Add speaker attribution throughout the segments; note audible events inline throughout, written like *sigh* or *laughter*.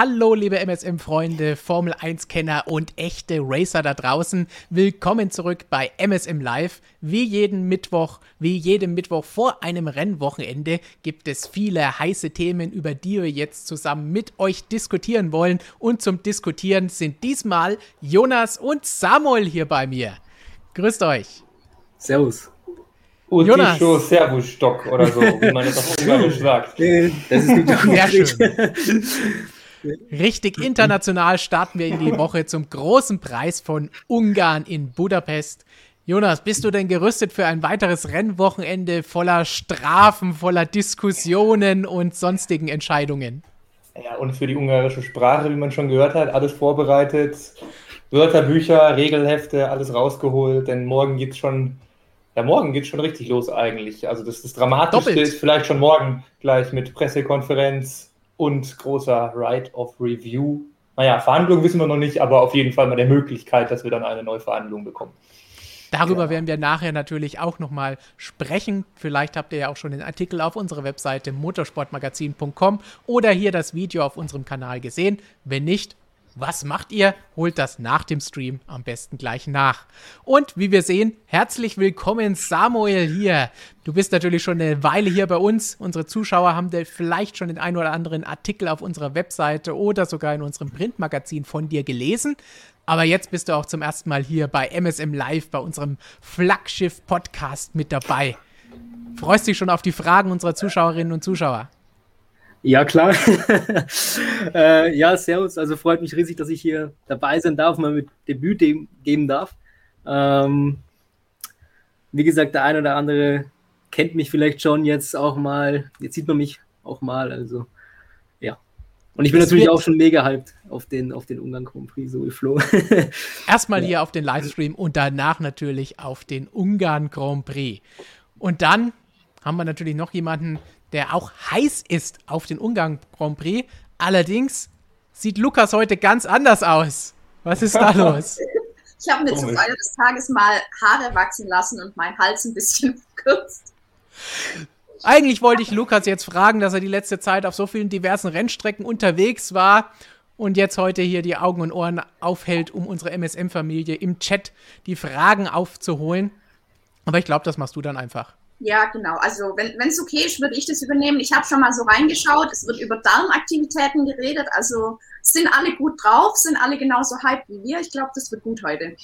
Speaker 1: Hallo liebe MSM-Freunde, Formel 1-Kenner und echte Racer da draußen. Willkommen zurück bei MSM Live. Wie jeden Mittwoch, wie jedem Mittwoch vor einem Rennwochenende gibt es viele heiße Themen, über die wir jetzt zusammen mit euch diskutieren wollen. Und zum Diskutieren sind diesmal Jonas und Samuel hier bei mir. Grüßt euch.
Speaker 2: Servus.
Speaker 3: Utischo Servus-Stock oder so, wie man das auf Ungarisch *laughs* sagt.
Speaker 1: Das ist nicht Sehr schön. Richtig international starten wir in die Woche zum großen Preis von Ungarn in Budapest. Jonas, bist du denn gerüstet für ein weiteres Rennwochenende voller Strafen, voller Diskussionen und sonstigen Entscheidungen?
Speaker 3: Ja, und für die ungarische Sprache, wie man schon gehört hat, alles vorbereitet. Wörterbücher, Regelhefte, alles rausgeholt, denn morgen geht es schon ja, morgen geht es schon richtig los eigentlich. Also das, das Dramatischste Doppelt. ist vielleicht schon morgen gleich mit Pressekonferenz und großer Right of Review. Naja, Verhandlungen wissen wir noch nicht, aber auf jeden Fall mal der Möglichkeit, dass wir dann eine neue Verhandlung bekommen.
Speaker 1: Darüber ja. werden wir nachher natürlich auch nochmal sprechen. Vielleicht habt ihr ja auch schon den Artikel auf unserer Webseite motorsportmagazin.com oder hier das Video auf unserem Kanal gesehen. Wenn nicht, was macht ihr? Holt das nach dem Stream am besten gleich nach. Und wie wir sehen, herzlich willkommen Samuel hier. Du bist natürlich schon eine Weile hier bei uns. Unsere Zuschauer haben vielleicht schon den einen oder anderen Artikel auf unserer Webseite oder sogar in unserem Printmagazin von dir gelesen. Aber jetzt bist du auch zum ersten Mal hier bei MSM Live, bei unserem Flaggschiff-Podcast mit dabei. Freust dich schon auf die Fragen unserer Zuschauerinnen und Zuschauer?
Speaker 2: Ja, klar. *laughs* äh, ja, servus. Also freut mich riesig, dass ich hier dabei sein darf, mal mit Debüt geben darf. Ähm, wie gesagt, der eine oder andere kennt mich vielleicht schon jetzt auch mal. Jetzt sieht man mich auch mal. Also, ja. Und ich bin das natürlich auch schon mega hyped auf den, auf den Ungarn Grand Prix, so wie Flo. *laughs*
Speaker 1: Erstmal ja. hier auf den Livestream und danach natürlich auf den Ungarn Grand Prix. Und dann haben wir natürlich noch jemanden, der auch heiß ist auf den Ungarn Grand Prix. Allerdings sieht Lukas heute ganz anders aus. Was ist da *laughs* los?
Speaker 4: Ich habe mir zur Feier des Tages mal Haare wachsen lassen und meinen Hals ein bisschen *laughs* verkürzt.
Speaker 1: Eigentlich wollte ich Lukas jetzt fragen, dass er die letzte Zeit auf so vielen diversen Rennstrecken unterwegs war und jetzt heute hier die Augen und Ohren aufhält, um unsere MSM-Familie im Chat die Fragen aufzuholen. Aber ich glaube, das machst du dann einfach.
Speaker 4: Ja, genau. Also wenn es okay ist, würde ich das übernehmen. Ich habe schon mal so reingeschaut. Es wird über Darmaktivitäten geredet. Also sind alle gut drauf, sind alle genauso hyped wie wir. Ich glaube, das wird gut heute.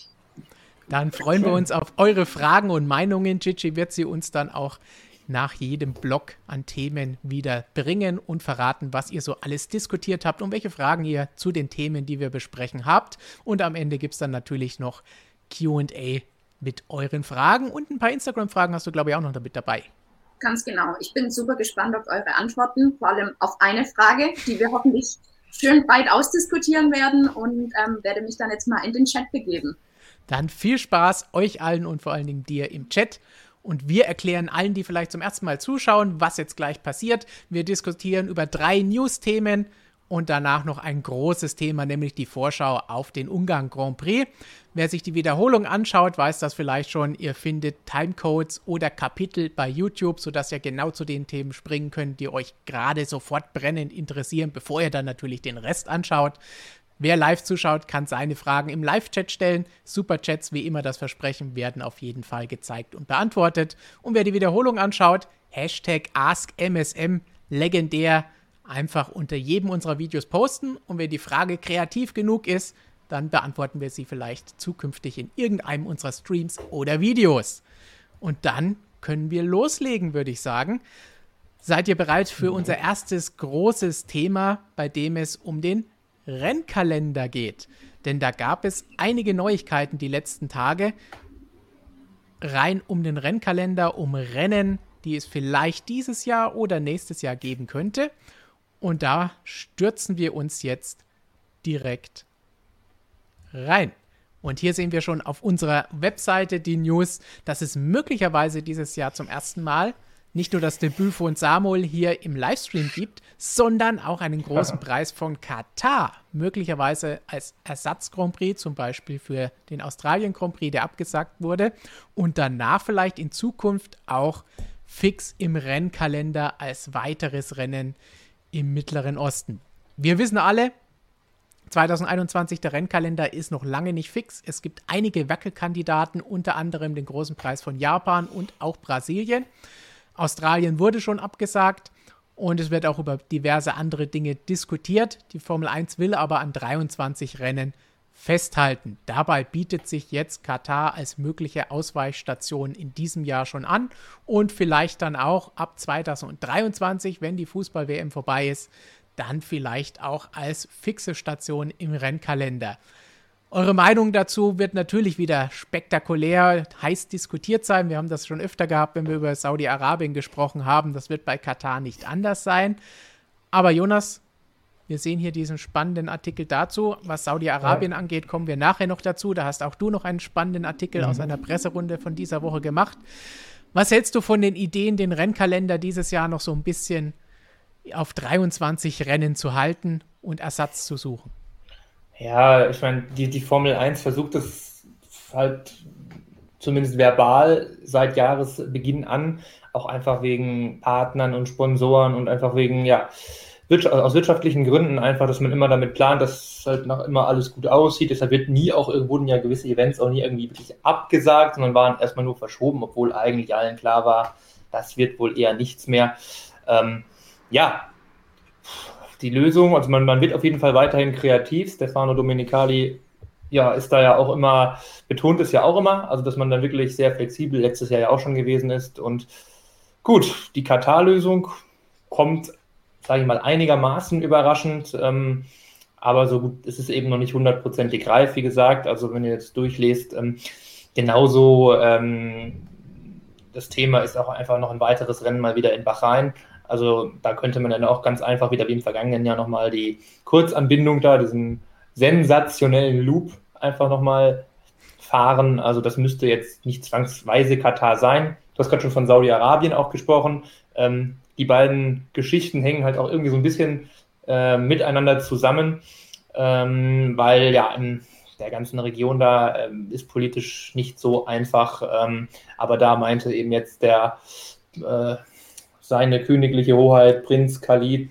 Speaker 1: Dann freuen wir uns auf eure Fragen und Meinungen. Gigi wird sie uns dann auch nach jedem Blog an Themen wieder bringen und verraten, was ihr so alles diskutiert habt und welche Fragen ihr zu den Themen, die wir besprechen, habt. Und am Ende gibt es dann natürlich noch QA mit euren Fragen und ein paar Instagram-Fragen hast du, glaube ich, auch noch damit dabei.
Speaker 4: Ganz genau. Ich bin super gespannt auf eure Antworten, vor allem auf eine Frage, die wir hoffentlich schön breit ausdiskutieren werden und ähm, werde mich dann jetzt mal in den Chat begeben.
Speaker 1: Dann viel Spaß euch allen und vor allen Dingen dir im Chat. Und wir erklären allen, die vielleicht zum ersten Mal zuschauen, was jetzt gleich passiert. Wir diskutieren über drei News-Themen und danach noch ein großes Thema, nämlich die Vorschau auf den Ungarn Grand Prix. Wer sich die Wiederholung anschaut, weiß das vielleicht schon. Ihr findet Timecodes oder Kapitel bei YouTube, sodass ihr genau zu den Themen springen könnt, die euch gerade sofort brennend interessieren, bevor ihr dann natürlich den Rest anschaut. Wer live zuschaut, kann seine Fragen im Live-Chat stellen. Superchats, wie immer das Versprechen, werden auf jeden Fall gezeigt und beantwortet. Und wer die Wiederholung anschaut, Hashtag AskMSM, legendär einfach unter jedem unserer Videos posten und wenn die Frage kreativ genug ist, dann beantworten wir sie vielleicht zukünftig in irgendeinem unserer Streams oder Videos. Und dann können wir loslegen, würde ich sagen. Seid ihr bereit für unser erstes großes Thema, bei dem es um den Rennkalender geht? Denn da gab es einige Neuigkeiten die letzten Tage rein um den Rennkalender, um Rennen, die es vielleicht dieses Jahr oder nächstes Jahr geben könnte. Und da stürzen wir uns jetzt direkt rein. Und hier sehen wir schon auf unserer Webseite die News, dass es möglicherweise dieses Jahr zum ersten Mal nicht nur das Debüt von Samuel hier im Livestream gibt, sondern auch einen großen *laughs* Preis von Katar. Möglicherweise als Ersatz Grand Prix, zum Beispiel für den Australien Grand Prix, der abgesagt wurde. Und danach vielleicht in Zukunft auch fix im Rennkalender als weiteres Rennen im Mittleren Osten. wir wissen alle, 2021 der Rennkalender ist noch lange nicht fix. Es gibt einige Wackelkandidaten, unter anderem den großen Preis von Japan und auch Brasilien. Australien wurde schon abgesagt und es wird auch über diverse andere Dinge diskutiert. Die Formel 1 will aber an 23 Rennen festhalten. Dabei bietet sich jetzt Katar als mögliche Ausweichstation in diesem Jahr schon an und vielleicht dann auch ab 2023, wenn die Fußball-WM vorbei ist, dann vielleicht auch als fixe Station im Rennkalender. Eure Meinung dazu wird natürlich wieder spektakulär heiß diskutiert sein. Wir haben das schon öfter gehabt, wenn wir über Saudi-Arabien gesprochen haben. Das wird bei Katar nicht anders sein. Aber Jonas, wir sehen hier diesen spannenden Artikel dazu. Was Saudi-Arabien ja. angeht, kommen wir nachher noch dazu. Da hast auch du noch einen spannenden Artikel mhm. aus einer Presserunde von dieser Woche gemacht. Was hältst du von den Ideen, den Rennkalender dieses Jahr noch so ein bisschen auf 23 Rennen zu halten und Ersatz zu suchen?
Speaker 3: Ja, ich meine, die, die Formel 1 versucht es halt zumindest verbal seit Jahresbeginn an, auch einfach wegen Partnern und Sponsoren und einfach wegen, ja, aus wirtschaftlichen Gründen einfach, dass man immer damit plant, dass halt noch immer alles gut aussieht. Deshalb wird nie auch, wurden ja gewisse Events auch nie irgendwie wirklich abgesagt, sondern waren erstmal nur verschoben, obwohl eigentlich allen klar war, das wird wohl eher nichts mehr. Ähm, ja, die Lösung, also man, man wird auf jeden Fall weiterhin kreativ. Stefano Domenicali ja, ist da ja auch immer, betont es ja auch immer, also dass man dann wirklich sehr flexibel letztes Jahr ja auch schon gewesen ist. Und gut, die Katar-Lösung kommt sage ich mal, einigermaßen überraschend. Ähm, aber so gut, es ist eben noch nicht hundertprozentig reif, wie gesagt. Also wenn ihr jetzt durchlest, ähm, genauso ähm, das Thema ist auch einfach noch ein weiteres Rennen mal wieder in Bahrain. Also da könnte man dann auch ganz einfach wieder wie im vergangenen Jahr nochmal die Kurzanbindung da, diesen sensationellen Loop einfach nochmal fahren. Also das müsste jetzt nicht zwangsweise Katar sein. Du hast gerade schon von Saudi-Arabien auch gesprochen. Ähm, die beiden Geschichten hängen halt auch irgendwie so ein bisschen äh, miteinander zusammen, ähm, weil ja in der ganzen Region da ähm, ist politisch nicht so einfach. Ähm, aber da meinte eben jetzt der äh, seine königliche Hoheit Prinz Khalid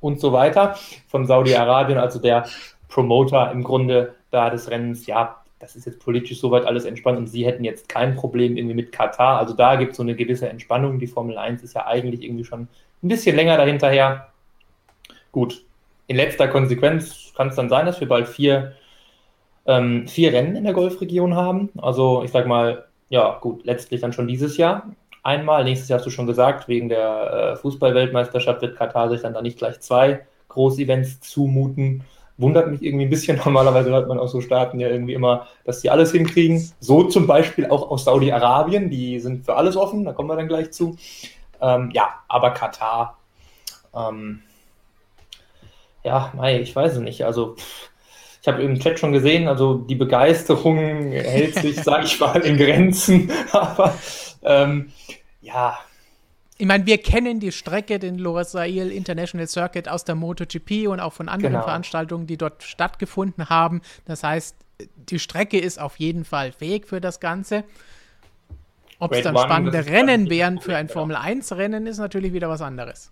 Speaker 3: und so weiter von Saudi-Arabien, also der Promoter im Grunde da des Rennens, ja, das ist jetzt politisch soweit alles entspannt und sie hätten jetzt kein Problem irgendwie mit Katar. Also da gibt es so eine gewisse Entspannung. Die Formel 1 ist ja eigentlich irgendwie schon ein bisschen länger dahinterher. Gut, in letzter Konsequenz kann es dann sein, dass wir bald vier, ähm, vier Rennen in der Golfregion haben. Also ich sag mal, ja gut, letztlich dann schon dieses Jahr. Einmal, nächstes Jahr hast du schon gesagt, wegen der äh, Fußballweltmeisterschaft wird Katar sich dann da nicht gleich zwei Großevents zumuten wundert mich irgendwie ein bisschen. *laughs* Normalerweise hört man aus so Staaten ja irgendwie immer, dass die alles hinkriegen. So zum Beispiel auch aus Saudi-Arabien, die sind für alles offen, da kommen wir dann gleich zu. Ähm, ja, aber Katar, ähm, ja, nein, ich weiß es nicht. Also, ich habe im Chat schon gesehen, also die Begeisterung hält sich, *laughs* sage ich mal, in Grenzen. *laughs* aber ähm, ja,
Speaker 1: ich meine, wir kennen die Strecke, den Losail International Circuit aus der MotoGP und auch von anderen genau. Veranstaltungen, die dort stattgefunden haben. Das heißt, die Strecke ist auf jeden Fall fähig für das Ganze. Ob es dann spannende Rennen wären für ein Formel 1-Rennen, ist natürlich wieder was anderes.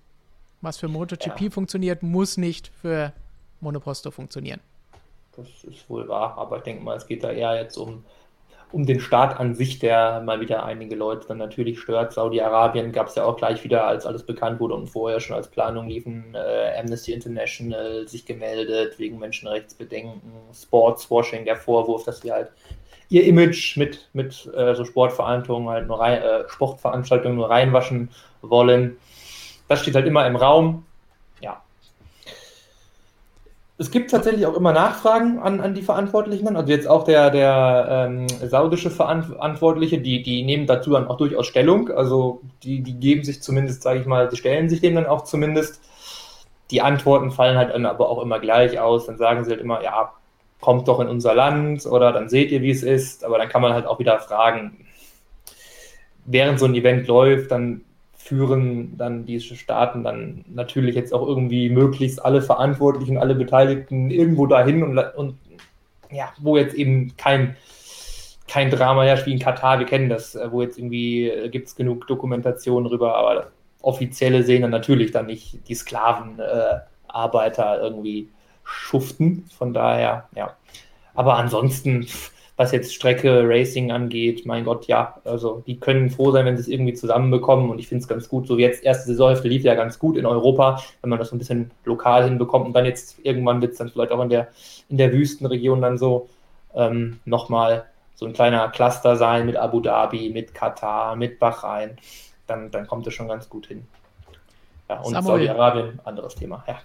Speaker 1: Was für MotoGP ja. funktioniert, muss nicht für Monoposto funktionieren.
Speaker 3: Das ist wohl wahr, aber ich denke mal, es geht da eher jetzt um um den Staat an sich, der mal wieder einige Leute dann natürlich stört. Saudi-Arabien gab es ja auch gleich wieder, als alles bekannt wurde und vorher schon als Planung liefen, äh, Amnesty International sich gemeldet wegen Menschenrechtsbedenken, Sportswashing, der Vorwurf, dass sie halt ihr Image mit, mit äh, so Sportveranstaltungen halt nur rein, äh, Sportveranstaltungen nur reinwaschen wollen. Das steht halt immer im Raum es gibt tatsächlich auch immer Nachfragen an, an die Verantwortlichen. Also jetzt auch der, der ähm, saudische Verantwortliche, die, die nehmen dazu dann auch durchaus Stellung. Also die, die geben sich zumindest, sage ich mal, die stellen sich dem dann auch zumindest. Die Antworten fallen halt aber auch immer gleich aus. Dann sagen sie halt immer, ja, kommt doch in unser Land oder dann seht ihr, wie es ist. Aber dann kann man halt auch wieder fragen, während so ein Event läuft, dann führen dann diese Staaten dann natürlich jetzt auch irgendwie möglichst alle Verantwortlichen, alle Beteiligten irgendwo dahin und, und ja, wo jetzt eben kein, kein Drama herrscht wie in Katar, wir kennen das, äh, wo jetzt irgendwie äh, gibt es genug Dokumentation drüber, aber offizielle sehen dann natürlich dann nicht die Sklaven äh, irgendwie schuften. Von daher, ja. Aber ansonsten, was jetzt Strecke, Racing angeht, mein Gott, ja, also die können froh sein, wenn sie es irgendwie zusammenbekommen und ich finde es ganz gut. So jetzt, erste Saisonhälfte lief ja ganz gut in Europa, wenn man das so ein bisschen lokal hinbekommt und dann jetzt irgendwann wird es dann vielleicht auch in der, in der Wüstenregion dann so ähm, nochmal so ein kleiner Cluster sein mit Abu Dhabi, mit Katar, mit Bahrain, dann, dann kommt es schon ganz gut hin. Ja, und Saudi-Arabien, anderes Thema, ja.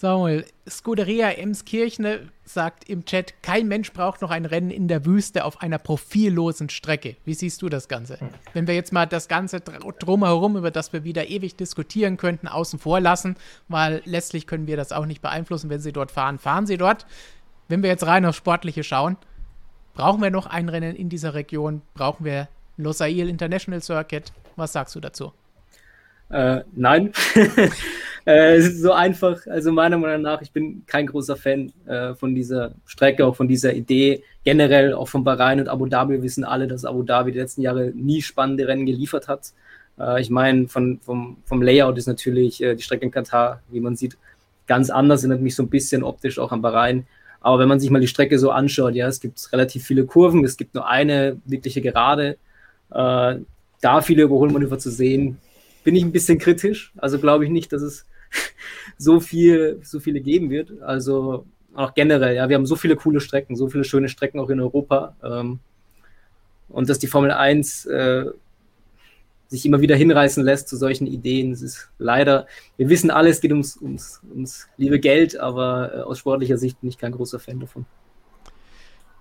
Speaker 1: Samuel, Scuderia Emskirchne sagt im Chat, kein Mensch braucht noch ein Rennen in der Wüste auf einer profillosen Strecke. Wie siehst du das Ganze? Wenn wir jetzt mal das Ganze drumherum, über das wir wieder ewig diskutieren könnten, außen vor lassen, weil letztlich können wir das auch nicht beeinflussen. Wenn sie dort fahren, fahren sie dort. Wenn wir jetzt rein auf Sportliche schauen, brauchen wir noch ein Rennen in dieser Region? Brauchen wir Losail International Circuit? Was sagst du dazu?
Speaker 2: Äh, nein. *laughs* äh, so einfach. Also meiner Meinung nach, ich bin kein großer Fan äh, von dieser Strecke, auch von dieser Idee. Generell auch von Bahrain und Abu Dhabi. Wir wissen alle, dass Abu Dhabi die letzten Jahre nie spannende Rennen geliefert hat. Äh, ich meine, von, vom, vom Layout ist natürlich äh, die Strecke in Katar, wie man sieht, ganz anders. Erinnert mich so ein bisschen optisch auch an Bahrain. Aber wenn man sich mal die Strecke so anschaut, ja, es gibt relativ viele Kurven, es gibt nur eine wirkliche Gerade. Äh, da viele Überholmanöver zu sehen, bin ich ein bisschen kritisch. Also glaube ich nicht, dass es *laughs* so viel, so viele geben wird. Also auch generell, ja, wir haben so viele coole Strecken, so viele schöne Strecken auch in Europa. Ähm, und dass die Formel 1 äh, sich immer wieder hinreißen lässt zu solchen Ideen. Es ist leider, wir wissen alle, es geht ums, ums, ums liebe Geld, aber äh, aus sportlicher Sicht bin ich kein großer Fan davon.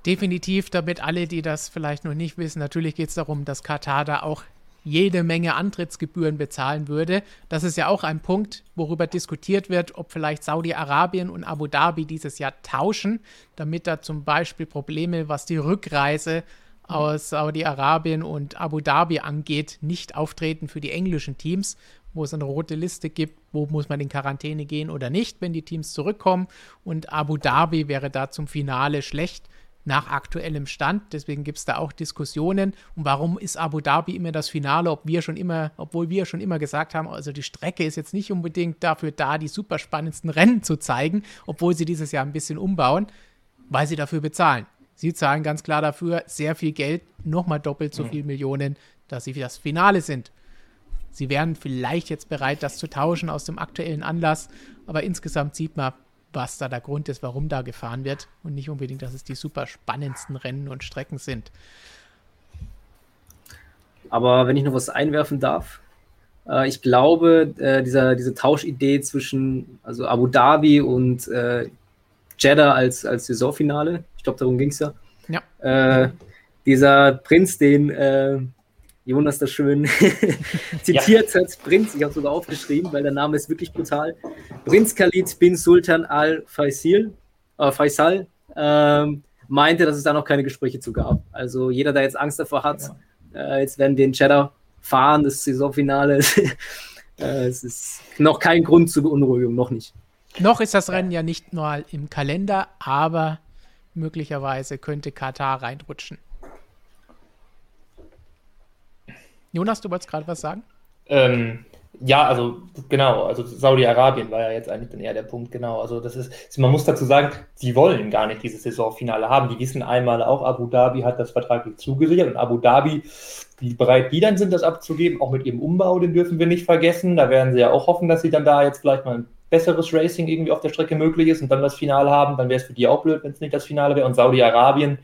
Speaker 1: Definitiv, damit alle, die das vielleicht noch nicht wissen, natürlich geht es darum, dass Katar da auch jede Menge Antrittsgebühren bezahlen würde. Das ist ja auch ein Punkt, worüber diskutiert wird, ob vielleicht Saudi-Arabien und Abu Dhabi dieses Jahr tauschen, damit da zum Beispiel Probleme, was die Rückreise aus Saudi-Arabien und Abu Dhabi angeht, nicht auftreten für die englischen Teams, wo es eine rote Liste gibt, wo muss man in Quarantäne gehen oder nicht, wenn die Teams zurückkommen. Und Abu Dhabi wäre da zum Finale schlecht nach aktuellem Stand. Deswegen gibt es da auch Diskussionen. Und warum ist Abu Dhabi immer das Finale, ob wir schon immer, obwohl wir schon immer gesagt haben, also die Strecke ist jetzt nicht unbedingt dafür da, die super spannendsten Rennen zu zeigen, obwohl sie dieses Jahr ein bisschen umbauen, weil sie dafür bezahlen. Sie zahlen ganz klar dafür sehr viel Geld, nochmal doppelt so viel Millionen, dass sie für das Finale sind. Sie wären vielleicht jetzt bereit, das zu tauschen aus dem aktuellen Anlass, aber insgesamt sieht man, was da der Grund ist, warum da gefahren wird und nicht unbedingt, dass es die super spannendsten Rennen und Strecken sind.
Speaker 2: Aber wenn ich noch was einwerfen darf, äh, ich glaube, äh, dieser, diese Tauschidee zwischen also Abu Dhabi und äh, Jeddah als, als Saisonfinale, ich glaube, darum ging es ja.
Speaker 1: Ja.
Speaker 2: Äh, dieser Prinz, den äh, Jonas das schön *laughs* zitiert ja. hat, Prinz, ich habe sogar aufgeschrieben, weil der Name ist wirklich brutal. Prinz Khalid bin Sultan al-Faisal, äh, Faisal, ähm, meinte, dass es da noch keine Gespräche zu gab. Also jeder, der jetzt Angst davor hat, ja. äh, jetzt werden wir in Cheddar fahren, das Saisonfinale. *laughs* äh, es ist noch kein Grund zur Beunruhigung, noch nicht.
Speaker 1: Noch ist das Rennen ja nicht nur im Kalender, aber möglicherweise könnte Katar reinrutschen. Jonas, du wolltest gerade was sagen?
Speaker 3: Ähm, ja, also genau, also Saudi-Arabien war ja jetzt eigentlich dann eher der Punkt, genau. Also das ist, man muss dazu sagen, sie wollen gar nicht dieses Saisonfinale haben. Die wissen einmal auch, Abu Dhabi hat das vertraglich zugesichert und Abu Dhabi, wie bereit die dann sind, das abzugeben, auch mit ihrem Umbau, den dürfen wir nicht vergessen. Da werden sie ja auch hoffen, dass sie dann da jetzt vielleicht mal ein besseres Racing irgendwie auf der Strecke möglich ist und dann das Finale haben. Dann wäre es für die auch blöd, wenn es nicht das Finale wäre. Und Saudi-Arabien,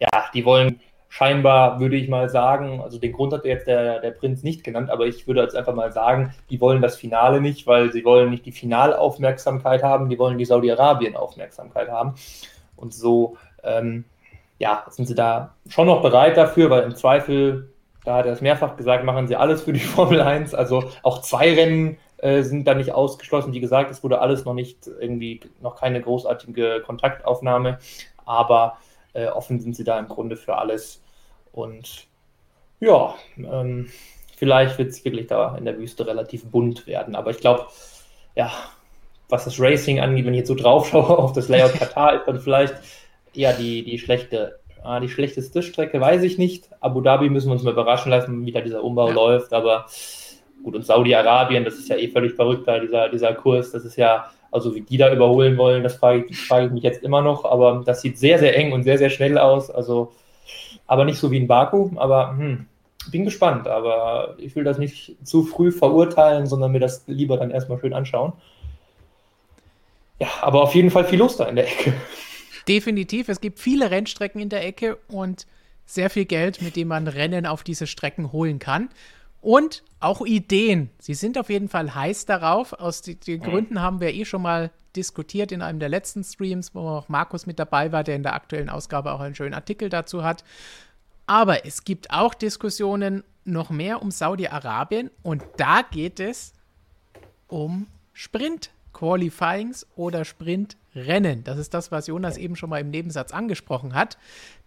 Speaker 3: ja, die wollen scheinbar, würde ich mal sagen, also den Grund hat jetzt der, der Prinz nicht genannt, aber ich würde jetzt einfach mal sagen, die wollen das Finale nicht, weil sie wollen nicht die Finalaufmerksamkeit haben, die wollen die Saudi-Arabien-Aufmerksamkeit haben. Und so, ähm, ja, sind sie da schon noch bereit dafür, weil im Zweifel, da hat er es mehrfach gesagt, machen sie alles für die *laughs* Formel 1. Also auch zwei Rennen äh, sind da nicht ausgeschlossen. Wie gesagt, es wurde alles noch nicht irgendwie, noch keine großartige Kontaktaufnahme, aber äh, offen sind sie da im Grunde für alles. Und ja, ähm, vielleicht wird es wirklich da in der Wüste relativ bunt werden. Aber ich glaube, ja, was das Racing angeht, wenn ich jetzt so drauf schaue *laughs* auf das Layout Katar, ist dann vielleicht eher die, die schlechte, ah, die schlechteste Strecke, weiß ich nicht. Abu Dhabi müssen wir uns mal überraschen lassen, wie da dieser Umbau ja. läuft, aber gut, und Saudi-Arabien, das ist ja eh völlig verrückt, da dieser, dieser Kurs, das ist ja Also wie die da überholen wollen, das frage ich, frage ich mich jetzt immer noch. Aber das sieht sehr, sehr eng und sehr, sehr schnell aus. Also, aber nicht so wie in Baku. Aber hm, bin gespannt. Aber ich will das nicht zu früh verurteilen, sondern mir das lieber dann erstmal schön anschauen. Ja, aber auf jeden Fall viel los da in der Ecke.
Speaker 1: Definitiv. Es gibt viele Rennstrecken in der Ecke und sehr viel Geld, mit dem man Rennen auf diese Strecken holen kann. Und auch Ideen. Sie sind auf jeden Fall heiß darauf. Aus den, den Gründen haben wir eh schon mal diskutiert in einem der letzten Streams, wo auch Markus mit dabei war, der in der aktuellen Ausgabe auch einen schönen Artikel dazu hat. Aber es gibt auch Diskussionen noch mehr um Saudi-Arabien und da geht es um Sprint-Qualifyings oder Sprint-Rennen. Das ist das, was Jonas eben schon mal im Nebensatz angesprochen hat.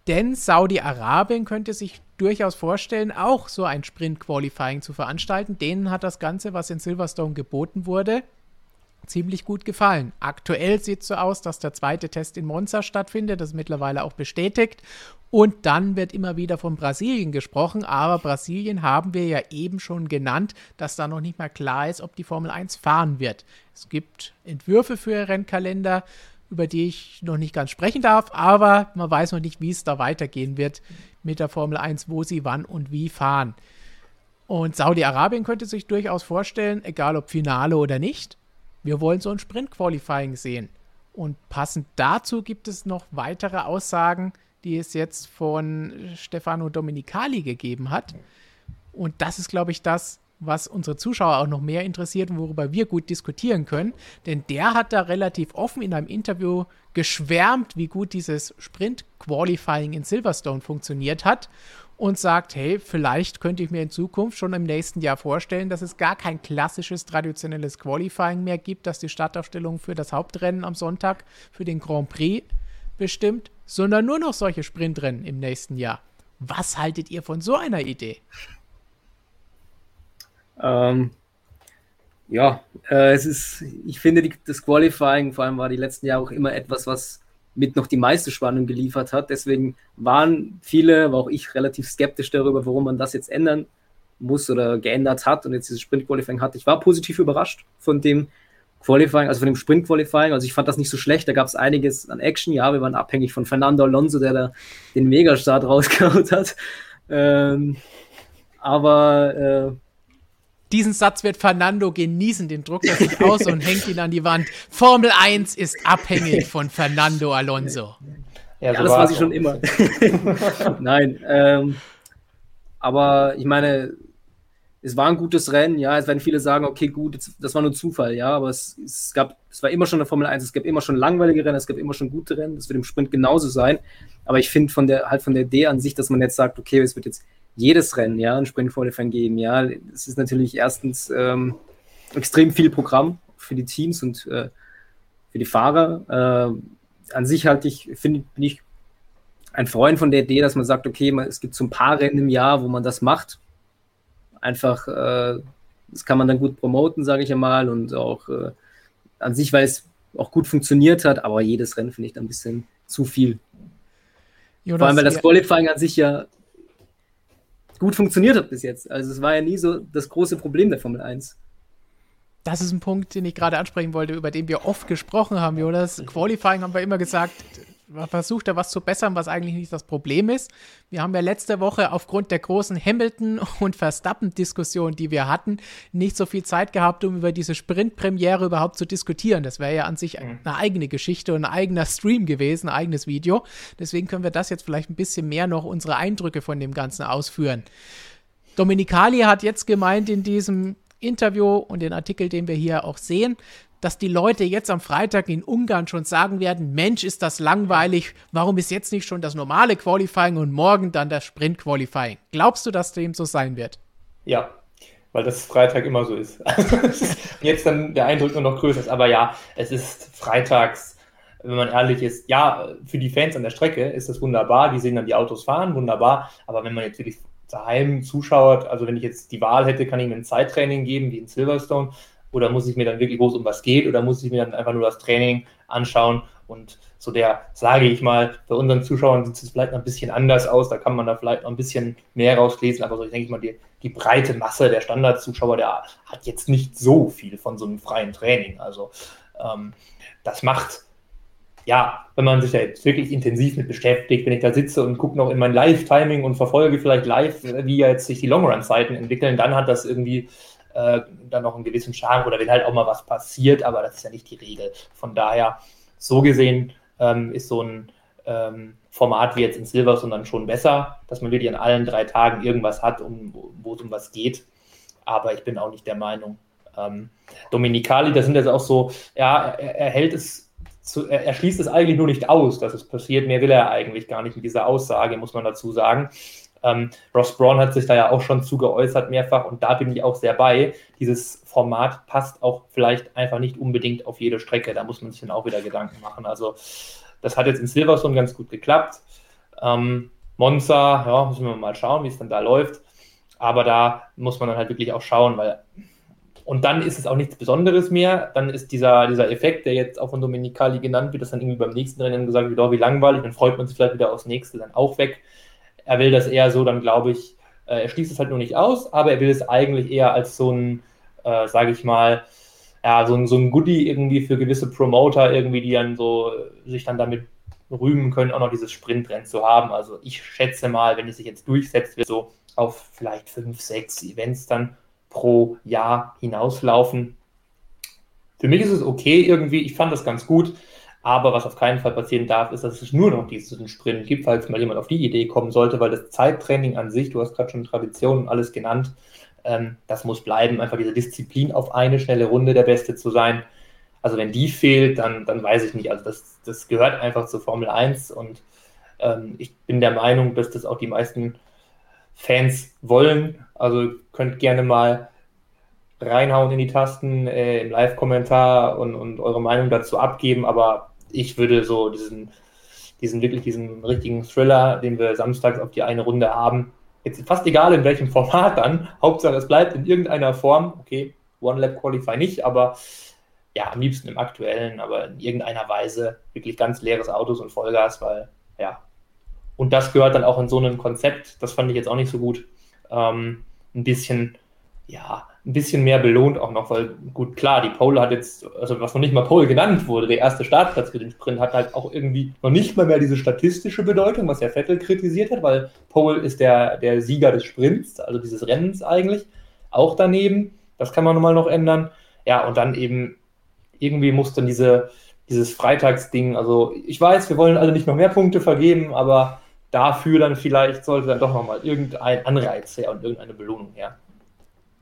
Speaker 1: Denn Saudi-Arabien könnte sich durchaus vorstellen, auch so ein Sprint-Qualifying zu veranstalten. Denen hat das Ganze, was in Silverstone geboten wurde, ziemlich gut gefallen. Aktuell sieht es so aus, dass der zweite Test in Monza stattfindet, das ist mittlerweile auch bestätigt. Und dann wird immer wieder von Brasilien gesprochen, aber Brasilien haben wir ja eben schon genannt, dass da noch nicht mal klar ist, ob die Formel 1 fahren wird. Es gibt Entwürfe für Rennkalender über die ich noch nicht ganz sprechen darf, aber man weiß noch nicht, wie es da weitergehen wird mit der Formel 1, wo sie wann und wie fahren. Und Saudi-Arabien könnte sich durchaus vorstellen, egal ob Finale oder nicht, wir wollen so ein Sprint-Qualifying sehen. Und passend dazu gibt es noch weitere Aussagen, die es jetzt von Stefano Domenicali gegeben hat. Und das ist, glaube ich, das, was unsere Zuschauer auch noch mehr interessiert und worüber wir gut diskutieren können. Denn der hat da relativ offen in einem Interview geschwärmt, wie gut dieses Sprint-Qualifying in Silverstone funktioniert hat und sagt, hey, vielleicht könnte ich mir in Zukunft schon im nächsten Jahr vorstellen, dass es gar kein klassisches traditionelles Qualifying mehr gibt, das die Startaufstellung für das Hauptrennen am Sonntag für den Grand Prix bestimmt, sondern nur noch solche Sprintrennen im nächsten Jahr. Was haltet ihr von so einer Idee?
Speaker 2: Ähm, ja, äh, es ist, ich finde, die, das Qualifying vor allem war die letzten Jahre auch immer etwas, was mit noch die meiste Spannung geliefert hat. Deswegen waren viele, war auch ich relativ skeptisch darüber, warum man das jetzt ändern muss oder geändert hat und jetzt dieses Sprint-Qualifying hat. Ich war positiv überrascht von dem Qualifying, also von dem Sprint-Qualifying. Also ich fand das nicht so schlecht. Da gab es einiges an Action. Ja, wir waren abhängig von Fernando Alonso, der da den Megastart rausgehauen hat. Ähm, aber äh,
Speaker 1: diesen Satz wird Fernando genießen, den druckt er sich aus und hängt ihn an die Wand. Formel 1 ist abhängig von Fernando Alonso.
Speaker 2: Ja, ja so das war sie schon immer. *laughs* Nein, ähm, aber ich meine, es war ein gutes Rennen, ja, es werden viele sagen, okay, gut, das war nur Zufall, ja, aber es, es gab, es war immer schon eine Formel 1, es gab immer schon langweilige Rennen, es gab immer schon gute Rennen, das wird im Sprint genauso sein, aber ich finde von der, halt von der Idee an sich, dass man jetzt sagt, okay, es wird jetzt jedes Rennen, ja, ein Sprint Qualifying geben, ja. Es ist natürlich erstens ähm, extrem viel Programm für die Teams und äh, für die Fahrer. Äh, an sich halte ich, finde bin ich ein Freund von der Idee, dass man sagt, okay, es gibt so ein paar Rennen im Jahr, wo man das macht. Einfach, äh, das kann man dann gut promoten, sage ich einmal, und auch äh, an sich, weil es auch gut funktioniert hat, aber jedes Rennen finde ich dann ein bisschen zu viel. Jonas, Vor allem, weil das Qualifying an sich ja gut funktioniert hat bis jetzt. Also es war ja nie so das große Problem der Formel 1.
Speaker 1: Das ist ein Punkt, den ich gerade ansprechen wollte, über den wir oft gesprochen haben, Jonas. Qualifying haben wir immer gesagt, versucht da was zu bessern, was eigentlich nicht das Problem ist. Wir haben ja letzte Woche aufgrund der großen Hamilton- und Verstappen-Diskussion, die wir hatten, nicht so viel Zeit gehabt, um über diese Sprint-Premiere überhaupt zu diskutieren. Das wäre ja an sich mhm. eine eigene Geschichte und ein eigener Stream gewesen, ein eigenes Video. Deswegen können wir das jetzt vielleicht ein bisschen mehr noch unsere Eindrücke von dem Ganzen ausführen. Dominikali hat jetzt gemeint in diesem Interview und den Artikel, den wir hier auch sehen, dass die Leute jetzt am Freitag in Ungarn schon sagen werden, Mensch, ist das langweilig, warum ist jetzt nicht schon das normale Qualifying und morgen dann das Sprint-Qualifying? Glaubst du, dass dem so sein wird?
Speaker 3: Ja, weil das Freitag immer so *laughs* ist. jetzt dann der Eindruck nur noch größer ist. Aber ja, es ist freitags, wenn man ehrlich ist, ja, für die Fans an der Strecke ist das wunderbar, die sehen dann die Autos fahren, wunderbar. Aber wenn man jetzt wirklich daheim zuschaut, also wenn ich jetzt die Wahl hätte, kann ich mir ein Zeittraining geben, wie in Silverstone, oder muss ich mir dann wirklich, wo es um was geht, oder muss ich mir dann einfach nur das Training anschauen? Und so der, sage ich mal, bei unseren Zuschauern sieht es vielleicht noch ein bisschen anders aus, da kann man da vielleicht noch ein bisschen mehr rauslesen, aber so, ich denke mal, die, die breite Masse der Standardzuschauer, der hat jetzt nicht so viel von so einem freien Training. Also Ähm, das macht, ja, wenn man sich da jetzt wirklich intensiv mit beschäftigt, wenn ich da sitze und gucke noch in mein Live-Timing und verfolge vielleicht live, wie jetzt sich die Long-Run-Zeiten entwickeln, dann hat das irgendwie äh, dann noch einen gewissen Charme oder wenn halt auch mal was passiert, aber das ist ja nicht die Regel. Von daher, so gesehen, ähm, ist so ein ähm, Format wie jetzt in Silverstone dann schon besser, dass man wirklich an allen drei Tagen irgendwas hat, um, wo es um was geht. Aber ich bin auch nicht der Meinung. Ähm, Dominikali, das sind jetzt auch so, ja, er, er hält es, zu, er, er, schließt es eigentlich nur nicht aus, dass es passiert. Mehr will er eigentlich gar nicht mit dieser Aussage, muss man dazu sagen. Ähm, Ross Braun hat sich da ja auch schon zu geäußert mehrfach und da bin ich auch sehr bei. Dieses Format passt auch vielleicht einfach nicht unbedingt auf jede Strecke. Da muss man sich dann auch wieder Gedanken machen. Also das hat jetzt in Silverstone ganz gut geklappt. Ähm, Monza, ja, müssen wir mal schauen, wie es dann da läuft. Aber da muss man dann halt wirklich auch schauen, weil und dann ist es auch nichts Besonderes mehr. Dann ist dieser, dieser Effekt, der jetzt auch von Dominikali genannt wird, das dann irgendwie beim nächsten Rennen gesagt wird, oh, wie langweilig, dann freut man sich vielleicht wieder aufs nächste dann auch weg er will das eher so, dann glaube ich, äh, er schließt es halt nur nicht aus, aber er will es eigentlich eher als so ein, äh, sage ich mal, ja, so ein, so ein Goodie irgendwie für gewisse Promoter irgendwie, die dann so äh, sich dann damit rühmen können, auch noch dieses Sprintrennen zu haben. Also ich schätze mal, wenn es sich jetzt durchsetzt, wird so auf vielleicht fünf, sechs Events dann pro Jahr hinauslaufen. Für mich ist es okay irgendwie, ich fand das ganz gut. Aber was auf keinen Fall passieren darf, ist, dass es nur noch diesen Sprint gibt, falls mal jemand auf die Idee kommen sollte, weil das Zeittraining an sich, du hast gerade schon Tradition und alles genannt, ähm, das muss bleiben, einfach diese Disziplin auf eine schnelle Runde der Beste zu sein. Also wenn die fehlt, dann, dann weiß ich nicht. Also das, das gehört einfach zur Formel 1 und ähm, ich bin der Meinung, dass das auch die meisten Fans wollen. Also könnt gerne mal reinhauen in die Tasten äh, im Live-Kommentar und, und eure Meinung dazu abgeben, aber ich würde so diesen, diesen wirklich diesen richtigen Thriller, den wir samstags auf die eine Runde haben, jetzt fast egal in welchem Format dann, *laughs* Hauptsache es bleibt in irgendeiner Form, okay, One Lab Qualify nicht, aber ja, am liebsten im aktuellen, aber in irgendeiner Weise wirklich ganz leeres Autos und Vollgas, weil ja, und das gehört dann auch in so einem Konzept, das fand ich jetzt auch nicht so gut, ähm, ein bisschen, ja, ein bisschen mehr belohnt auch noch, weil gut, klar, die Pole hat jetzt, also was noch nicht mal Pole genannt wurde, der erste Startplatz für den Sprint hat halt auch irgendwie noch nicht mal mehr diese statistische Bedeutung, was ja Vettel kritisiert hat, weil Pole ist der, der Sieger des Sprints, also dieses Rennens eigentlich, auch daneben. Das kann man nochmal noch ändern. Ja, und dann eben irgendwie muss dann diese, dieses Freitagsding, also ich weiß, wir wollen alle nicht noch mehr Punkte vergeben, aber dafür dann vielleicht sollte dann doch nochmal irgendein Anreiz her und irgendeine Belohnung her.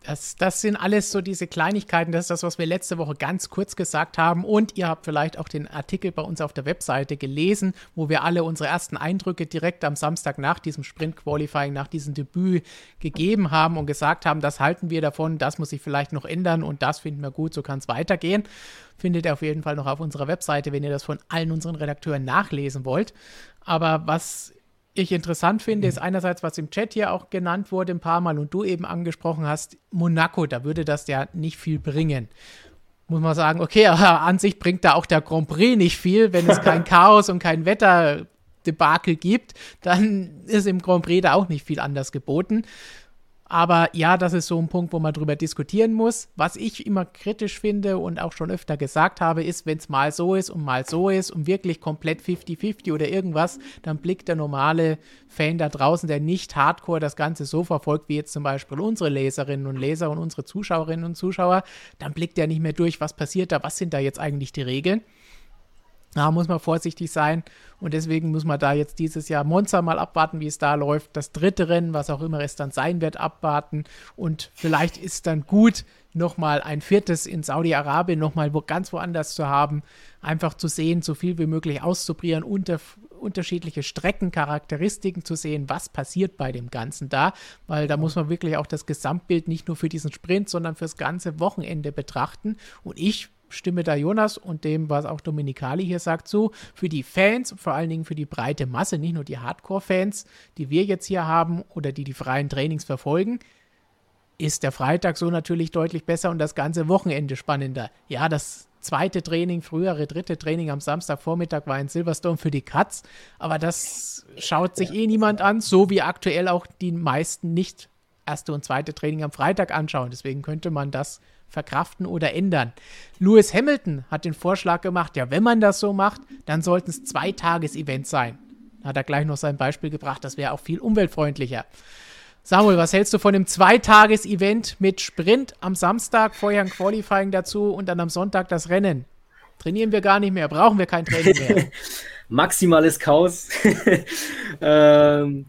Speaker 1: Das, das sind alles so diese Kleinigkeiten. Das ist das, was wir letzte Woche ganz kurz gesagt haben. Und ihr habt vielleicht auch den Artikel bei uns auf der Webseite gelesen, wo wir alle unsere ersten Eindrücke direkt am Samstag nach diesem Sprint-Qualifying, nach diesem Debüt gegeben haben und gesagt haben, das halten wir davon, das muss sich vielleicht noch ändern und das finden wir gut, so kann es weitergehen. Findet ihr auf jeden Fall noch auf unserer Webseite, wenn ihr das von allen unseren Redakteuren nachlesen wollt. Aber was ich interessant finde, ist einerseits, was im Chat hier auch genannt wurde ein paar Mal und du eben angesprochen hast, Monaco, da würde das ja nicht viel bringen. Muss man sagen, okay, aber an sich bringt da auch der Grand Prix nicht viel, wenn es kein *laughs* Chaos und kein Wetterdebakel gibt, dann ist im Grand Prix da auch nicht viel anders geboten. Aber ja, das ist so ein Punkt, wo man drüber diskutieren muss. Was ich immer kritisch finde und auch schon öfter gesagt habe, ist, wenn es mal so ist und mal so ist und wirklich komplett 50-50 oder irgendwas, dann blickt der normale Fan da draußen, der nicht hardcore das Ganze so verfolgt, wie jetzt zum Beispiel unsere Leserinnen und Leser und unsere Zuschauerinnen und Zuschauer, dann blickt er nicht mehr durch, was passiert da, was sind da jetzt eigentlich die Regeln. Da muss man vorsichtig sein. Und deswegen muss man da jetzt dieses Jahr Monza mal abwarten, wie es da läuft. Das dritte Rennen, was auch immer es dann sein wird, abwarten. Und vielleicht ist dann gut, nochmal ein viertes in Saudi-Arabien nochmal wo, ganz woanders zu haben, einfach zu sehen, so viel wie möglich auszuprobieren, unter, unterschiedliche Streckencharakteristiken zu sehen, was passiert bei dem Ganzen da, weil da muss man wirklich auch das Gesamtbild nicht nur für diesen Sprint, sondern fürs ganze Wochenende betrachten. Und ich stimme da Jonas und dem, was auch Dominikali hier sagt, zu. Für die Fans, vor allen Dingen für die breite Masse, nicht nur die Hardcore-Fans, die wir jetzt hier haben oder die die freien Trainings verfolgen, ist der Freitag so natürlich deutlich besser und das ganze Wochenende spannender. Ja, das zweite Training, frühere dritte Training am Samstagvormittag war in Silverstone für die Cuts, aber das schaut sich eh niemand an, so wie aktuell auch die meisten nicht erste und zweite Training am Freitag anschauen. Deswegen könnte man das verkraften oder ändern. Lewis Hamilton hat den Vorschlag gemacht, ja, wenn man das so macht, dann sollten es zwei Tages-Events sein. Hat er gleich noch sein Beispiel gebracht, das wäre auch viel umweltfreundlicher. Samuel, was hältst du von dem Zweitages-Event mit Sprint am Samstag, vorher ein Qualifying dazu und dann am Sonntag das Rennen? Trainieren wir gar nicht mehr, brauchen wir kein Training mehr. *laughs*
Speaker 2: Maximales Chaos. *laughs* ähm,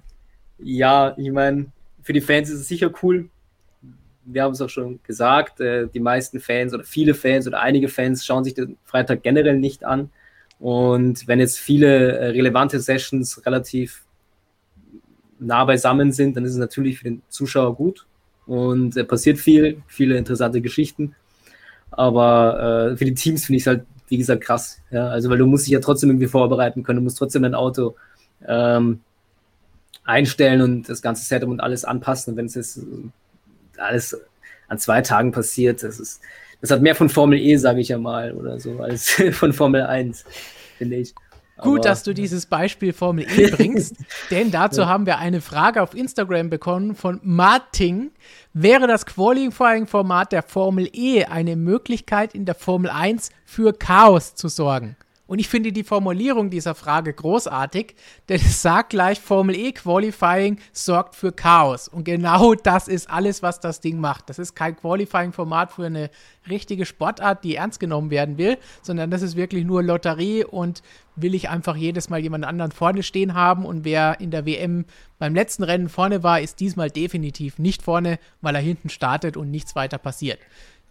Speaker 2: ja, ich meine, für die Fans ist es sicher cool. Wir haben es auch schon gesagt, äh, die meisten Fans oder viele Fans oder einige Fans schauen sich den Freitag generell nicht an. Und wenn jetzt viele äh, relevante Sessions relativ nah beisammen sind, dann ist es natürlich für den Zuschauer gut und äh, passiert viel, viele interessante Geschichten. Aber äh, für die Teams finde ich es halt, wie gesagt, krass. Ja? Also, weil du musst dich ja trotzdem irgendwie vorbereiten können, du musst trotzdem dein Auto ähm, einstellen und das ganze Setup und alles anpassen. Und wenn es jetzt alles an zwei Tagen passiert, das ist, das hat mehr von Formel E, sage ich ja mal, oder so, als *laughs* von Formel 1, finde ich.
Speaker 1: Gut, Aber, dass du dieses Beispiel Formel E *laughs* bringst, denn dazu ja. haben wir eine Frage auf Instagram bekommen von Martin. Wäre das Qualifying-Format der Formel E eine Möglichkeit, in der Formel 1 für Chaos zu sorgen? Und ich finde die Formulierung dieser Frage großartig, denn es sagt gleich, Formel E Qualifying sorgt für Chaos. Und genau das ist alles, was das Ding macht. Das ist kein Qualifying-Format für eine richtige Sportart, die ernst genommen werden will, sondern das ist wirklich nur Lotterie und will ich einfach jedes Mal jemand anderen vorne stehen haben. Und wer in der WM beim letzten Rennen vorne war, ist diesmal definitiv nicht vorne, weil er hinten startet und nichts weiter passiert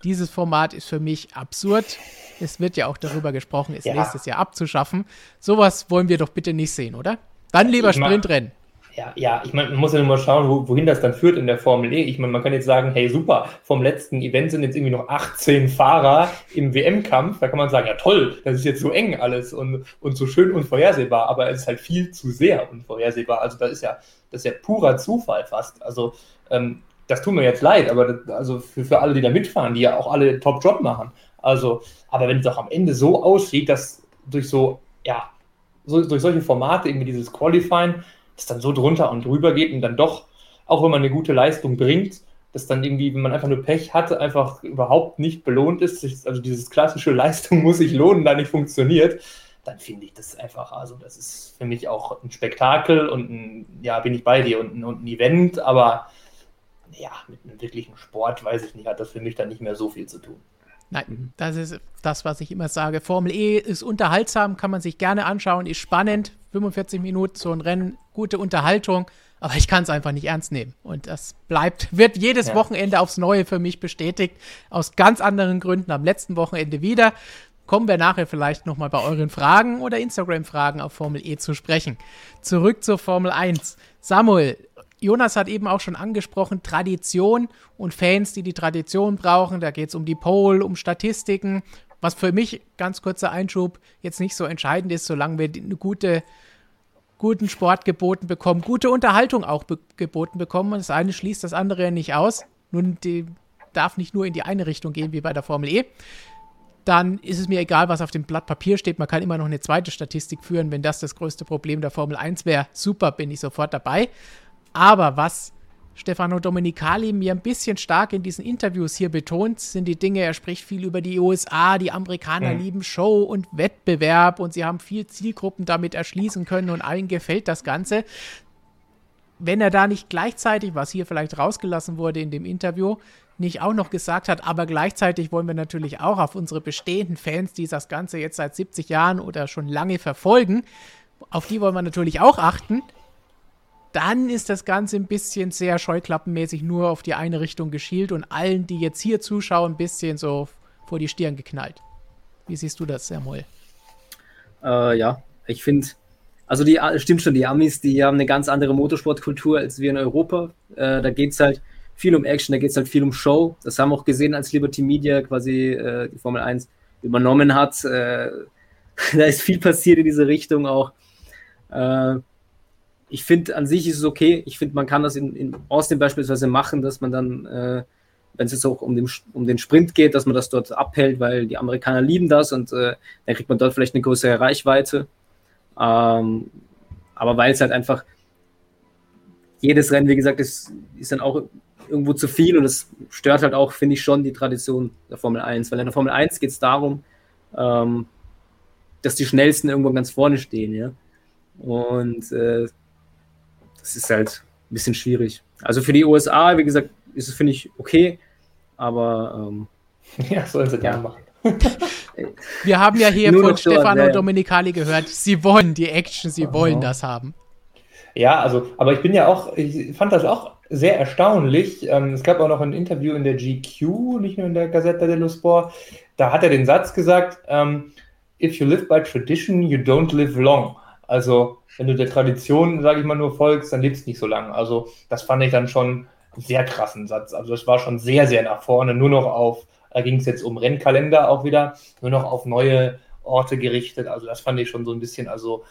Speaker 1: dieses Format ist für mich absurd. Es wird ja auch darüber gesprochen, es ja. nächstes Jahr abzuschaffen. Sowas wollen wir doch bitte nicht sehen, oder? Dann lieber ich Sprintrennen.
Speaker 3: Ja, ja, ich meine, man muss ja nur mal schauen, wo, wohin das dann führt in der Formel E. Ich meine, man kann jetzt sagen, hey, super, vom letzten Event sind jetzt irgendwie noch 18 Fahrer im WM-Kampf. Da kann man sagen, ja toll, das ist jetzt so eng alles und, und so schön unvorhersehbar, aber es ist halt viel zu sehr unvorhersehbar. Also das ist ja, das ist ja purer Zufall fast. Also ähm, das tut mir jetzt leid, aber das, also für, für alle, die da mitfahren, die ja auch alle Top-Job machen. Also, aber wenn es auch am Ende so aussieht, dass durch so, ja, so, durch solche Formate irgendwie dieses Qualifying, das dann so drunter und drüber geht und dann doch, auch wenn man eine gute Leistung bringt, dass dann irgendwie, wenn man einfach nur Pech hatte, einfach überhaupt nicht belohnt ist, also dieses klassische *laughs* Leistung muss sich lohnen, da nicht funktioniert, dann finde ich das einfach, also das ist für mich auch ein Spektakel und ein, ja, bin ich bei dir und ein, und ein Event, aber ja, mit einem wirklichen Sport, weiß ich nicht, hat das für mich dann nicht mehr so viel zu tun.
Speaker 1: Nein, das ist das, was ich immer sage. Formel E ist unterhaltsam, kann man sich gerne anschauen, ist spannend. 45 Minuten so ein Rennen, gute Unterhaltung, aber ich kann es einfach nicht ernst nehmen. Und das bleibt, wird jedes ja. Wochenende aufs Neue für mich bestätigt, aus ganz anderen Gründen am letzten Wochenende wieder. Kommen wir nachher vielleicht nochmal bei euren Fragen oder Instagram-Fragen auf Formel E zu sprechen. Zurück zur Formel 1. Samuel, Jonas hat eben auch schon angesprochen, Tradition und Fans, die die Tradition brauchen. Da geht es um die Pole, um Statistiken. Was für mich, ganz kurzer Einschub, jetzt nicht so entscheidend ist, solange wir eine gute, guten Sport geboten bekommen, gute Unterhaltung auch be geboten bekommen. Das eine schließt das andere nicht aus. Nun, die darf nicht nur in die eine Richtung gehen wie bei der Formel E. Dann ist es mir egal, was auf dem Blatt Papier steht. Man kann immer noch eine zweite Statistik führen. Wenn das das größte Problem der Formel 1 wäre, super, bin ich sofort dabei. Aber was Stefano Domenicali mir ein bisschen stark in diesen Interviews hier betont, sind die Dinge, er spricht viel über die USA, die Amerikaner mhm. lieben Show und Wettbewerb und sie haben viel Zielgruppen damit erschließen können und allen gefällt das Ganze. Wenn er da nicht gleichzeitig, was hier vielleicht rausgelassen wurde in dem Interview, nicht auch noch gesagt hat, aber gleichzeitig wollen wir natürlich auch auf unsere bestehenden Fans, die das Ganze jetzt seit 70 Jahren oder schon lange verfolgen, auf die wollen wir natürlich auch achten dann ist das Ganze ein bisschen sehr scheuklappenmäßig nur auf die eine Richtung geschielt und allen, die jetzt hier zuschauen, ein bisschen so vor die Stirn geknallt. Wie siehst du das, Samuel?
Speaker 2: Äh, ja, ich finde, also die stimmt schon, die Amis, die haben eine ganz andere Motorsportkultur als wir in Europa. Äh, da geht es halt viel um Action, da geht es halt viel um Show. Das haben wir auch gesehen, als Liberty Media quasi äh, die Formel 1 übernommen hat. Äh, *laughs* da ist viel passiert in diese Richtung auch. Ich finde, an sich ist es okay. Ich finde, man kann das in, in Austin beispielsweise machen, dass man dann, äh, wenn es jetzt auch um den, um den Sprint geht, dass man das dort abhält, weil die Amerikaner lieben das und äh, dann kriegt man dort vielleicht eine größere Reichweite. Ähm, aber weil es halt einfach jedes Rennen, wie gesagt, ist, ist dann auch irgendwo zu viel und es stört halt auch, finde ich, schon die Tradition der Formel 1. Weil in der Formel 1 geht es darum, ähm, dass die Schnellsten irgendwo ganz vorne stehen, ja. Und äh, das ist halt ein bisschen schwierig. Also für die USA, wie gesagt, ist es, finde ich, okay, aber ähm, *laughs*
Speaker 3: ja, sollen sie gerne machen. *laughs*
Speaker 1: Wir haben ja hier von Stefano ja. Domenicali gehört, sie wollen die Action, sie oh. wollen das haben.
Speaker 3: Ja, also, aber ich bin ja auch, ich fand das auch sehr erstaunlich. Ähm, es gab auch noch ein Interview in der GQ, nicht nur in der Gazzetta dello Sport. Da hat er den Satz gesagt: ähm, If you live by tradition, you don't live long. Also, wenn du der Tradition, sage ich mal, nur folgst, dann lebst du nicht so lange. Also, das fand ich dann schon einen sehr krassen Satz. Also, das war schon sehr, sehr nach vorne. Nur noch auf, da ging es jetzt um Rennkalender auch wieder, nur noch auf neue Orte gerichtet. Also, das fand ich schon so ein bisschen, also,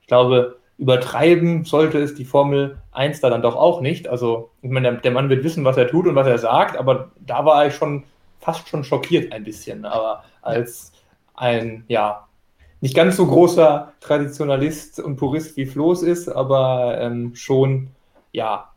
Speaker 3: ich glaube, übertreiben sollte es die Formel 1 da dann doch auch nicht. Also, ich meine, der, Mann wird wissen, was er tut und was er sagt, aber da war ich schon fast schon schockiert ein bisschen. Aber als ein, ja, nicht ganz so großer Traditionalist und Purist wie Floß ist, aber ähm, schon, ja,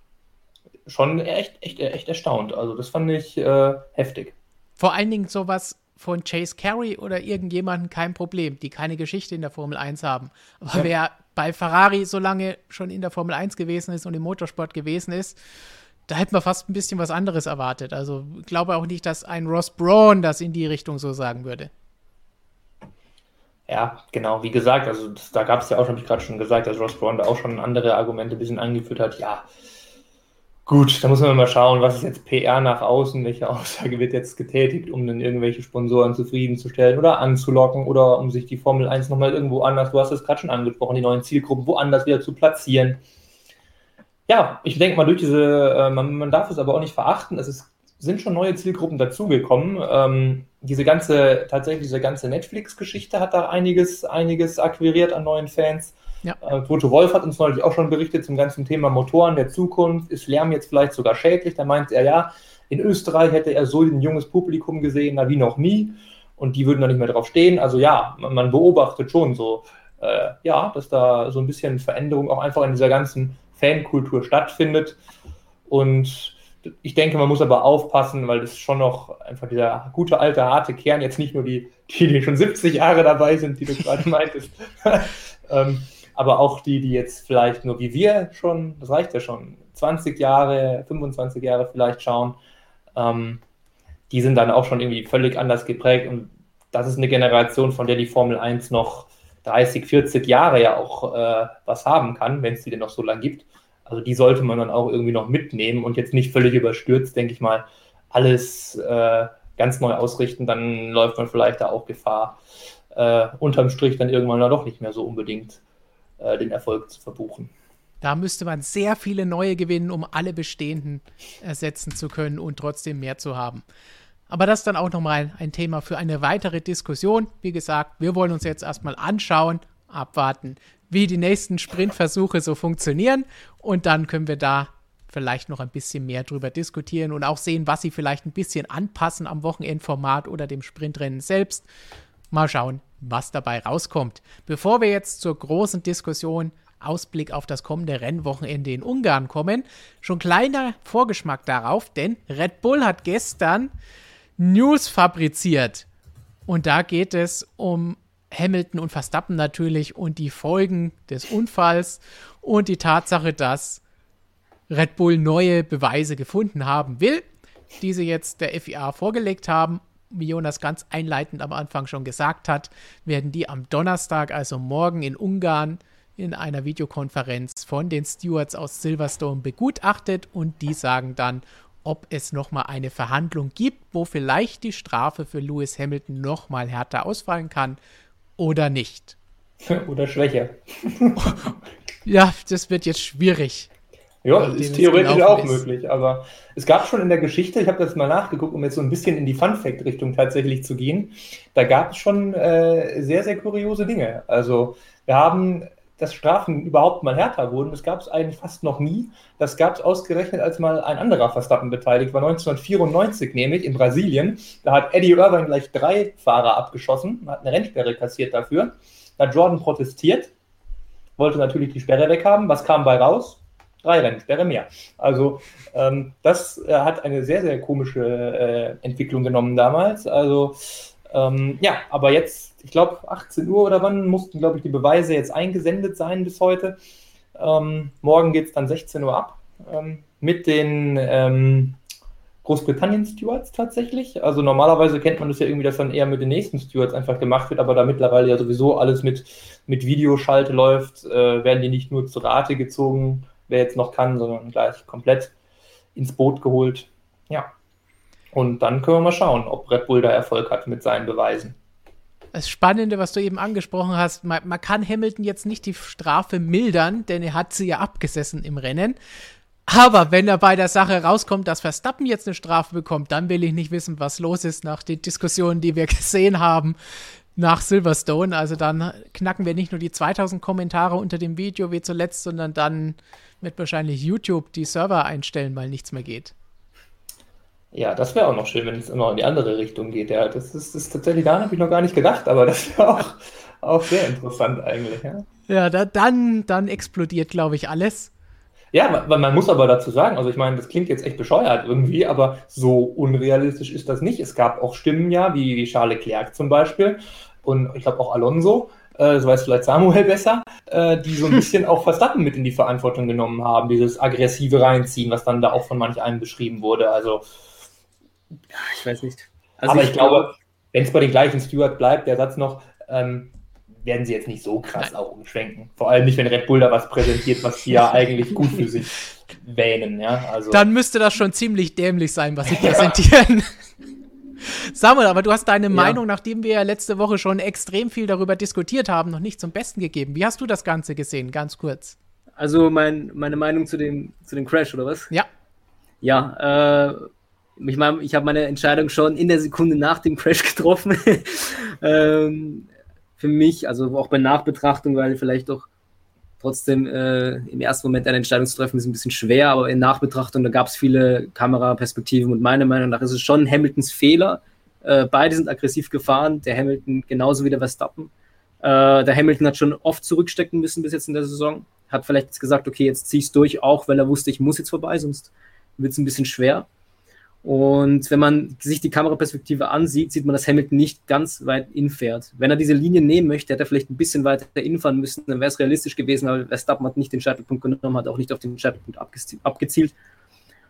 Speaker 3: schon echt, echt, echt erstaunt. Also, das fand ich äh, heftig.
Speaker 1: Vor allen Dingen sowas von Chase Carey oder irgendjemanden kein Problem, die keine Geschichte in der Formel 1 haben. Aber ja. wer bei Ferrari so lange schon in der Formel 1 gewesen ist und im Motorsport gewesen ist, da hätte man fast ein bisschen was anderes erwartet. Also ich glaube auch nicht, dass ein Ross Braun das in die Richtung so sagen würde.
Speaker 3: Ja, genau, wie gesagt, also das, da gab es ja auch, habe ich gerade schon gesagt, dass Ross Braun da auch schon andere Argumente ein bisschen angeführt hat. Ja, Gut, da muss man mal schauen, was ist jetzt PR nach außen, welche *laughs* Aussage wird jetzt getätigt, um dann irgendwelche Sponsoren zufriedenzustellen oder anzulocken oder um sich die Formel 1 nochmal irgendwo anders, du hast es gerade schon angesprochen, die neuen Zielgruppen woanders wieder zu platzieren. Ja, ich denke mal, durch diese, äh, man, man, darf es aber auch nicht verachten, es ist, sind schon neue Zielgruppen dazugekommen. Ähm, diese ganze, tatsächlich diese ganze Netflix-Geschichte hat da einiges, einiges akquiriert an neuen Fans. Ja. Äh, Tote Wolf hat uns neulich auch schon berichtet zum ganzen Thema Motoren der Zukunft. Ist Lärm jetzt vielleicht sogar schädlich? Da meint er, ja, in Österreich hätte er so ein junges Publikum gesehen, na, wie noch nie. Und die würden da nicht mehr drauf stehen. Also ja, man, man beobachtet schon so, äh, ja, dass da so ein bisschen Veränderung auch einfach in dieser ganzen Fankultur stattfindet. Und ich denke, man muss aber aufpassen, weil das schon noch einfach dieser gute alte harte Kern, jetzt nicht nur die, die, die schon 70 Jahre dabei sind, die du gerade *laughs* meintest, *laughs* ähm, aber auch die, die jetzt vielleicht nur wie wir schon, das reicht ja schon, 20 Jahre, 25 Jahre vielleicht schauen, ähm, die sind dann auch schon irgendwie völlig anders geprägt und das ist eine Generation, von der die Formel 1 noch 30, 40 Jahre ja auch äh, was haben kann, wenn es die denn noch so lange gibt. Also die sollte man dann auch irgendwie noch mitnehmen und jetzt nicht völlig überstürzt, denke ich mal, alles äh, ganz neu ausrichten, dann läuft man vielleicht da auch Gefahr, äh, unterm Strich dann irgendwann dann doch nicht mehr so unbedingt äh, den Erfolg zu verbuchen.
Speaker 1: Da müsste man sehr viele neue gewinnen, um alle bestehenden ersetzen zu können und trotzdem mehr zu haben. Aber das ist dann auch nochmal ein Thema für eine weitere Diskussion. Wie gesagt, wir wollen uns jetzt erstmal anschauen, abwarten, wie die nächsten Sprintversuche so funktionieren. Und dann können wir da vielleicht noch ein bisschen mehr drüber diskutieren und auch sehen, was sie vielleicht ein bisschen anpassen am Wochenendformat oder dem Sprintrennen selbst. Mal schauen, was dabei rauskommt. Bevor wir jetzt zur großen Diskussion Ausblick auf das kommende Rennwochenende in Ungarn kommen, schon kleiner Vorgeschmack darauf, denn Red Bull hat gestern News fabriziert. Und da geht es um Hamilton und Verstappen natürlich und die Folgen des Unfalls und die Tatsache, dass Red Bull neue Beweise gefunden haben will, diese jetzt der FIA vorgelegt haben. Wie Jonas ganz einleitend am Anfang schon gesagt hat, werden die am Donnerstag, also morgen in Ungarn, in einer Videokonferenz von den Stewards aus Silverstone begutachtet und die sagen dann, ob es nochmal eine Verhandlung gibt, wo vielleicht die Strafe für Lewis Hamilton nochmal härter ausfallen kann oder nicht. *laughs*
Speaker 3: Oder schwächer. *laughs*
Speaker 1: ja, das wird jetzt schwierig.
Speaker 3: Ja, also ist theoretisch auch ist. möglich, aber es gab schon in der Geschichte, ich habe das mal nachgeguckt, um jetzt so ein bisschen in die Fun-Fact-Richtung tatsächlich zu gehen, da gab es schon äh, sehr, sehr kuriose Dinge. Also wir haben, dass Strafen überhaupt mal härter wurden, das gab es eigentlich fast noch nie. Das gab es ausgerechnet, als mal ein anderer Verstappen beteiligt war, 1994 nämlich in Brasilien. Da hat Eddie Irvine gleich drei Fahrer abgeschossen, hat eine Rennsperre kassiert dafür. Da hat Jordan protestiert, wollte natürlich die Sperre weghaben. Was kam bei raus? drei Rennen, wäre mehr. Also ähm, das äh, hat eine sehr, sehr komische äh, Entwicklung genommen damals. Also ähm, ja, aber jetzt, ich glaube, 18 Uhr oder wann mussten, glaube ich, die Beweise jetzt eingesendet sein bis heute. Ähm, morgen geht es dann 16 Uhr ab ähm, mit den ähm, Großbritannien-Stewards tatsächlich. Also normalerweise kennt man das ja irgendwie, dass dann eher mit den nächsten Stewards einfach gemacht wird, aber da mittlerweile ja sowieso alles mit, mit Videoschalte läuft, äh, werden die nicht nur zu Rate gezogen, wer jetzt noch kann, sondern gleich komplett ins Boot geholt. Ja. Und dann können wir mal schauen, ob Red Bull da Erfolg hat mit seinen Beweisen.
Speaker 1: Das Spannende, was du eben angesprochen hast, man, man, kann Hamilton jetzt nicht die Strafe mildern, denn er hat sie ja abgesessen im Rennen. Aber wenn er bei der Sache rauskommt, dass Verstappen jetzt eine Strafe bekommt, dann will ich nicht wissen, was los ist nach den Diskussionen, die wir gesehen haben nach Silverstone. Also dann knacken wir nicht nur die 2000 Kommentare unter dem Video wie zuletzt, sondern dann wird wahrscheinlich YouTube die Server einstellen, weil nichts mehr geht.
Speaker 3: Ja, das wäre auch noch schön, wenn es immer in die andere Richtung geht. Ja, das ist, ist tatsächlich, daran habe ich noch gar nicht gedacht, aber das wäre auch, auch sehr interessant eigentlich. Ja,
Speaker 1: ja da, dann, dann explodiert, glaube ich, alles.
Speaker 3: Ja, man, man muss aber dazu sagen, also ich meine, das klingt jetzt echt bescheuert irgendwie, aber so unrealistisch ist das nicht. Es gab auch Stimmen ja, wie, wie Charles Leclerc zum Beispiel und ich glaube auch Alonso, äh, so weiß vielleicht Samuel besser, äh, die so ein *laughs* bisschen auch Verstappen mit in die Verantwortung genommen haben, dieses aggressive Reinziehen, was dann da auch von manch einem beschrieben wurde. Also,
Speaker 2: ich weiß nicht.
Speaker 3: Also aber ich, ich glaube, wenn es bei den gleichen Stewart bleibt, der Satz noch, ähm, werden sie jetzt nicht so krass auch umschwenken. Vor allem nicht, wenn Red Bull da was präsentiert, was sie ja *laughs* eigentlich gut für sich wähnen. Ja?
Speaker 1: Also. Dann müsste das schon ziemlich dämlich sein, was sie *laughs* präsentieren. Samuel, aber du hast deine ja. Meinung, nachdem wir ja letzte Woche schon extrem viel darüber diskutiert haben, noch nicht zum Besten gegeben. Wie hast du das Ganze gesehen? Ganz kurz.
Speaker 2: Also mein, meine Meinung zu dem, zu dem Crash, oder was?
Speaker 1: Ja.
Speaker 2: Ja, äh, ich meine, ich habe meine Entscheidung schon in der Sekunde nach dem Crash getroffen. *laughs* ähm, für mich, also auch bei Nachbetrachtung, weil vielleicht doch trotzdem äh, im ersten Moment eine Entscheidung zu treffen ist ein bisschen schwer, aber in Nachbetrachtung, da gab es viele Kameraperspektiven und meiner Meinung nach ist es schon Hamiltons Fehler. Äh, beide sind aggressiv gefahren, der Hamilton genauso wie der Verstappen. Äh, der Hamilton hat schon oft zurückstecken müssen bis jetzt in der Saison. Hat vielleicht jetzt gesagt, okay, jetzt zieh ich durch, auch weil er wusste, ich muss jetzt vorbei, sonst wird es ein bisschen schwer. Und wenn man sich die Kameraperspektive ansieht, sieht man, dass Hamilton nicht ganz weit in fährt. Wenn er diese Linie nehmen möchte, hätte er vielleicht ein bisschen weiter infahren müssen, dann wäre es realistisch gewesen, aber Verstappen hat nicht den Scheitelpunkt genommen, hat auch nicht auf den Scheitelpunkt abgezielt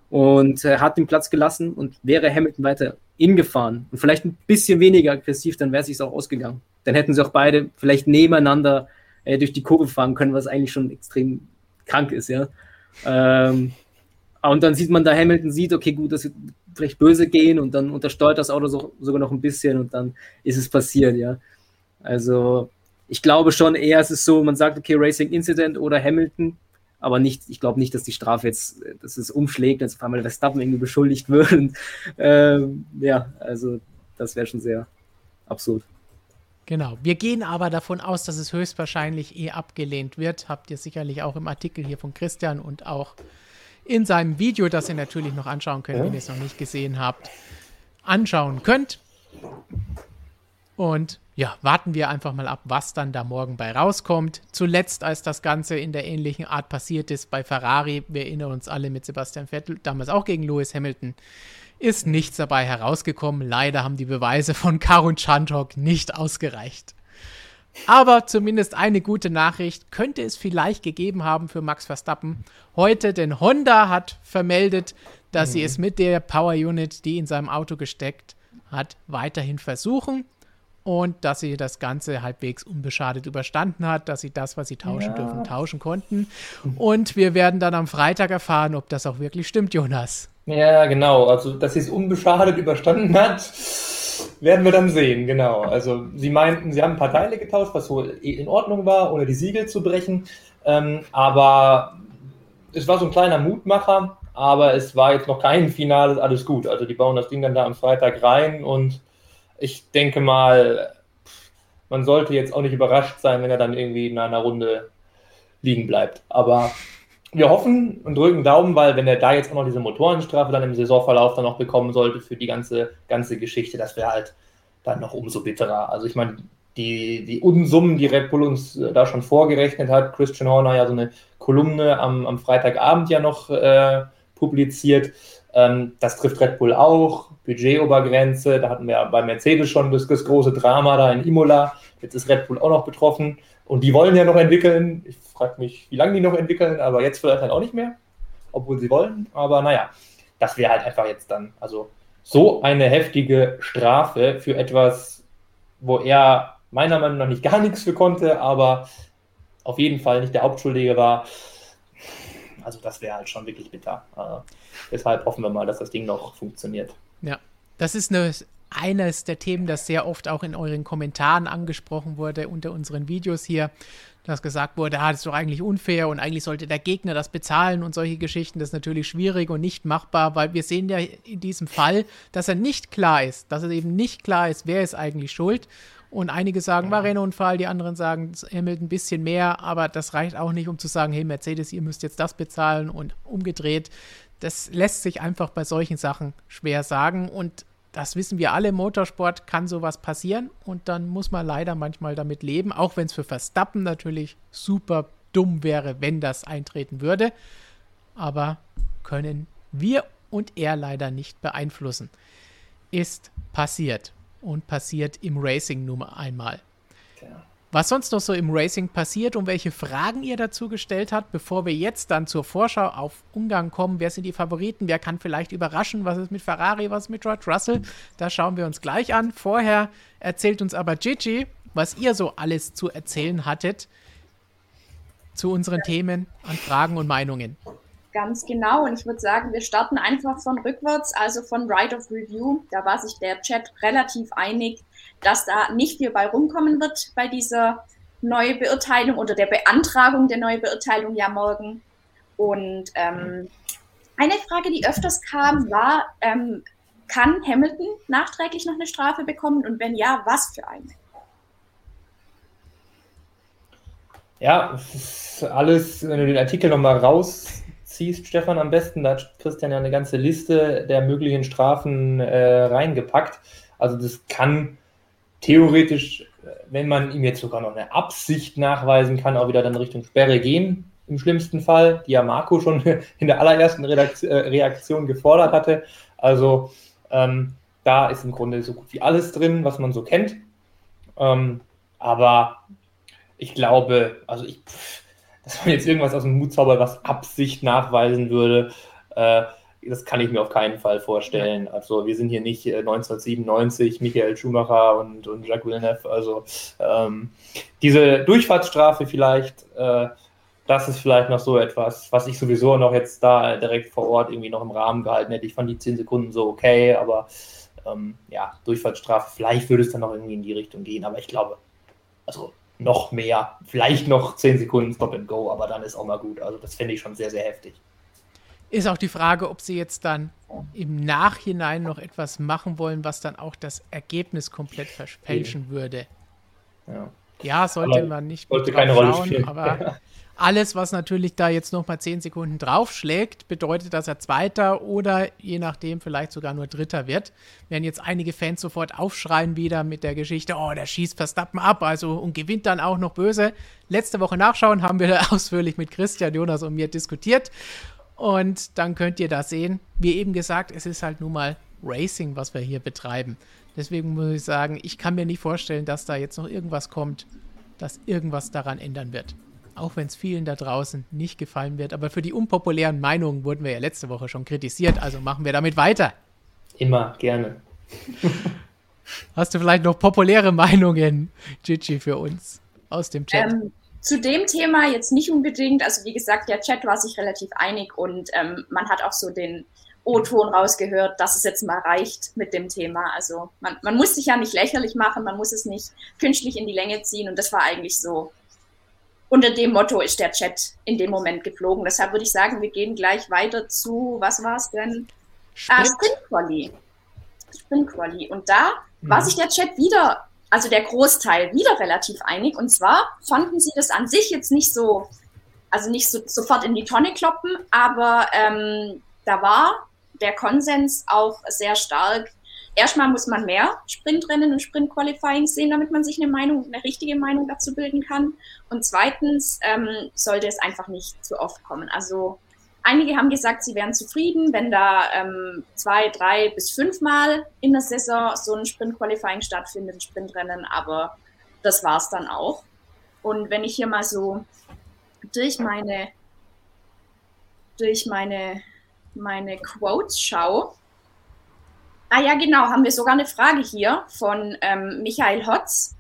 Speaker 2: und er hat den Platz gelassen und wäre Hamilton weiter ingefahren und vielleicht ein bisschen weniger aggressiv, dann wäre es sich auch ausgegangen. Dann hätten sie auch beide vielleicht nebeneinander äh, durch die Kurve fahren können, was eigentlich schon extrem krank ist, ja. Ähm, und dann sieht man da, Hamilton sieht, okay, gut, das wird vielleicht böse gehen und dann untersteuert das Auto so, sogar noch ein bisschen und dann ist es passiert, ja. Also ich glaube schon eher, es ist so, man sagt, okay, Racing Incident oder Hamilton, aber nicht, ich glaube nicht, dass die Strafe jetzt, dass es umschlägt, dass auf einmal Verstappen irgendwie beschuldigt wird. Und, ähm, ja, also das wäre schon sehr absurd.
Speaker 1: Genau. Wir gehen aber davon aus, dass es höchstwahrscheinlich eh abgelehnt wird. Habt ihr sicherlich auch im Artikel hier von Christian und auch in seinem Video, das ihr natürlich noch anschauen könnt, ja. wenn ihr es noch nicht gesehen habt, anschauen könnt. Und ja, warten wir einfach mal ab, was dann da morgen bei rauskommt. Zuletzt, als das Ganze in der ähnlichen Art passiert ist bei Ferrari, wir erinnern uns alle mit Sebastian Vettel, damals auch gegen Lewis Hamilton, ist nichts dabei herausgekommen. Leider haben die Beweise von Karun Chandhok nicht ausgereicht. Aber zumindest eine gute Nachricht könnte es vielleicht gegeben haben für Max Verstappen heute, denn Honda hat vermeldet, dass mhm. sie es mit der Power Unit, die in seinem Auto gesteckt hat, weiterhin versuchen und dass sie das Ganze halbwegs unbeschadet überstanden hat, dass sie das, was sie tauschen ja. dürfen, tauschen konnten. Und wir werden dann am Freitag erfahren, ob das auch wirklich stimmt, Jonas.
Speaker 3: Ja, genau. Also, dass sie es unbeschadet überstanden hat, werden wir dann sehen, genau. Also sie meinten, sie haben ein paar Teile getauscht, was so in Ordnung war, ohne die Siegel zu brechen. Ähm, aber es war so ein kleiner Mutmacher, aber es war jetzt noch kein finales alles gut. Also die bauen das Ding dann da am Freitag rein und ich denke mal, man sollte jetzt auch nicht überrascht sein, wenn er dann irgendwie in einer Runde liegen bleibt. Aber wir hoffen und drücken Daumen, weil wenn er da jetzt auch noch diese Motorenstrafe dann im Saisonverlauf dann noch bekommen sollte für die ganze, ganze Geschichte, das wäre halt dann noch umso bitterer. Also ich meine, die, die Unsummen, die Red Bull uns äh, da schon vorgerechnet hat. Christian Horner ja so eine Kolumne am, am Freitagabend ja noch äh, publiziert. Ähm, das trifft Red Bull auch. Budgetobergrenze, da hatten wir bei Mercedes schon das, das große Drama da in Imola. Jetzt ist Red Bull auch noch betroffen. Und die wollen ja noch entwickeln. Ich frage mich, wie lange die noch entwickeln, aber jetzt vielleicht dann auch nicht mehr, obwohl sie wollen. Aber naja, das wäre halt einfach jetzt dann, also so eine heftige Strafe für etwas, wo er meiner Meinung nach nicht gar nichts für konnte, aber auf jeden Fall nicht der Hauptschuldige war. Also das wäre halt schon wirklich bitter. Äh, deshalb hoffen wir mal, dass das Ding noch funktioniert.
Speaker 1: Ja, das ist eine, eines der Themen, das sehr oft auch in euren Kommentaren angesprochen wurde unter unseren Videos hier, dass gesagt wurde, ah, das ist doch eigentlich unfair und eigentlich sollte der Gegner das bezahlen und solche Geschichten. Das ist natürlich schwierig und nicht machbar, weil wir sehen ja in diesem Fall, dass er nicht klar ist, dass es eben nicht klar ist, wer ist eigentlich schuld. Und einige sagen, war Renault-Unfall, die anderen sagen, Hamilton ein bisschen mehr, aber das reicht auch nicht, um zu sagen, hey Mercedes, ihr müsst jetzt das bezahlen und umgedreht. Das lässt sich einfach bei solchen Sachen schwer sagen und das wissen wir alle, Motorsport kann sowas passieren und dann muss man leider manchmal damit leben, auch wenn es für Verstappen natürlich super dumm wäre, wenn das eintreten würde. Aber können wir und er leider nicht beeinflussen. Ist passiert und passiert im Racing nur einmal. Ja. Was sonst noch so im Racing passiert und welche Fragen ihr dazu gestellt habt, bevor wir jetzt dann zur Vorschau auf Ungarn kommen. Wer sind die Favoriten? Wer kann vielleicht überraschen? Was ist mit Ferrari? Was ist mit George Russell? Das schauen wir uns gleich an. Vorher erzählt uns aber Gigi, was ihr so alles zu erzählen hattet zu unseren Themen an Fragen und Meinungen.
Speaker 4: Ganz genau. Und ich würde sagen, wir starten einfach von rückwärts, also von Right of Review. Da war sich der Chat relativ einig, dass da nicht viel bei rumkommen wird bei dieser Neubeurteilung oder der Beantragung der Neubeurteilung ja morgen. Und ähm, eine Frage, die öfters kam, war, ähm, kann Hamilton nachträglich noch eine Strafe bekommen und wenn ja, was für eine?
Speaker 3: Ja, alles, wenn du den Artikel nochmal raus ziehst, Stefan, am besten. Da hat Christian ja eine ganze Liste der möglichen Strafen äh, reingepackt. Also das kann theoretisch, wenn man ihm jetzt sogar noch eine Absicht nachweisen kann, auch wieder dann Richtung Sperre gehen, im schlimmsten Fall, die ja Marco schon *laughs* in der allerersten äh, Reaktion gefordert hatte. Also ähm, da ist im Grunde so gut wie alles drin, was man so kennt. Ähm, aber ich glaube, also ich, pff, dass man jetzt irgendwas aus dem Hut zaubert, was Absicht nachweisen würde, äh, das kann ich mir auf keinen Fall vorstellen. Also wir sind hier nicht äh, 1997 Michael Schumacher und, und Jacques Villeneuve. Also ähm, diese Durchfahrtsstrafe vielleicht, äh, das ist vielleicht noch so etwas, was ich sowieso noch jetzt da direkt vor Ort irgendwie noch im Rahmen gehalten hätte. Ich fand die 10 Sekunden so okay, aber ähm, ja, Durchfahrtsstrafe, vielleicht würde es dann noch irgendwie in die Richtung gehen, aber ich glaube, also noch mehr, vielleicht noch 10 Sekunden Stop and Go, aber dann ist auch mal gut. Also das finde ich schon sehr, sehr heftig.
Speaker 1: Ist auch die Frage, ob sie jetzt dann im Nachhinein noch etwas machen wollen, was dann auch das Ergebnis komplett verfälschen würde. Ja, ja sollte aber man nicht
Speaker 3: sollte keine Rolle spielen.
Speaker 1: aber Alles, was natürlich da jetzt nochmal 10 Sekunden draufschlägt, bedeutet, dass er Zweiter oder je nachdem vielleicht sogar nur Dritter wird. Werden jetzt einige Fans sofort aufschreien wieder mit der Geschichte, oh, der schießt Verstappen ab, also und gewinnt dann auch noch böse. Letzte Woche nachschauen, haben wir *laughs* ausführlich mit Christian, Jonas und mir diskutiert. Und dann könnt ihr da sehen, wie eben gesagt, es ist halt nun mal Racing, was wir hier betreiben. Deswegen muss ich sagen, ich kann mir nicht vorstellen, dass da jetzt noch irgendwas kommt, das irgendwas daran ändern wird auch wenn es vielen da draußen nicht gefallen wird. Aber für die unpopulären Meinungen wurden wir ja letzte Woche schon kritisiert, also machen wir damit weiter.
Speaker 3: Immer, gerne. *laughs*
Speaker 1: Hast du vielleicht noch populäre Meinungen, Gigi, für uns aus dem Chat? Ähm,
Speaker 4: zu dem Thema jetzt nicht unbedingt. Also wie gesagt, der Chat war sich relativ einig und ähm, man hat auch so den O-Ton rausgehört, dass es jetzt mal reicht mit dem Thema. Also man, man muss sich ja nicht lächerlich machen, man muss es nicht künstlich in die Länge ziehen und das war eigentlich so unter dem Motto ist der Chat in dem Moment geflogen. Deshalb würde ich sagen, wir gehen gleich weiter zu, was war es denn? Ah, Sprint. Ah, Sprint Quali. Sprint Quali. Und da mhm. war sich der Chat wieder, also der Großteil, wieder relativ einig. Und zwar fanden sie das an sich jetzt nicht so, also nicht so sofort in die Tonne kloppen, aber ähm, da war der Konsens auch sehr stark, erstmal muss man mehr Sprintrennen und Sprintqualifying sehen, damit man sich eine Meinung, eine richtige Meinung dazu bilden kann. Und zweitens ähm, sollte es einfach nicht zu oft kommen. Also einige haben gesagt, sie wären zufrieden, wenn da ähm, zwei, drei bis fünfmal in der Saison so ein Sprint-Qualifying stattfindet, ein Sprintrennen, aber das war es dann auch. Und wenn ich hier mal so durch meine, durch meine, meine Quotes schaue, Ah ja, genau, haben wir sogar eine Frage hier von ähm, Michael Hotz.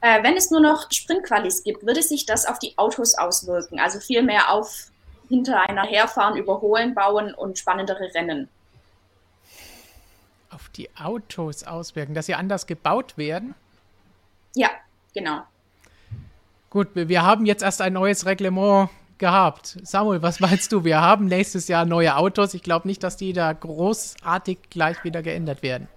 Speaker 4: Äh, wenn es nur noch Sprintqualis gibt, würde sich das auf die Autos auswirken? Also viel mehr auf hintereinander herfahren, überholen, bauen und spannendere Rennen.
Speaker 1: Auf die Autos auswirken, dass sie anders gebaut werden?
Speaker 4: Ja, genau.
Speaker 1: Gut, wir haben jetzt erst ein neues Reglement gehabt. Samuel, was meinst du? Wir haben nächstes Jahr neue Autos. Ich glaube nicht, dass die da großartig gleich wieder geändert werden.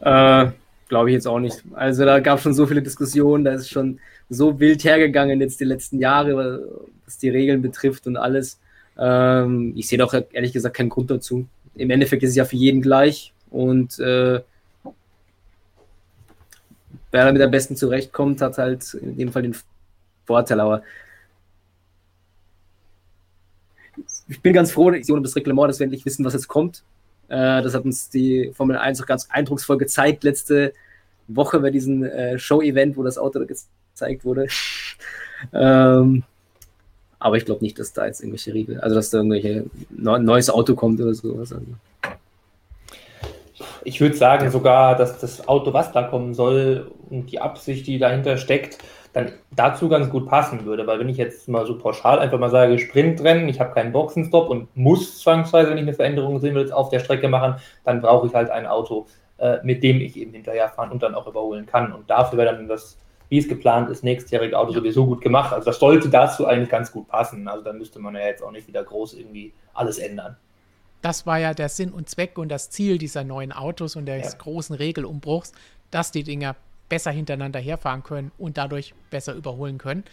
Speaker 2: Äh, glaube ich jetzt auch nicht. Also da gab es schon so viele Diskussionen, da ist schon so wild hergegangen jetzt die letzten Jahre, was die Regeln betrifft und alles. Ähm, ich sehe doch ehrlich gesagt keinen Grund dazu. Im Endeffekt ist es ja für jeden gleich und äh, wer damit am besten zurechtkommt, hat halt in dem Fall den Vorteil. Aber ich bin ganz froh, dass ohne das Reglement, dass wir endlich wissen, was jetzt kommt. Äh, das hat uns die Formel 1 auch ganz eindrucksvoll gezeigt letzte Woche bei diesem äh, Show-Event, wo das Auto gezeigt wurde. *laughs* ähm, aber ich glaube nicht, dass da jetzt irgendwelche Riegel, also dass da irgendwelche neues Auto kommt oder sowas. Also.
Speaker 3: Ich würde sagen sogar, dass das Auto, was da kommen soll und die Absicht, die dahinter steckt, dann dazu ganz gut passen würde. Weil wenn ich jetzt mal so pauschal einfach mal sage, Sprintrennen, ich habe keinen Boxenstopp und muss zwangsweise, wenn ich eine Veränderung sehen will, auf der Strecke machen, dann brauche ich halt ein Auto, äh, mit dem ich eben hinterherfahren und dann auch überholen kann. Und dafür wäre dann das, wie es geplant ist, nächstjährige Auto sowieso gut gemacht. Also das sollte dazu eigentlich ganz gut passen. Also dann müsste man ja jetzt auch nicht wieder groß irgendwie alles ändern.
Speaker 1: Das war ja der Sinn und Zweck und das Ziel dieser neuen Autos und des ja. großen Regelumbruchs, dass die Dinger besser hintereinander herfahren können und dadurch besser überholen können.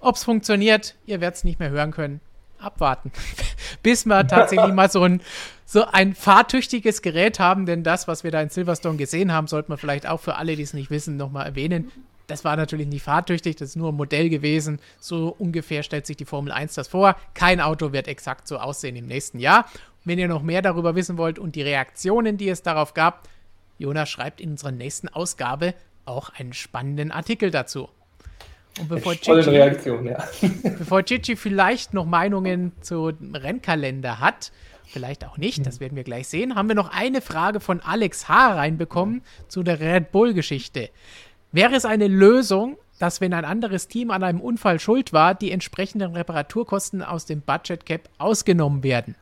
Speaker 1: Ob es funktioniert, ihr werdet es nicht mehr hören können. Abwarten, *laughs* bis wir tatsächlich *laughs* mal so ein, so ein fahrtüchtiges Gerät haben, denn das, was wir da in Silverstone gesehen haben, sollte man vielleicht auch für alle, die es nicht wissen, nochmal erwähnen. Das war natürlich nicht fahrtüchtig, das ist nur ein Modell gewesen. So ungefähr stellt sich die Formel 1 das vor. Kein Auto wird exakt so aussehen im nächsten Jahr. wenn ihr noch mehr darüber wissen wollt und die Reaktionen, die es darauf gab, Jonas schreibt in unserer nächsten Ausgabe auch einen spannenden Artikel dazu. Und bevor Gigi, Reaktion, ja. *laughs* bevor Gigi vielleicht noch Meinungen zum Rennkalender hat, vielleicht auch nicht, das werden wir gleich sehen, haben wir noch eine Frage von Alex H. reinbekommen zu der Red Bull-Geschichte. Wäre es eine Lösung, dass wenn ein anderes Team an einem Unfall schuld war, die entsprechenden Reparaturkosten aus dem Budget Cap ausgenommen werden?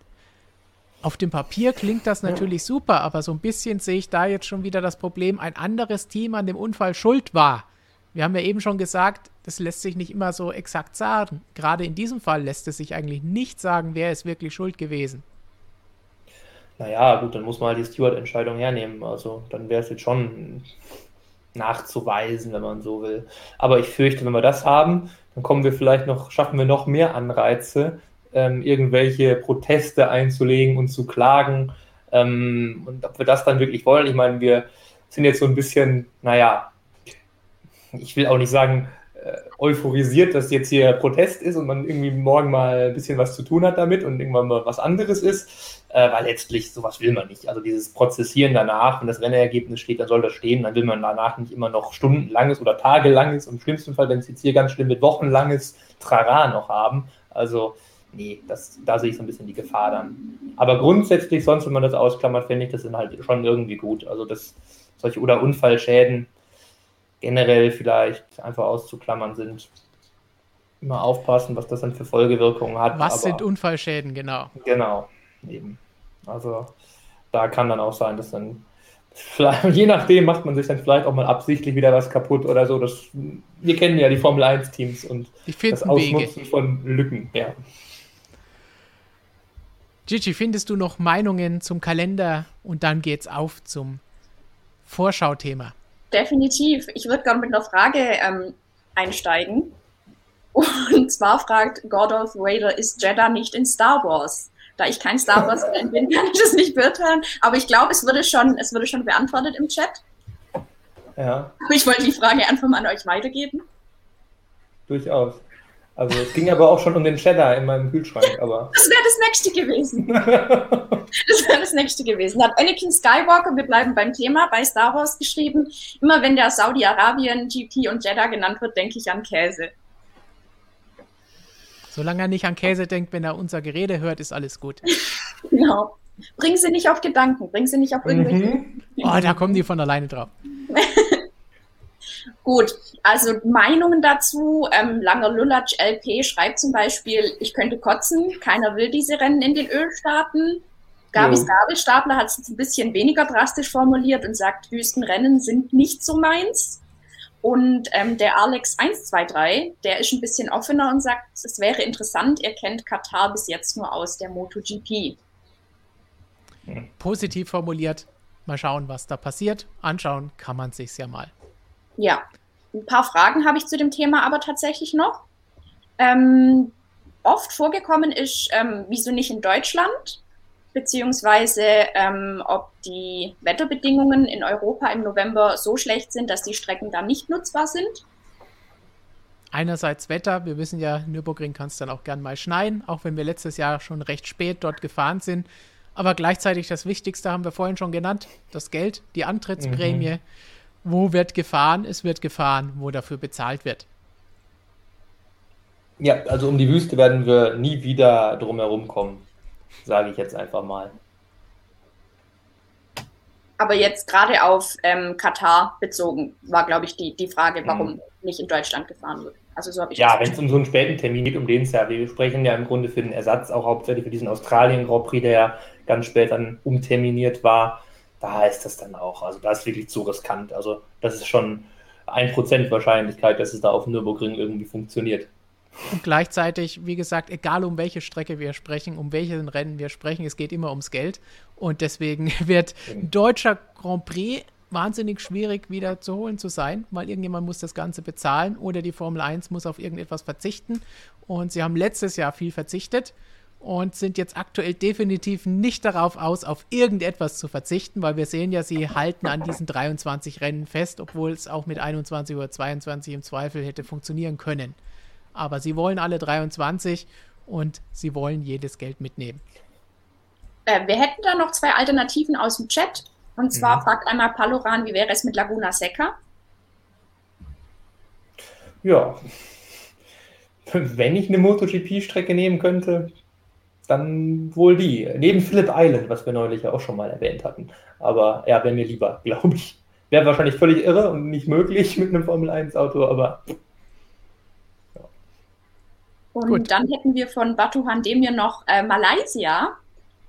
Speaker 1: Auf dem Papier klingt das natürlich super, aber so ein bisschen sehe ich da jetzt schon wieder das Problem, ein anderes Team an dem Unfall schuld war. Wir haben ja eben schon gesagt, das lässt sich nicht immer so exakt sagen. Gerade in diesem Fall lässt es sich eigentlich nicht sagen, wer ist wirklich schuld gewesen.
Speaker 3: Naja, gut, dann muss man halt die Steward-Entscheidung hernehmen. Also dann wäre es jetzt schon nachzuweisen, wenn man so will. Aber ich fürchte, wenn wir das haben, dann kommen wir vielleicht noch, schaffen wir noch mehr Anreize, ähm, irgendwelche Proteste einzulegen und zu klagen. Ähm, und ob wir das dann wirklich wollen, ich meine, wir sind jetzt so ein bisschen, naja, ich will auch nicht sagen, äh, euphorisiert, dass jetzt hier Protest ist und man irgendwie morgen mal ein bisschen was zu tun hat damit und irgendwann mal was anderes ist, äh, weil letztlich sowas will man nicht. Also dieses Prozessieren danach, wenn das Rennergebnis steht, dann soll das stehen, dann will man danach nicht immer noch stundenlanges oder tagelanges und im schlimmsten Fall, wenn es jetzt hier ganz schlimm wird, wochenlanges Trara noch haben. Also nee, das, da sehe ich so ein bisschen die Gefahr dann. Aber grundsätzlich, sonst, wenn man das ausklammert, finde ich das sind halt schon irgendwie gut. Also das, solche oder Unfallschäden generell vielleicht einfach auszuklammern sind. Immer aufpassen, was das dann für Folgewirkungen hat.
Speaker 1: Was sind Unfallschäden, genau?
Speaker 3: Genau, eben. Also da kann dann auch sein, dass dann *laughs* je nachdem macht man sich dann vielleicht auch mal absichtlich wieder was kaputt oder so. Das, wir kennen ja die Formel 1 Teams und das Ausnutzen Wege. von Lücken, ja.
Speaker 1: Gigi, findest du noch Meinungen zum Kalender und dann geht's auf zum Vorschauthema?
Speaker 4: Definitiv. Ich würde gerne mit einer Frage ähm, einsteigen. *laughs* Und zwar fragt God of Vader, ist Jeddah nicht in Star Wars? Da ich kein Star Wars-Fan bin, *laughs* kann ich das nicht beurteilen. Aber ich glaube, es wurde schon, es wurde schon beantwortet im Chat.
Speaker 3: Ja.
Speaker 4: Ich wollte die Frage einfach mal an euch weitergeben.
Speaker 3: Durchaus. Also es ging aber auch schon um den Cheddar in meinem Kühlschrank, *laughs* aber.
Speaker 4: Das wäre das nächste gewesen. *laughs* das wäre das nächste gewesen. Hat Anakin Skywalker, wir bleiben beim Thema, bei Star Wars geschrieben. Immer wenn der Saudi-Arabien, GP und Jeddah genannt wird, denke ich an Käse.
Speaker 1: Solange er nicht an Käse denkt, wenn er unser Gerede hört, ist alles gut. *laughs*
Speaker 4: genau. Bring sie nicht auf Gedanken, bring sie nicht auf irgendwelche.
Speaker 1: Mhm. *laughs* Oh, da kommen die von alleine drauf. *laughs*
Speaker 4: Gut, also Meinungen dazu. Ähm, Langer Lulatsch LP schreibt zum Beispiel, ich könnte kotzen, keiner will diese Rennen in den Ölstaaten. Gabis. Gabelstapler hat es ein bisschen weniger drastisch formuliert und sagt, Wüstenrennen sind nicht so meins. Und ähm, der Alex 123, der ist ein bisschen offener und sagt, es wäre interessant, er kennt Katar bis jetzt nur aus der MotoGP.
Speaker 1: Positiv formuliert. Mal schauen, was da passiert. Anschauen kann man sich's ja mal.
Speaker 4: Ja, ein paar Fragen habe ich zu dem Thema aber tatsächlich noch. Ähm, oft vorgekommen ist, ähm, wieso nicht in Deutschland, beziehungsweise ähm, ob die Wetterbedingungen in Europa im November so schlecht sind, dass die Strecken da nicht nutzbar sind.
Speaker 1: Einerseits Wetter, wir wissen ja, Nürburgring kann es dann auch gern mal schneien, auch wenn wir letztes Jahr schon recht spät dort gefahren sind. Aber gleichzeitig das Wichtigste haben wir vorhin schon genannt, das Geld, die Antrittsprämie. Wo wird gefahren? Es wird gefahren, wo dafür bezahlt wird.
Speaker 3: Ja, also um die Wüste werden wir nie wieder drum herum kommen, sage ich jetzt einfach mal.
Speaker 4: Aber jetzt gerade auf ähm, Katar bezogen war, glaube ich, die, die Frage, warum nicht in Deutschland gefahren wird. Also so habe ich
Speaker 3: Ja, wenn es um so einen späten Termin geht, um den es ja, wir sprechen ja im Grunde für den Ersatz auch hauptsächlich für diesen Australien Grand Prix, der ja ganz spät dann umterminiert war, da ist das dann auch, also da ist wirklich zu riskant. Also das ist schon ein Prozent Wahrscheinlichkeit, dass es da auf Nürburgring irgendwie funktioniert.
Speaker 1: Und gleichzeitig, wie gesagt, egal um welche Strecke wir sprechen, um welchen Rennen wir sprechen, es geht immer ums Geld. Und deswegen *laughs* wird deutscher Grand Prix wahnsinnig schwierig wieder zu holen zu sein, weil irgendjemand muss das Ganze bezahlen oder die Formel 1 muss auf irgendetwas verzichten. Und sie haben letztes Jahr viel verzichtet und sind jetzt aktuell definitiv nicht darauf aus, auf irgendetwas zu verzichten, weil wir sehen ja, sie halten an diesen 23 Rennen fest, obwohl es auch mit 21 oder 22 im Zweifel hätte funktionieren können. Aber sie wollen alle 23 und sie wollen jedes Geld mitnehmen.
Speaker 4: Äh, wir hätten da noch zwei Alternativen aus dem Chat. Und zwar fragt einmal Paloran, wie wäre es mit Laguna Seca?
Speaker 3: Ja, *laughs* wenn ich eine MotoGP-Strecke nehmen könnte, dann wohl die. Neben Phillip Island, was wir neulich ja auch schon mal erwähnt hatten. Aber ja, wäre mir lieber, *laughs* glaube ich. Wäre wahrscheinlich völlig irre und nicht möglich mit einem Formel-1-Auto, aber
Speaker 4: Und
Speaker 1: Gut.
Speaker 4: dann hätten wir von Batu Handemir noch äh, Malaysia.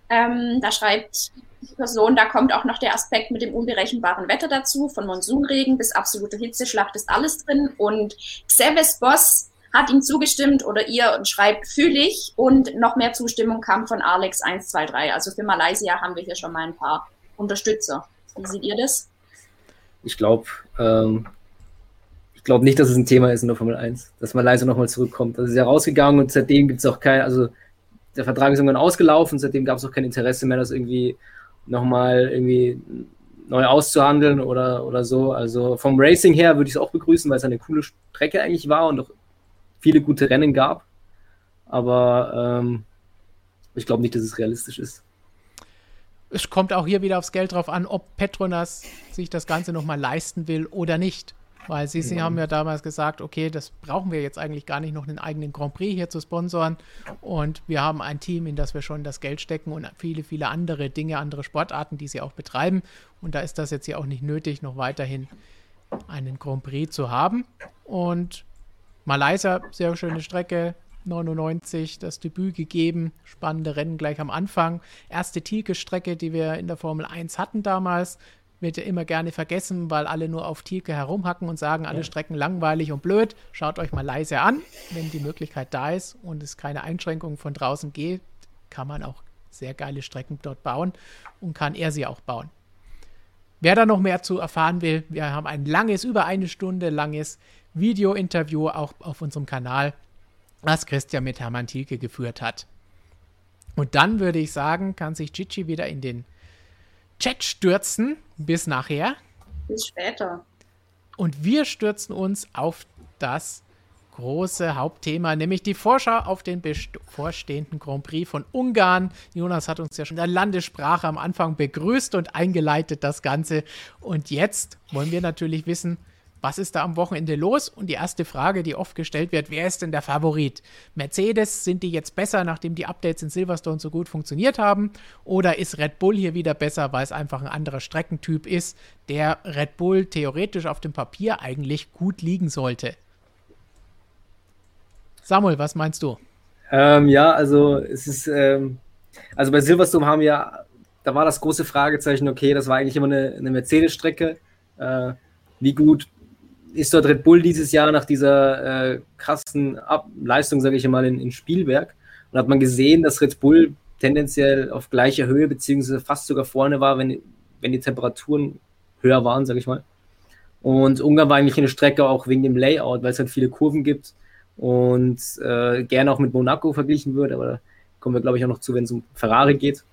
Speaker 4: Ähm, da schreibt die Person, da kommt auch noch der Aspekt mit dem unberechenbaren Wetter dazu, von Monsunregen bis absolute Hitzeschlacht ist alles drin. Und Xeves Boss hat ihm zugestimmt oder ihr und schreibt, fühle ich. Und noch mehr Zustimmung kam von Alex 123. Also für Malaysia haben wir hier schon mal ein paar Unterstützer. Wie seht ihr das?
Speaker 2: Ich glaube, ähm, ich glaube nicht, dass es ein Thema ist in der Formel 1, dass Malaysia nochmal zurückkommt. Das ist ja rausgegangen und seitdem gibt es auch kein, also der Vertrag ist irgendwann ausgelaufen, seitdem gab es auch kein Interesse mehr, das irgendwie nochmal irgendwie neu auszuhandeln oder, oder so. Also vom Racing her würde ich es auch begrüßen, weil es eine coole Strecke eigentlich war und auch viele gute Rennen gab. Aber ähm, ich glaube nicht, dass es realistisch ist.
Speaker 1: Es kommt auch hier wieder aufs Geld drauf an, ob Petronas sich das Ganze nochmal leisten will oder nicht. Weil sie, sie haben ja damals gesagt, okay, das brauchen wir jetzt eigentlich gar nicht noch einen eigenen Grand Prix hier zu sponsoren. Und wir haben ein Team, in das wir schon das Geld stecken und viele, viele andere Dinge, andere Sportarten, die sie auch betreiben. Und da ist das jetzt hier auch nicht nötig, noch weiterhin einen Grand Prix zu haben. Und Malaysia, sehr schöne Strecke, 99 das Debüt gegeben, spannende Rennen gleich am Anfang. Erste Tilke-Strecke, die wir in der Formel 1 hatten damals, wird ja immer gerne vergessen, weil alle nur auf Tilke herumhacken und sagen, alle Strecken langweilig und blöd. Schaut euch mal leise an, wenn die Möglichkeit da ist und es keine Einschränkungen von draußen gibt, kann man auch sehr geile Strecken dort bauen und kann er sie auch bauen. Wer da noch mehr zu erfahren will, wir haben ein langes, über eine Stunde langes Video-Interview auch auf unserem Kanal, das Christian mit Hermann Thielke geführt hat. Und dann würde ich sagen, kann sich Gigi wieder in den Chat stürzen. Bis nachher.
Speaker 4: Bis später.
Speaker 1: Und wir stürzen uns auf das große Hauptthema, nämlich die Vorschau auf den bevorstehenden Grand Prix von Ungarn. Jonas hat uns ja schon in der Landessprache am Anfang begrüßt und eingeleitet das Ganze. Und jetzt wollen wir natürlich wissen, was ist da am Wochenende los? Und die erste Frage, die oft gestellt wird, wer ist denn der Favorit? Mercedes, sind die jetzt besser, nachdem die Updates in Silverstone so gut funktioniert haben? Oder ist Red Bull hier wieder besser, weil es einfach ein anderer Streckentyp ist, der Red Bull theoretisch auf dem Papier eigentlich gut liegen sollte? Samuel, was meinst du?
Speaker 2: Ähm, ja, also es ist, ähm, also bei Silverstone haben wir, da war das große Fragezeichen, okay, das war eigentlich immer eine, eine Mercedes-Strecke. Äh, wie gut ist dort Red Bull dieses Jahr nach dieser äh, krassen Ab Leistung, sage ich mal, in, in Spielberg? Und hat man gesehen, dass Red Bull tendenziell auf gleicher Höhe, beziehungsweise fast sogar vorne war, wenn, wenn die Temperaturen höher waren, sage ich mal. Und Ungarn war eigentlich eine Strecke auch wegen dem Layout, weil es halt viele Kurven gibt und äh, gerne auch mit Monaco verglichen wird, aber da kommen wir, glaube ich, auch noch zu, wenn es um Ferrari geht.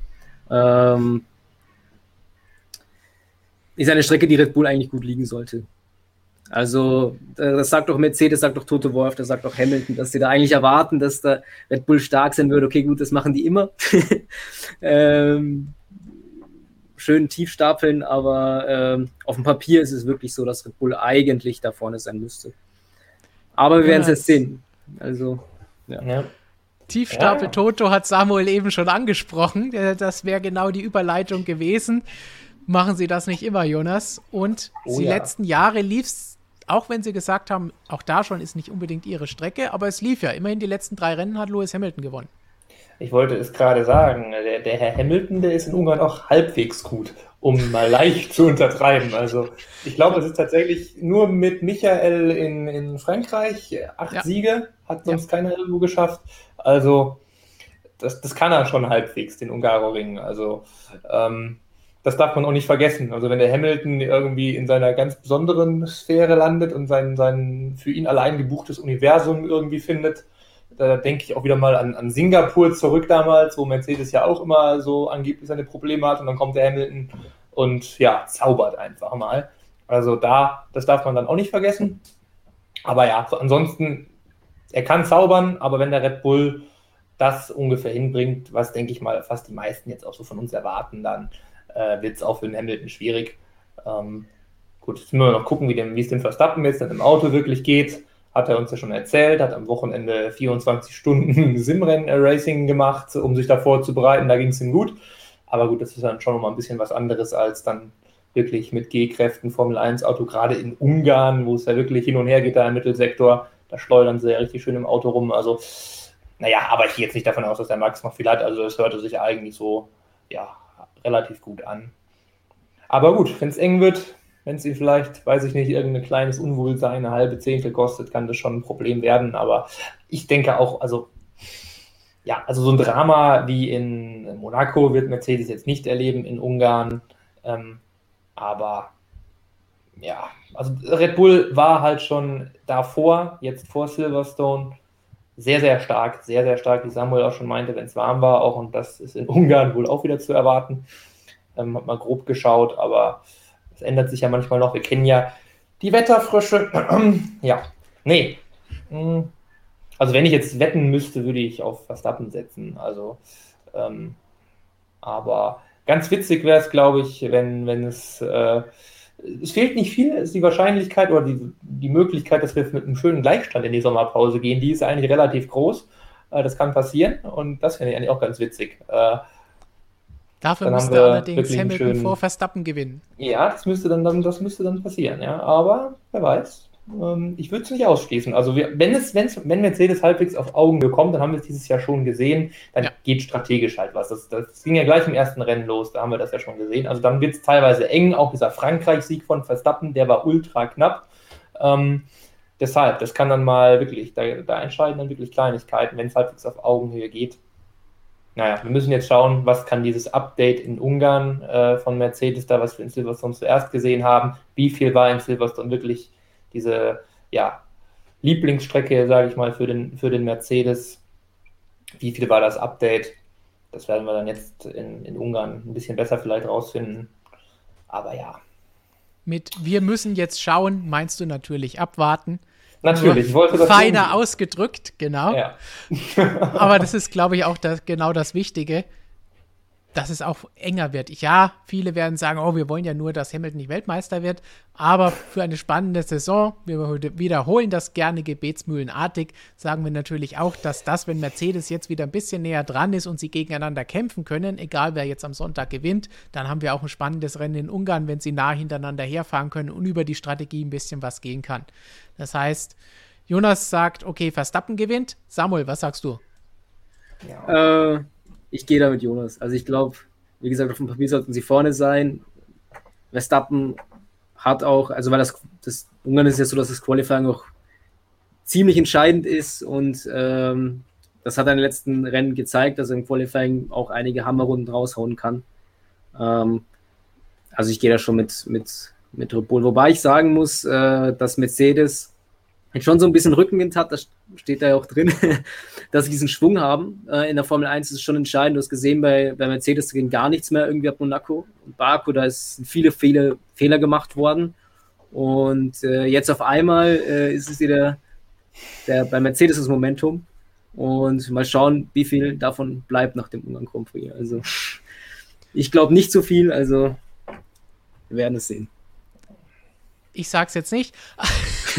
Speaker 2: Ähm, ist eine Strecke, die Red Bull eigentlich gut liegen sollte. Also, das sagt doch Mercedes, sagt doch Toto Wolf, das sagt doch Hamilton, dass sie da eigentlich erwarten, dass da Red Bull stark sein wird. Okay, gut, das machen die immer. *laughs* ähm, schön tief stapeln, aber ähm, auf dem Papier ist es wirklich so, dass Red Bull eigentlich da vorne sein müsste. Aber wir werden es jetzt sehen. Also, ja. ja.
Speaker 1: Tiefstapel ja. Toto hat Samuel eben schon angesprochen. Äh, das wäre genau die Überleitung gewesen. Machen Sie das nicht immer, Jonas. Und oh, die ja. letzten Jahre lief es, auch wenn Sie gesagt haben, auch da schon ist nicht unbedingt Ihre Strecke, aber es lief ja. Immerhin die letzten drei Rennen hat Lewis Hamilton gewonnen.
Speaker 3: Ich wollte es gerade sagen, der, der, Herr Hamilton, der ist in Ungarn auch halbwegs gut, um mal leicht zu untertreiben. Also ich glaube, es ist tatsächlich nur mit Michael in, in Frankreich acht ja. Siege, hat sonst ja. keiner irgendwo geschafft. Also das, das kann er schon halbwegs, den Ungaroring. Also ähm, das darf man auch nicht vergessen. Also wenn der Hamilton irgendwie in seiner ganz besonderen Sphäre landet und sein, sein für ihn allein gebuchtes Universum irgendwie findet, da denke ich auch wieder mal an, an Singapur zurück damals, wo Mercedes ja auch immer so angeblich seine Probleme hat und dann kommt der Hamilton und ja, zaubert einfach mal. Also da, das darf man dann auch nicht vergessen. Aber ja, so ansonsten, er kann zaubern, aber wenn der Red Bull das ungefähr hinbringt, was denke ich mal fast die meisten jetzt auch so von uns erwarten, dann äh, wird es auch für den Hamilton schwierig. Ähm, gut, jetzt müssen wir noch gucken, wie, es dem Verstappen jetzt dann im Auto wirklich geht hat er uns ja schon erzählt, hat am Wochenende 24 Stunden *laughs* Simrennen-Racing gemacht, um sich da vorzubereiten. Da ging es ihm gut. Aber gut, das ist dann schon mal ein bisschen was anderes als dann wirklich mit G-Kräften Formel 1 Auto, gerade in Ungarn, wo es ja wirklich hin und her geht da im Mittelsektor. Da schleudern sie ja richtig schön im Auto rum. Also, naja, aber ich gehe jetzt nicht davon aus, dass der Max noch viel hat. Also, es hörte sich eigentlich so, ja, relativ gut an. Aber gut, wenn es eng wird, wenn es ihn vielleicht, weiß ich nicht, irgendein kleines Unwohlsein, eine halbe Zehntel kostet, kann das schon ein Problem werden. Aber ich denke auch, also ja, also so ein Drama wie in Monaco wird Mercedes jetzt nicht erleben, in Ungarn. Ähm, aber ja, also Red Bull war halt schon davor, jetzt vor Silverstone, sehr, sehr stark, sehr, sehr stark, wie Samuel auch schon meinte, wenn es warm war auch. Und das ist in *laughs* Ungarn wohl auch wieder zu erwarten. Ähm, hat mal grob geschaut, aber das ändert sich ja manchmal noch. Wir kennen ja die Wetterfrösche. *clears throat* ja, nee. Hm. Also wenn ich jetzt wetten müsste, würde ich auf Verstappen setzen. Also, ähm, aber ganz witzig wäre es, glaube ich, wenn, wenn es, äh, es fehlt nicht viel, ist die Wahrscheinlichkeit oder die, die Möglichkeit, dass wir mit einem schönen Gleichstand in die Sommerpause gehen, die ist eigentlich relativ groß. Äh, das kann passieren und das finde ich eigentlich auch ganz witzig. Äh,
Speaker 1: Dafür müsste allerdings Hamilton schönen... vor Verstappen gewinnen.
Speaker 3: Ja, das müsste dann, dann, das müsste dann passieren, ja. Aber wer weiß. Ähm, ich würde es nicht ausschließen. Also wir, wenn es, wenn's, wenn Mercedes halbwegs auf Augen bekommt, dann haben wir es dieses Jahr schon gesehen, dann ja. geht strategisch halt was. Das, das ging ja gleich im ersten Rennen los, da haben wir das ja schon gesehen. Also dann wird es teilweise eng, auch dieser Frankreich-Sieg von Verstappen, der war ultra knapp. Ähm, deshalb, das kann dann mal wirklich, da, da entscheiden dann wirklich Kleinigkeiten, wenn es halbwegs auf Augenhöhe geht naja, wir müssen jetzt schauen, was kann dieses Update in Ungarn äh, von Mercedes da, was wir in Silverstone zuerst gesehen haben, wie viel war in Silverstone wirklich diese ja, Lieblingsstrecke, sage ich mal, für den, für den Mercedes, wie viel war das Update das werden wir dann jetzt in, in Ungarn ein bisschen besser vielleicht rausfinden. Aber ja.
Speaker 1: Mit wir müssen jetzt schauen, meinst du natürlich abwarten.
Speaker 3: Natürlich,
Speaker 1: ich wollte das Feiner tun. ausgedrückt, genau. Ja. Aber das ist, glaube ich, auch das, genau das Wichtige dass es auch enger wird. Ja, viele werden sagen, oh, wir wollen ja nur, dass Hamilton nicht Weltmeister wird, aber für eine spannende Saison, wir wiederholen das gerne gebetsmühlenartig, sagen wir natürlich auch, dass das, wenn Mercedes jetzt wieder ein bisschen näher dran ist und sie gegeneinander kämpfen können, egal wer jetzt am Sonntag gewinnt, dann haben wir auch ein spannendes Rennen in Ungarn, wenn sie nah hintereinander herfahren können und über die Strategie ein bisschen was gehen kann. Das heißt, Jonas sagt, okay, Verstappen gewinnt. Samuel, was sagst du?
Speaker 2: Ja. Äh ich gehe da mit Jonas. Also ich glaube, wie gesagt, auf dem Papier sollten sie vorne sein. Verstappen hat auch, also weil das, das Ungarn ist ja so, dass das Qualifying auch ziemlich entscheidend ist und ähm, das hat er in den letzten Rennen gezeigt, dass er im Qualifying auch einige Hammerrunden raushauen kann. Ähm, also ich gehe da schon mit, mit, mit Red Bull. Wobei ich sagen muss, äh, dass Mercedes schon so ein bisschen Rückenwind hat, das steht da ja auch drin, *laughs* dass sie diesen Schwung haben. Äh, in der Formel 1 ist es schon entscheidend. Du hast gesehen, bei, bei Mercedes ging gar nichts mehr irgendwie ab Monaco. Und Baku, da ist viele, viele Fehler gemacht worden. Und äh, jetzt auf einmal äh, ist es wieder der, bei Mercedes das Momentum. Und mal schauen, wie viel davon bleibt nach dem Ungarn Grand Prix. Also ich glaube nicht so viel, also wir werden es sehen.
Speaker 1: Ich sag's jetzt nicht. *laughs*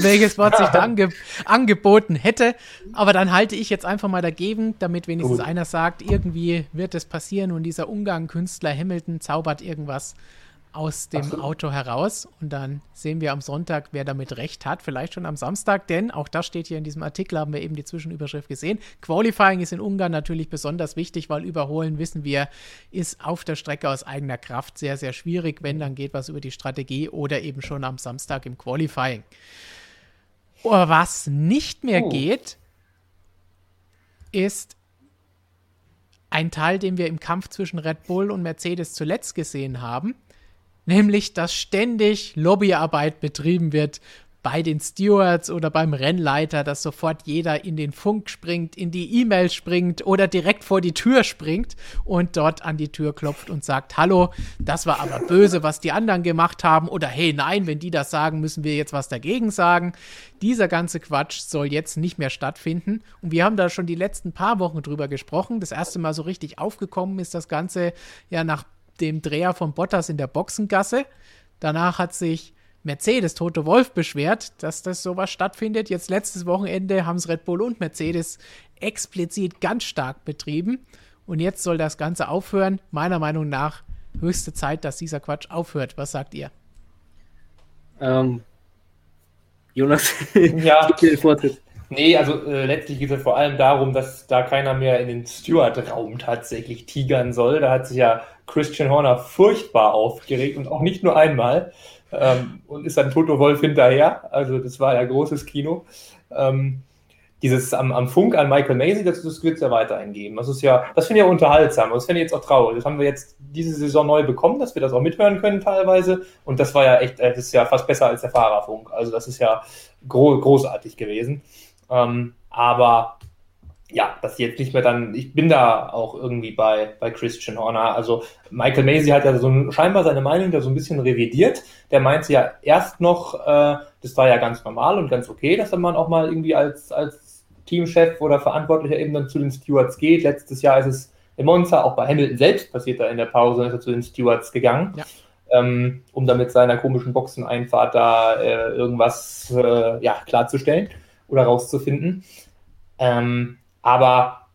Speaker 1: welches Wort sich da ange angeboten hätte. Aber dann halte ich jetzt einfach mal dagegen, damit wenigstens Gut. einer sagt, irgendwie wird es passieren und dieser Ungarn-Künstler Hamilton zaubert irgendwas aus dem so. Auto heraus. Und dann sehen wir am Sonntag, wer damit recht hat. Vielleicht schon am Samstag, denn auch das steht hier in diesem Artikel, haben wir eben die Zwischenüberschrift gesehen. Qualifying ist in Ungarn natürlich besonders wichtig, weil überholen, wissen wir, ist auf der Strecke aus eigener Kraft sehr, sehr schwierig. Wenn, dann geht was über die Strategie oder eben schon am Samstag im Qualifying. Aber was nicht mehr oh. geht, ist ein Teil, den wir im Kampf zwischen Red Bull und Mercedes zuletzt gesehen haben nämlich dass ständig Lobbyarbeit betrieben wird bei den Stewards oder beim Rennleiter, dass sofort jeder in den Funk springt, in die E-Mail springt oder direkt vor die Tür springt und dort an die Tür klopft und sagt, hallo, das war aber böse, was die anderen gemacht haben oder hey, nein, wenn die das sagen, müssen wir jetzt was dagegen sagen. Dieser ganze Quatsch soll jetzt nicht mehr stattfinden und wir haben da schon die letzten paar Wochen drüber gesprochen. Das erste Mal so richtig aufgekommen ist das Ganze ja nach dem Dreher von Bottas in der Boxengasse. Danach hat sich Mercedes Tote Wolf beschwert, dass das sowas stattfindet. Jetzt letztes Wochenende haben es Red Bull und Mercedes explizit ganz stark betrieben. Und jetzt soll das Ganze aufhören. Meiner Meinung nach höchste Zeit, dass dieser Quatsch aufhört. Was sagt ihr?
Speaker 2: Ähm, Jonas, *laughs*
Speaker 3: ja. Vortritt. Nee, also äh, letztlich geht es vor allem darum, dass da keiner mehr in den Steward-Raum tatsächlich tigern soll. Da hat sich ja Christian Horner furchtbar aufgeregt und auch nicht nur einmal. Ähm, und ist dann Toto Wolf hinterher. Also das war ja großes Kino. Ähm, dieses am, am, Funk an Michael Macy, das, das wird es ja weiterhin geben. Das ist ja, das finde ich ja unterhaltsam. Das finde ich jetzt auch traurig. Das haben wir jetzt diese Saison neu bekommen, dass wir das auch mithören können teilweise. Und das war ja echt, äh, das ist ja fast besser als der Fahrerfunk. Also das ist ja gro großartig gewesen. Ähm, aber ja, dass jetzt nicht mehr dann, ich bin da auch irgendwie bei, bei Christian Horner. Also Michael Macy hat ja so ein, scheinbar seine Meinung da so ein bisschen revidiert. Der meinte ja erst noch, äh, das war ja ganz normal und ganz okay, dass man auch mal irgendwie als, als Teamchef oder Verantwortlicher eben dann zu den Stewards geht. Letztes Jahr ist es in Monza, auch bei Hamilton selbst passiert da in der Pause, ist er zu den Stewards gegangen. Ja. Ähm, um da mit seiner komischen Boxeneinfahrt da äh, irgendwas äh, ja, klarzustellen oder rauszufinden. Ähm, aber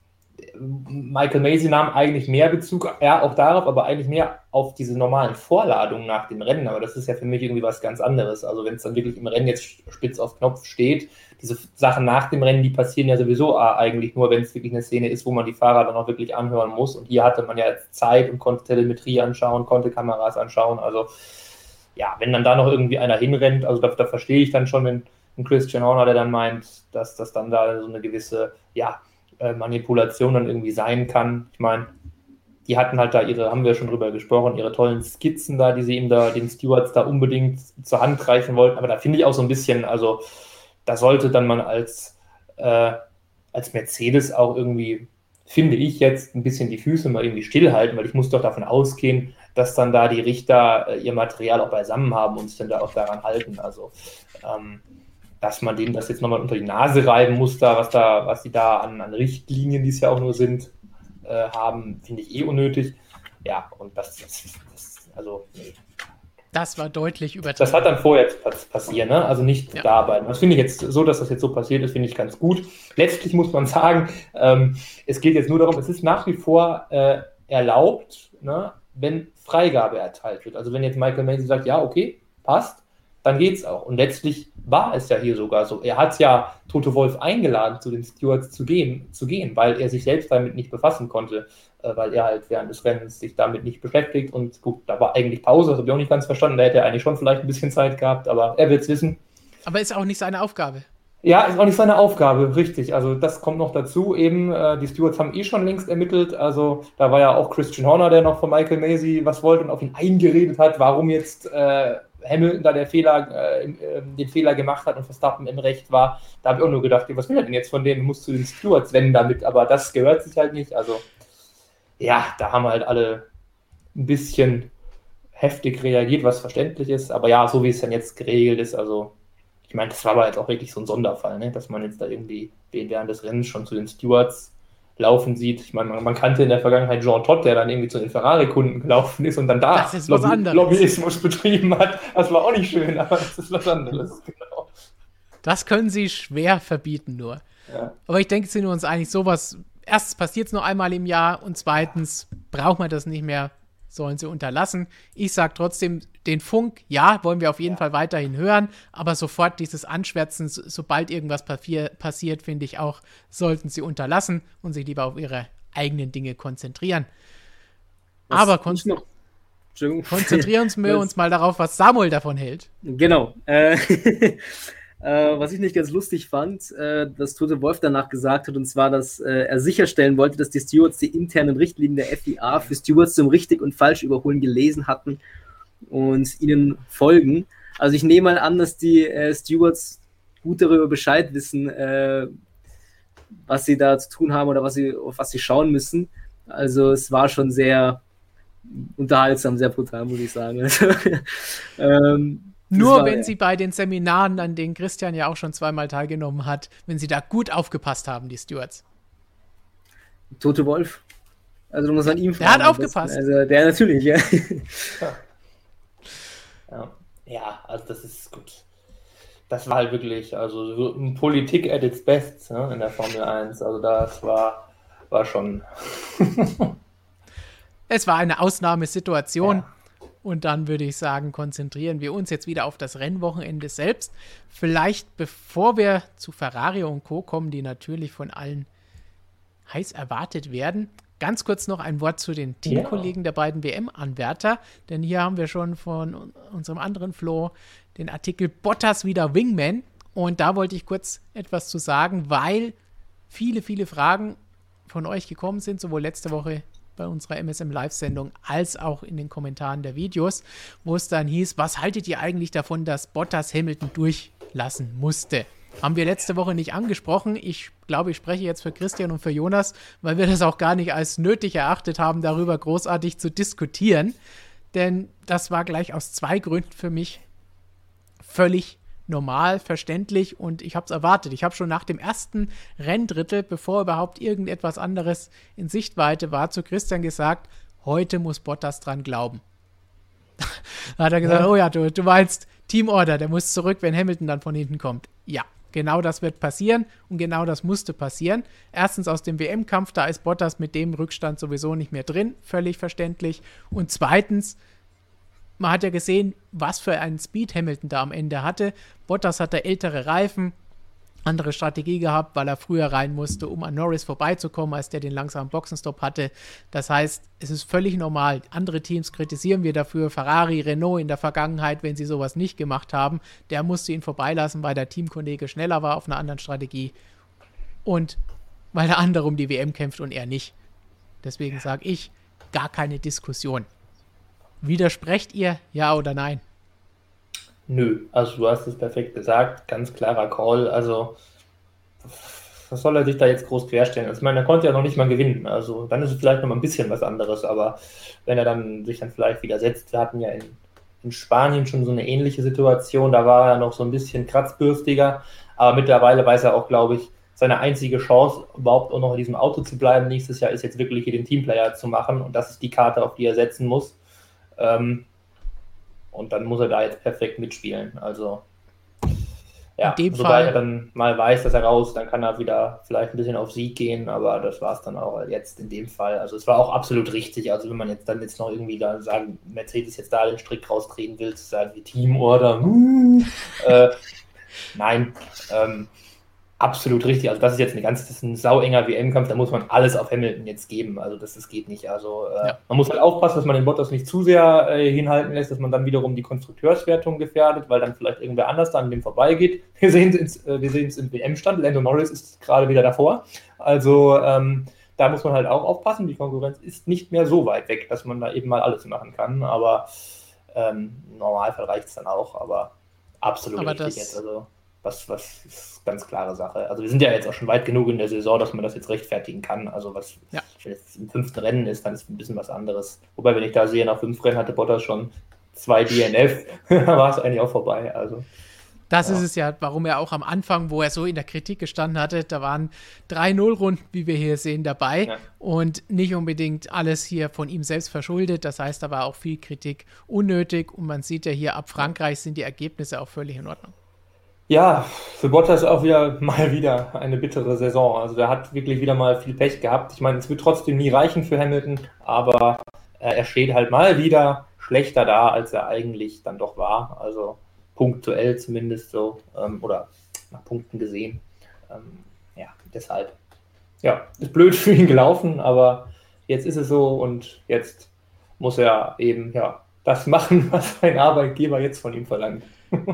Speaker 3: Michael Macy nahm eigentlich mehr Bezug, ja, auch darauf, aber eigentlich mehr auf diese normalen Vorladungen nach dem Rennen. Aber das ist ja für mich irgendwie was ganz anderes. Also wenn es dann wirklich im Rennen jetzt spitz auf Knopf steht, diese Sachen nach dem Rennen, die passieren ja sowieso eigentlich nur, wenn es wirklich eine Szene ist, wo man die Fahrer dann auch wirklich anhören muss. Und hier hatte man ja Zeit und konnte Telemetrie anschauen, konnte Kameras anschauen. Also ja, wenn dann da noch irgendwie einer hinrennt, also da, da verstehe ich dann schon, wenn ein Christian Horner, der dann meint, dass das dann da so eine gewisse, ja, äh, Manipulation dann irgendwie sein kann. Ich meine, die hatten halt da ihre, haben wir schon drüber gesprochen, ihre tollen Skizzen da, die sie ihm da, den Stewards da unbedingt zur Hand greifen wollten. Aber da finde ich auch so ein bisschen, also da sollte dann man als, äh, als Mercedes auch irgendwie finde ich, jetzt ein bisschen die Füße mal irgendwie stillhalten, weil ich muss doch davon ausgehen, dass dann da die Richter äh, ihr Material auch beisammen haben und sich dann da auch daran halten. Also, ähm, dass man denen das jetzt nochmal unter die Nase reiben muss, da, was da, was die da an, an Richtlinien, die es ja auch nur sind, äh, haben, finde ich eh unnötig. Ja, und das, das, das also, nee.
Speaker 1: Das war deutlich übertrieben.
Speaker 3: Das hat dann vorher passiert, ne? also nicht ja. dabei. Das finde ich jetzt so, dass das jetzt so passiert ist, finde ich ganz gut. Letztlich muss man sagen, ähm, es geht jetzt nur darum, es ist nach wie vor äh, erlaubt, ne, wenn Freigabe erteilt wird. Also wenn jetzt Michael Macy sagt, ja, okay, passt, dann geht es auch. Und letztlich war es ja hier sogar so. Er hat ja Tote Wolf eingeladen, zu den Stewards zu gehen, zu gehen, weil er sich selbst damit nicht befassen konnte, äh, weil er halt während des Rennens sich damit nicht beschäftigt. Und gut, da war eigentlich Pause, das habe ich auch nicht ganz verstanden. Da hätte er eigentlich schon vielleicht ein bisschen Zeit gehabt, aber er wird es wissen.
Speaker 1: Aber ist auch nicht seine Aufgabe.
Speaker 3: Ja, ist auch nicht seine Aufgabe, richtig. Also das kommt noch dazu. Eben, äh, die Stewards haben eh schon längst ermittelt. Also da war ja auch Christian Horner, der noch von Michael Macy was wollte und auf ihn eingeredet hat, warum jetzt äh, Hamilton da der Fehler, äh, äh, den Fehler gemacht hat und Verstappen im Recht war. Da habe ich auch nur gedacht, was will er denn jetzt von denen? Musst du den Stewards wenden damit, aber das gehört sich halt nicht. Also ja, da haben halt alle ein bisschen heftig reagiert, was verständlich ist. Aber ja, so wie es dann jetzt geregelt ist, also ich meine, das war aber jetzt auch wirklich so ein Sonderfall, ne? dass man jetzt da irgendwie während des Rennens schon zu den Stewards laufen sieht. Ich meine, man, man, kannte in der Vergangenheit Jean Todt, der dann irgendwie zu den Ferrari-Kunden gelaufen ist und dann da
Speaker 1: Lobby
Speaker 3: Lobbyismus *laughs* betrieben hat. Das war auch nicht schön, aber das ist was anderes. Genau.
Speaker 1: Das können sie schwer verbieten nur. Ja. Aber ich denke, sind wir uns eigentlich sowas. Erstens passiert es nur einmal im Jahr und zweitens braucht man das nicht mehr sollen sie unterlassen. Ich sage trotzdem, den Funk, ja, wollen wir auf jeden ja. Fall weiterhin hören, aber sofort dieses Anschwärzen, so, sobald irgendwas passiert, finde ich auch, sollten sie unterlassen und sich lieber auf ihre eigenen Dinge konzentrieren. Was aber kon konzentrieren wir *laughs* uns mal darauf, was Samuel davon hält.
Speaker 2: Genau. Äh, *laughs* Äh, was ich nicht ganz lustig fand, äh, dass Tote Wolf danach gesagt hat, und zwar, dass äh, er sicherstellen wollte, dass die Stewards die internen Richtlinien der FIA für Stewards zum richtig und falsch überholen gelesen hatten und ihnen folgen. Also ich nehme mal an, dass die äh, Stewards gut darüber Bescheid wissen, äh, was sie da zu tun haben oder was sie, auf was sie schauen müssen. Also es war schon sehr unterhaltsam, sehr brutal, muss ich sagen. *laughs*
Speaker 1: ähm, nur war, wenn sie bei den Seminaren, an denen Christian ja auch schon zweimal teilgenommen hat, wenn sie da gut aufgepasst haben, die Stewards.
Speaker 2: Tote Wolf. Also du musst an ihm
Speaker 1: fragen. Der hat aufgepasst.
Speaker 2: Also der natürlich, ja.
Speaker 3: ja. Ja, also das ist gut. Das war halt wirklich, also Politik at its best ne, in der Formel 1. Also das war, war schon. *laughs*
Speaker 1: es war eine Ausnahmesituation. Ja. Und dann würde ich sagen, konzentrieren wir uns jetzt wieder auf das Rennwochenende selbst. Vielleicht bevor wir zu Ferrari und Co. kommen, die natürlich von allen heiß erwartet werden. Ganz kurz noch ein Wort zu den Teamkollegen der beiden WM-Anwärter, denn hier haben wir schon von unserem anderen Flo den Artikel Bottas wieder Wingman. Und da wollte ich kurz etwas zu sagen, weil viele, viele Fragen von euch gekommen sind, sowohl letzte Woche bei unserer MSM Live-Sendung als auch in den Kommentaren der Videos, wo es dann hieß, was haltet ihr eigentlich davon, dass Bottas Hamilton durchlassen musste? Haben wir letzte Woche nicht angesprochen. Ich glaube, ich spreche jetzt für Christian und für Jonas, weil wir das auch gar nicht als nötig erachtet haben, darüber großartig zu diskutieren. Denn das war gleich aus zwei Gründen für mich völlig normal, verständlich und ich habe es erwartet. Ich habe schon nach dem ersten Renndrittel, bevor überhaupt irgendetwas anderes in Sichtweite war, zu Christian gesagt, heute muss Bottas dran glauben. *laughs* da hat er gesagt, ja. oh ja, du, du meinst Teamorder, der muss zurück, wenn Hamilton dann von hinten kommt. Ja, genau das wird passieren und genau das musste passieren. Erstens aus dem WM-Kampf, da ist Bottas mit dem Rückstand sowieso nicht mehr drin, völlig verständlich. Und zweitens, man hat ja gesehen, was für einen Speed Hamilton da am Ende hatte. Bottas hatte ältere Reifen, andere Strategie gehabt, weil er früher rein musste, um an Norris vorbeizukommen, als der den langsamen Boxenstopp hatte. Das heißt, es ist völlig normal. Andere Teams kritisieren wir dafür. Ferrari, Renault in der Vergangenheit, wenn sie sowas nicht gemacht haben, der musste ihn vorbeilassen, weil der Teamkollege schneller war auf einer anderen Strategie. Und weil der andere um die WM kämpft und er nicht. Deswegen sage ich, gar keine Diskussion. Widersprecht ihr, ja oder nein?
Speaker 3: Nö, also du hast es perfekt gesagt, ganz klarer Call. Also was soll er sich da jetzt groß querstellen? Also, ich meine, er konnte ja noch nicht mal gewinnen. Also dann ist es vielleicht noch mal ein bisschen was anderes, aber wenn er dann sich dann vielleicht widersetzt, wir hatten ja in, in Spanien schon so eine ähnliche Situation, da war er noch so ein bisschen kratzbürstiger, aber mittlerweile weiß er auch, glaube ich, seine einzige Chance, überhaupt auch noch in diesem Auto zu bleiben nächstes Jahr, ist jetzt wirklich hier den Teamplayer zu machen und das ist die Karte, auf die er setzen muss. Ähm, und dann muss er da jetzt perfekt mitspielen. Also ja, sobald Fall. er dann mal weiß, dass er raus, dann kann er wieder vielleicht ein bisschen auf Sieg gehen, aber das war es dann auch jetzt in dem Fall. Also es war auch absolut richtig. Also wenn man jetzt dann jetzt noch irgendwie da sagen, Mercedes jetzt da den Strick rausdrehen will, zu sagen wie Teamorder, äh, *laughs* nein, ähm, absolut richtig. Also das ist jetzt eine ganz, das ist ein sauenger WM-Kampf, da muss man alles auf Hamilton jetzt geben. Also das, das geht nicht. Also äh, ja. man muss halt aufpassen, dass man den Bottas nicht zu sehr äh, hinhalten lässt, dass man dann wiederum die Konstrukteurswertung gefährdet, weil dann vielleicht irgendwer anders da an dem vorbeigeht. *laughs* Wir sehen es äh, wir im WM-Stand. Lando Norris ist gerade wieder davor. Also ähm, da muss man halt auch aufpassen. Die Konkurrenz ist nicht mehr so weit weg, dass man da eben mal alles machen kann. Aber ähm, im Normalfall reicht es dann auch. Aber absolut aber richtig jetzt. Also was, was ist ganz klare Sache. Also wir sind ja jetzt auch schon weit genug in der Saison, dass man das jetzt rechtfertigen kann. Also was ja. jetzt im fünften Rennen ist, dann ist ein bisschen was anderes. Wobei, wenn ich da sehe, nach fünf Rennen hatte Bottas schon zwei DNF, *laughs* war es eigentlich auch vorbei. Also
Speaker 1: das ja. ist es ja, warum er auch am Anfang, wo er so in der Kritik gestanden hatte, da waren 3-0-Runden, wie wir hier sehen, dabei ja. und nicht unbedingt alles hier von ihm selbst verschuldet. Das heißt, da war auch viel Kritik unnötig und man sieht ja hier, ab Frankreich sind die Ergebnisse auch völlig in Ordnung.
Speaker 3: Ja, für Bottas auch wieder mal wieder eine bittere Saison. Also der hat wirklich wieder mal viel Pech gehabt. Ich meine, es wird trotzdem nie reichen für Hamilton, aber äh, er steht halt mal wieder schlechter da, als er eigentlich dann doch war. Also punktuell zumindest so ähm, oder nach Punkten gesehen. Ähm, ja, deshalb. Ja, ist blöd *laughs* für ihn gelaufen, aber jetzt ist es so und jetzt muss er eben ja das machen, *laughs* was sein Arbeitgeber jetzt von ihm verlangt.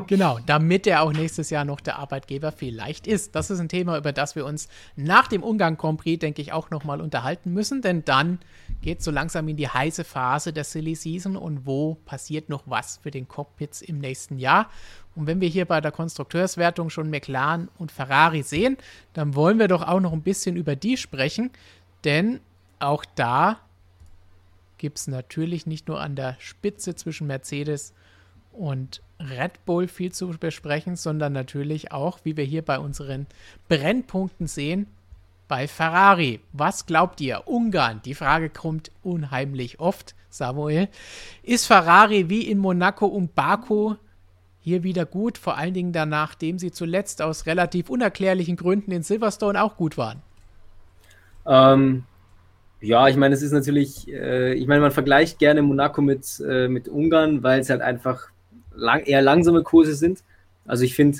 Speaker 1: Genau, damit er auch nächstes Jahr noch der Arbeitgeber vielleicht ist. Das ist ein Thema, über das wir uns nach dem Ungarn Grand Prix, denke ich, auch nochmal unterhalten müssen, denn dann geht es so langsam in die heiße Phase der Silly Season und wo passiert noch was für den Cockpits im nächsten Jahr. Und wenn wir hier bei der Konstrukteurswertung schon McLaren und Ferrari sehen, dann wollen wir doch auch noch ein bisschen über die sprechen, denn auch da gibt es natürlich nicht nur an der Spitze zwischen Mercedes und Red Bull viel zu besprechen, sondern natürlich auch, wie wir hier bei unseren Brennpunkten sehen, bei Ferrari. Was glaubt ihr? Ungarn, die Frage kommt unheimlich oft, Samuel. Ist Ferrari wie in Monaco und Baku hier wieder gut, vor allen Dingen danach, nachdem sie zuletzt aus relativ unerklärlichen Gründen in Silverstone auch gut waren?
Speaker 2: Ähm, ja, ich meine, es ist natürlich, äh, ich meine, man vergleicht gerne Monaco mit, äh, mit Ungarn, weil es halt einfach lang, eher langsame Kurse sind. Also ich finde,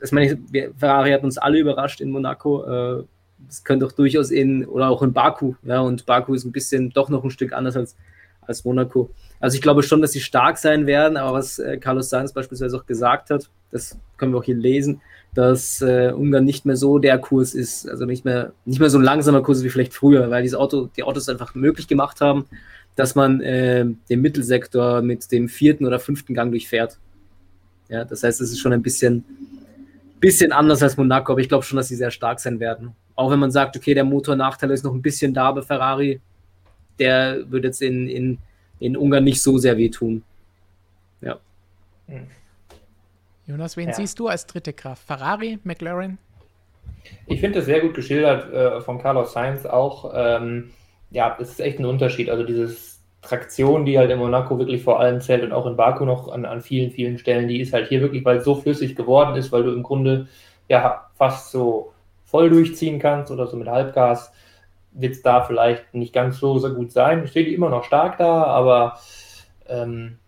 Speaker 2: das meine ich, Ferrari hat uns alle überrascht in Monaco. Äh, das könnte doch durchaus in, oder auch in Baku, ja, und Baku ist ein bisschen doch noch ein Stück anders als, als Monaco. Also ich glaube schon, dass sie stark sein werden, aber was äh, Carlos Sainz beispielsweise auch gesagt hat, das können wir auch hier lesen, dass äh, Ungarn nicht mehr so der Kurs ist, also nicht mehr, nicht mehr so ein langsamer Kurs wie vielleicht früher, weil diese Auto, die Autos einfach möglich gemacht haben, dass man äh, den Mittelsektor mit dem vierten oder fünften Gang durchfährt. Ja, das heißt, es ist schon ein bisschen, bisschen anders als Monaco, aber ich glaube schon, dass sie sehr stark sein werden. Auch wenn man sagt, okay, der Motornachteil ist noch ein bisschen da bei Ferrari, der wird jetzt in, in, in Ungarn nicht so sehr wehtun. Ja. Hm.
Speaker 1: Jonas, wen ja. siehst du als dritte Kraft? Ferrari, McLaren?
Speaker 3: Ich finde das sehr gut geschildert äh, von Carlos Sainz auch. Ähm, ja, es ist echt ein Unterschied. Also dieses Traktion, die halt in Monaco wirklich vor allem zählt und auch in Baku noch an, an vielen, vielen Stellen, die ist halt hier wirklich, weil es so flüssig geworden ist, weil du im Grunde ja fast so voll durchziehen kannst oder so mit Halbgas, wird es da vielleicht nicht ganz so, so gut sein. Steht immer noch stark da, aber ähm,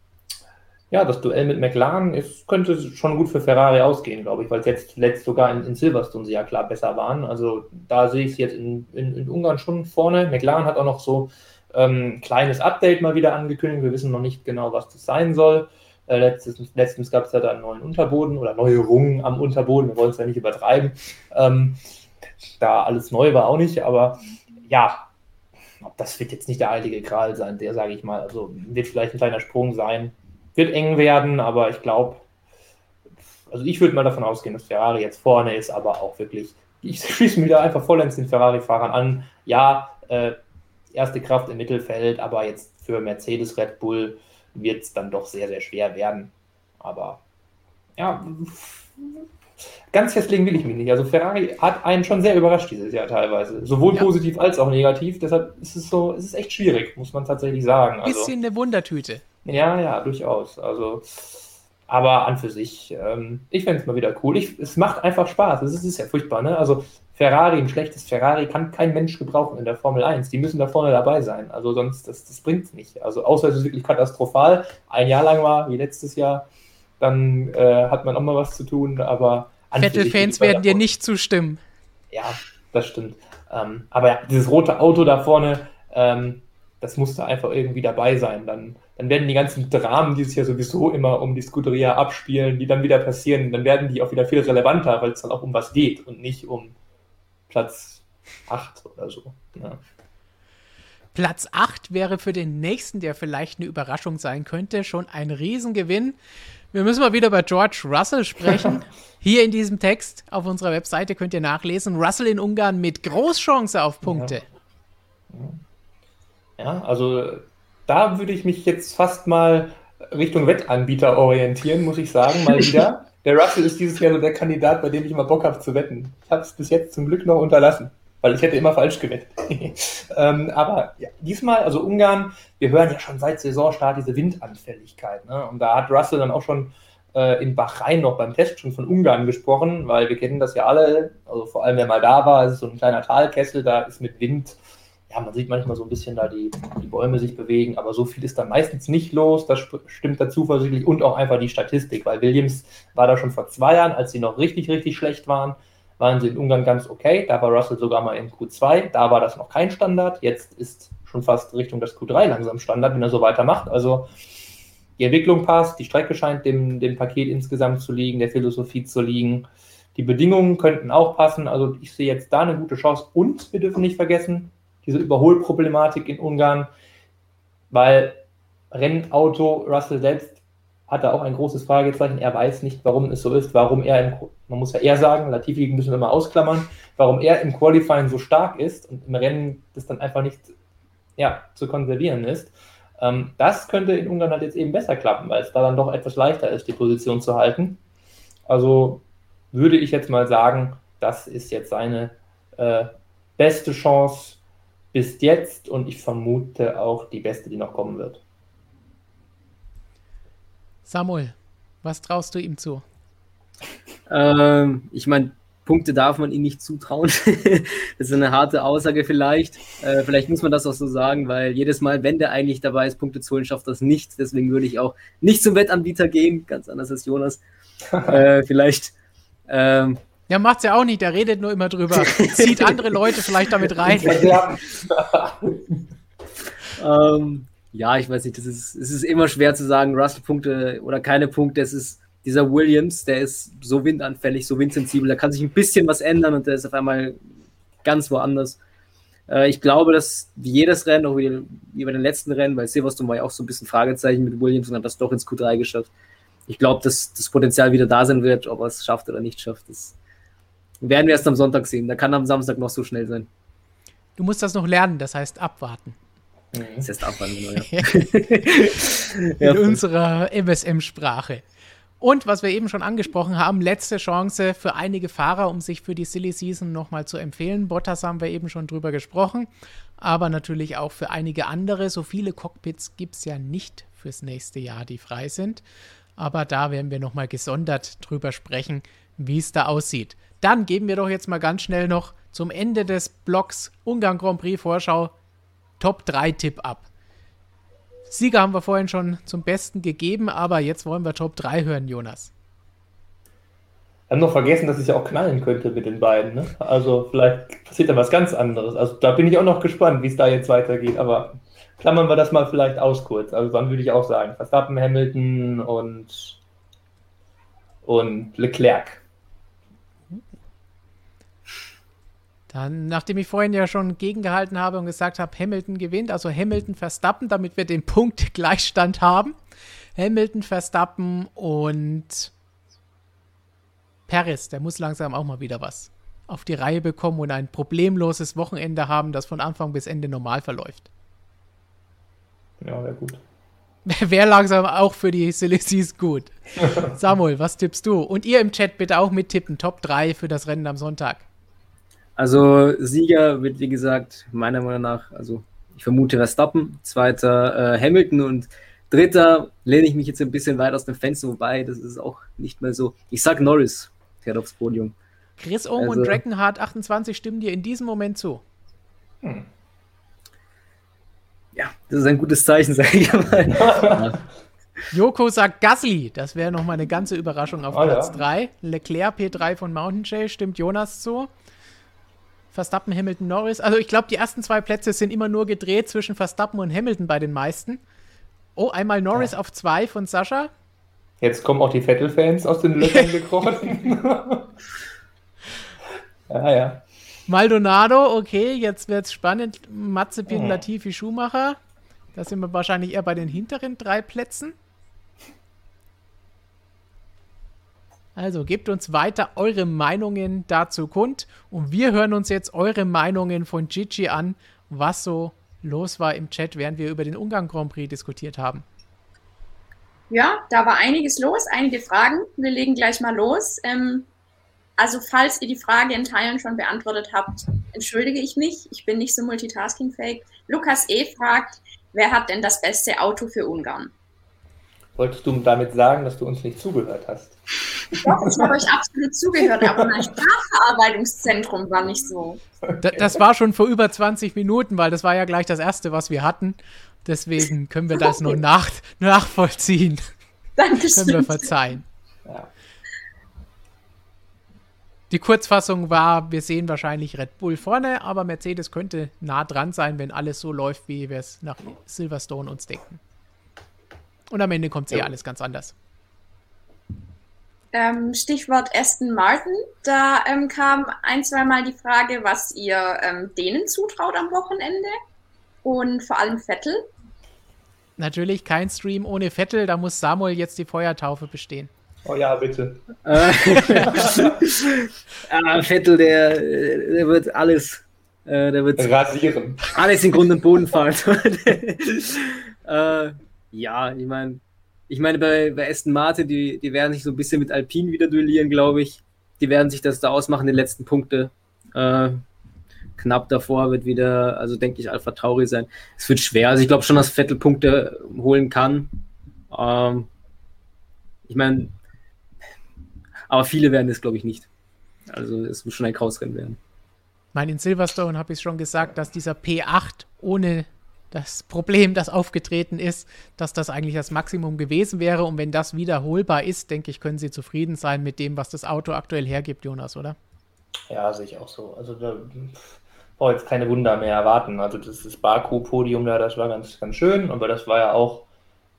Speaker 3: ja, das Duell mit McLaren ist, könnte schon gut für Ferrari ausgehen, glaube ich, weil es jetzt zuletzt sogar in, in, Silverstone sie ja klar besser waren. Also da sehe ich es jetzt in, in, in, Ungarn schon vorne. McLaren hat auch noch so ein ähm, kleines Update mal wieder angekündigt. Wir wissen noch nicht genau, was das sein soll. Äh, letztens letztens gab es ja da einen neuen Unterboden oder neue Rungen am Unterboden. Wir wollen es ja nicht übertreiben. Ähm, da alles neu war auch nicht, aber ja, das wird jetzt nicht der heilige Gral sein, der sage ich mal. Also wird vielleicht ein kleiner Sprung sein wird eng werden, aber ich glaube, also ich würde mal davon ausgehen, dass Ferrari jetzt vorne ist, aber auch wirklich ich *laughs* schließe mich da einfach vollends den Ferrari-Fahrern an. Ja, äh, erste Kraft im Mittelfeld, aber jetzt für Mercedes, Red Bull wird es dann doch sehr, sehr schwer werden. Aber ja, ganz festlegen will ich mich nicht. Also Ferrari hat einen schon sehr überrascht dieses Jahr teilweise. Sowohl ja. positiv als auch negativ. Deshalb ist es so, es ist echt schwierig, muss man tatsächlich sagen.
Speaker 1: Also, Bisschen eine Wundertüte.
Speaker 3: Ja, ja, durchaus. Also, aber an für sich, ähm, ich fände es mal wieder cool. Ich, es macht einfach Spaß. Es ist, ist ja furchtbar, ne? Also Ferrari, ein schlechtes Ferrari kann kein Mensch gebrauchen in der Formel 1. Die müssen da vorne dabei sein. Also sonst, das, das bringt es nicht. Also außer es ist wirklich katastrophal. Ein Jahr lang war, wie letztes Jahr, dann äh, hat man auch mal was zu tun, aber
Speaker 1: Vettel-Fans werden dir nicht zustimmen.
Speaker 3: Ja, das stimmt. Ähm, aber ja, dieses rote Auto da vorne, ähm, das musste einfach irgendwie dabei sein. Dann, dann werden die ganzen Dramen, die sich ja sowieso immer um die Scuderia abspielen, die dann wieder passieren, dann werden die auch wieder viel relevanter, weil es dann auch um was geht und nicht um Platz 8 oder so. Ja.
Speaker 1: Platz 8 wäre für den nächsten, der vielleicht eine Überraschung sein könnte, schon ein Riesengewinn. Wir müssen mal wieder über George Russell sprechen. *laughs* Hier in diesem Text auf unserer Webseite könnt ihr nachlesen. Russell in Ungarn mit Großchance auf Punkte.
Speaker 3: Ja. ja, also da würde ich mich jetzt fast mal Richtung Wettanbieter orientieren, muss ich sagen, mal wieder. *laughs* Der Russell ist dieses Jahr so der Kandidat, bei dem ich immer Bock habe zu wetten. Ich habe es bis jetzt zum Glück noch unterlassen, weil ich hätte immer falsch gewettet. *laughs* ähm, aber ja, diesmal, also Ungarn, wir hören ja schon seit Saisonstart diese Windanfälligkeit. Ne? Und da hat Russell dann auch schon äh, in Bahrain noch beim Test schon von Ungarn gesprochen, weil wir kennen das ja alle, also vor allem wer mal da war, es ist so ein kleiner Talkessel, da ist mit Wind ja, man sieht manchmal so ein bisschen da die, die Bäume sich bewegen, aber so viel ist dann meistens nicht los. Das stimmt da zuversichtlich und auch einfach die Statistik, weil Williams war da schon vor zwei Jahren, als sie noch richtig, richtig schlecht waren, waren sie in Ungarn ganz okay. Da war Russell sogar mal in Q2, da war das noch kein Standard. Jetzt ist schon fast Richtung das Q3 langsam Standard, wenn er so weitermacht. Also die Entwicklung passt, die Strecke scheint dem, dem Paket insgesamt zu liegen, der Philosophie zu liegen. Die Bedingungen könnten auch passen. Also ich sehe jetzt da eine gute Chance. Und wir dürfen nicht vergessen, diese Überholproblematik in Ungarn, weil Rennauto Russell selbst hat da auch ein großes Fragezeichen. Er weiß nicht, warum es so ist, warum er, im, man muss ja eher sagen, Latifi müssen wir immer ausklammern, warum er im Qualifying so stark ist und im Rennen das dann einfach nicht ja, zu konservieren ist. Ähm, das könnte in Ungarn halt jetzt eben besser klappen, weil es da dann doch etwas leichter ist, die Position zu halten. Also würde ich jetzt mal sagen, das ist jetzt seine äh, beste Chance, bis jetzt und ich vermute auch die beste, die noch kommen wird.
Speaker 1: Samuel, was traust du ihm zu?
Speaker 2: Ähm, ich meine, Punkte darf man ihm nicht zutrauen. *laughs* das ist eine harte Aussage vielleicht. Äh, vielleicht muss man das auch so sagen, weil jedes Mal, wenn der eigentlich dabei ist, Punkte zu holen, schafft das nicht. Deswegen würde ich auch nicht zum Wettanbieter gehen, ganz anders als Jonas. *laughs* äh, vielleicht ähm,
Speaker 1: ja, macht's ja auch nicht, der redet nur immer drüber. Zieht andere Leute vielleicht damit rein. *laughs*
Speaker 2: ähm, ja, ich weiß nicht, das ist, es ist immer schwer zu sagen, Russell-Punkte oder keine Punkte. Es ist dieser Williams, der ist so windanfällig, so windsensibel, da kann sich ein bisschen was ändern und der ist auf einmal ganz woanders. Äh, ich glaube, dass wie jedes Rennen, auch wie, wie bei den letzten Rennen, weil Silverstone war ja auch so ein bisschen Fragezeichen mit Williams und hat das doch ins Q3 geschafft. Ich glaube, dass das Potenzial wieder da sein wird, ob er es schafft oder nicht schafft. Das werden wir erst am Sonntag sehen. Da kann am Samstag noch so schnell sein.
Speaker 1: Du musst das noch lernen, das heißt abwarten.
Speaker 2: Das heißt abwarten, genau,
Speaker 1: ja. *laughs* In unserer MSM-Sprache. Und was wir eben schon angesprochen haben, letzte Chance für einige Fahrer, um sich für die Silly Season nochmal zu empfehlen. Bottas haben wir eben schon drüber gesprochen, aber natürlich auch für einige andere. So viele Cockpits gibt es ja nicht fürs nächste Jahr, die frei sind. Aber da werden wir nochmal gesondert drüber sprechen, wie es da aussieht. Dann geben wir doch jetzt mal ganz schnell noch zum Ende des Blocks Ungarn Grand Prix Vorschau Top 3 Tipp ab. Sieger haben wir vorhin schon zum Besten gegeben, aber jetzt wollen wir Top 3 hören, Jonas.
Speaker 3: Wir haben noch vergessen, dass es ja auch knallen könnte mit den beiden. Ne? Also vielleicht passiert da was ganz anderes. Also da bin ich auch noch gespannt, wie es da jetzt weitergeht. Aber klammern wir das mal vielleicht aus kurz. Also dann würde ich auch sagen, Verstappen, Hamilton und, und Leclerc.
Speaker 1: Dann, nachdem ich vorhin ja schon gegengehalten habe und gesagt habe, Hamilton gewinnt, also Hamilton Verstappen, damit wir den *laughs* Punkt Gleichstand haben. Hamilton Verstappen und Paris, der muss langsam auch mal wieder was auf die Reihe bekommen und ein problemloses Wochenende haben, das von Anfang bis Ende normal verläuft.
Speaker 3: Ja, wäre gut. *laughs*
Speaker 1: Wäre langsam auch für die Season gut. *laughs* Samuel, was tippst du? Und ihr im Chat bitte auch mittippen. Top 3 für das Rennen am Sonntag.
Speaker 2: Also Sieger wird, wie gesagt, meiner Meinung nach, also ich vermute Verstappen, zweiter äh, Hamilton und dritter lehne ich mich jetzt ein bisschen weit aus dem Fenster, wobei das ist auch nicht mehr so. Ich sag Norris, fährt aufs Podium.
Speaker 1: Chris Ohm also, und Dragonheart 28 stimmen dir in diesem Moment zu. Hm.
Speaker 2: Ja, das ist ein gutes Zeichen, *laughs* sage ich mal. *laughs*
Speaker 1: Joko sagt Gasly, das wäre nochmal eine ganze Überraschung auf oh, Platz 3. Ja. Leclerc P3 von Mountain Jay, stimmt Jonas zu. Verstappen, Hamilton, Norris. Also ich glaube, die ersten zwei Plätze sind immer nur gedreht zwischen Verstappen und Hamilton bei den meisten. Oh, einmal Norris ja. auf zwei von Sascha.
Speaker 3: Jetzt kommen auch die Vettel-Fans aus den Löchern *laughs* gekrochen. ja, ja.
Speaker 1: Maldonado, okay, jetzt wird es spannend. Mazepin, oh. Latifi, Schumacher. Da sind wir wahrscheinlich eher bei den hinteren drei Plätzen. Also gebt uns weiter eure Meinungen dazu kund und wir hören uns jetzt eure Meinungen von Gigi an, was so los war im Chat, während wir über den Ungarn Grand Prix diskutiert haben.
Speaker 4: Ja, da war einiges los, einige Fragen. Wir legen gleich mal los. Ähm, also falls ihr die Frage in Teilen schon beantwortet habt, entschuldige ich mich. Ich bin nicht so multitaskingfähig. Lukas E. fragt, wer hat denn das beste Auto für Ungarn?
Speaker 3: Wolltest du damit sagen, dass du uns nicht zugehört hast?
Speaker 4: Doch, ich habe euch absolut zugehört, aber mein Sprachverarbeitungszentrum war nicht so.
Speaker 1: Das, das war schon vor über 20 Minuten, weil das war ja gleich das erste, was wir hatten. Deswegen können wir das nur nach, nachvollziehen.
Speaker 4: Dankeschön.
Speaker 1: Können wir verzeihen. Ja. Die Kurzfassung war, wir sehen wahrscheinlich Red Bull vorne, aber Mercedes könnte nah dran sein, wenn alles so läuft, wie wir es nach Silverstone uns denken. Und am Ende kommt es ja. eh alles ganz anders.
Speaker 4: Ähm, Stichwort Aston Martin. Da ähm, kam ein, zweimal die Frage, was ihr ähm, denen zutraut am Wochenende. Und vor allem Vettel.
Speaker 1: Natürlich kein Stream ohne Vettel. Da muss Samuel jetzt die Feuertaufe bestehen.
Speaker 3: Oh ja, bitte.
Speaker 2: ah, *laughs* Vettel, der, der wird alles. Äh, der wird
Speaker 3: rasieren.
Speaker 2: Alles in Grund und Boden fallen. *laughs* äh, ja, ich meine, ich meine, bei, bei Aston Martin, die, die werden sich so ein bisschen mit Alpine wieder duellieren, glaube ich. Die werden sich das da ausmachen, die letzten Punkte. Äh, knapp davor wird wieder, also denke ich, Alpha Tauri sein. Es wird schwer. Also ich glaube schon, dass Vettel Punkte holen kann. Ähm, ich meine, aber viele werden es, glaube ich, nicht. Also es muss schon ein Krausrennen werden.
Speaker 1: Ich meine, in Silverstone habe ich schon gesagt, dass dieser P8 ohne das Problem, das aufgetreten ist, dass das eigentlich das Maximum gewesen wäre. Und wenn das wiederholbar ist, denke ich, können Sie zufrieden sein mit dem, was das Auto aktuell hergibt, Jonas, oder?
Speaker 3: Ja, sehe ich auch so. Also da brauche jetzt keine Wunder mehr erwarten. Also das, das Baku-Podium da, das war ganz, ganz schön, aber das war ja auch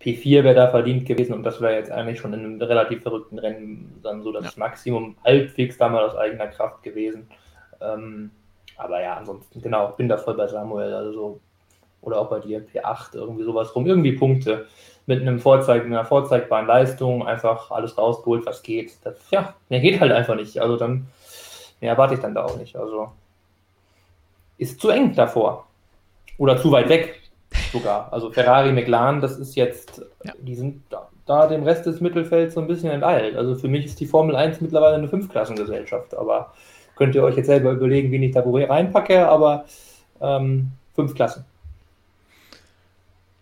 Speaker 3: P4 wäre da verdient gewesen und das wäre jetzt eigentlich schon in einem relativ verrückten Rennen dann so das ja. Maximum halbwegs damals aus eigener Kraft gewesen. Ähm, aber ja, ansonsten, genau, bin da voll bei Samuel. Also so oder auch bei dir P8, irgendwie sowas rum, irgendwie Punkte mit einem Vorzeig, einer vorzeigbaren Leistung, einfach alles rausgeholt, was geht. Das, ja, mehr geht halt einfach nicht. Also dann, mehr erwarte ich dann da auch nicht. Also ist zu eng davor. Oder zu weit weg sogar. Also Ferrari, McLaren, das ist jetzt, ja. die sind da, da, dem Rest des Mittelfelds so ein bisschen enteilt. Also für mich ist die Formel 1 mittlerweile eine Fünfklassengesellschaft. Aber könnt ihr euch jetzt selber überlegen, wen ich da reinpacke, aber ähm, fünf Klassen.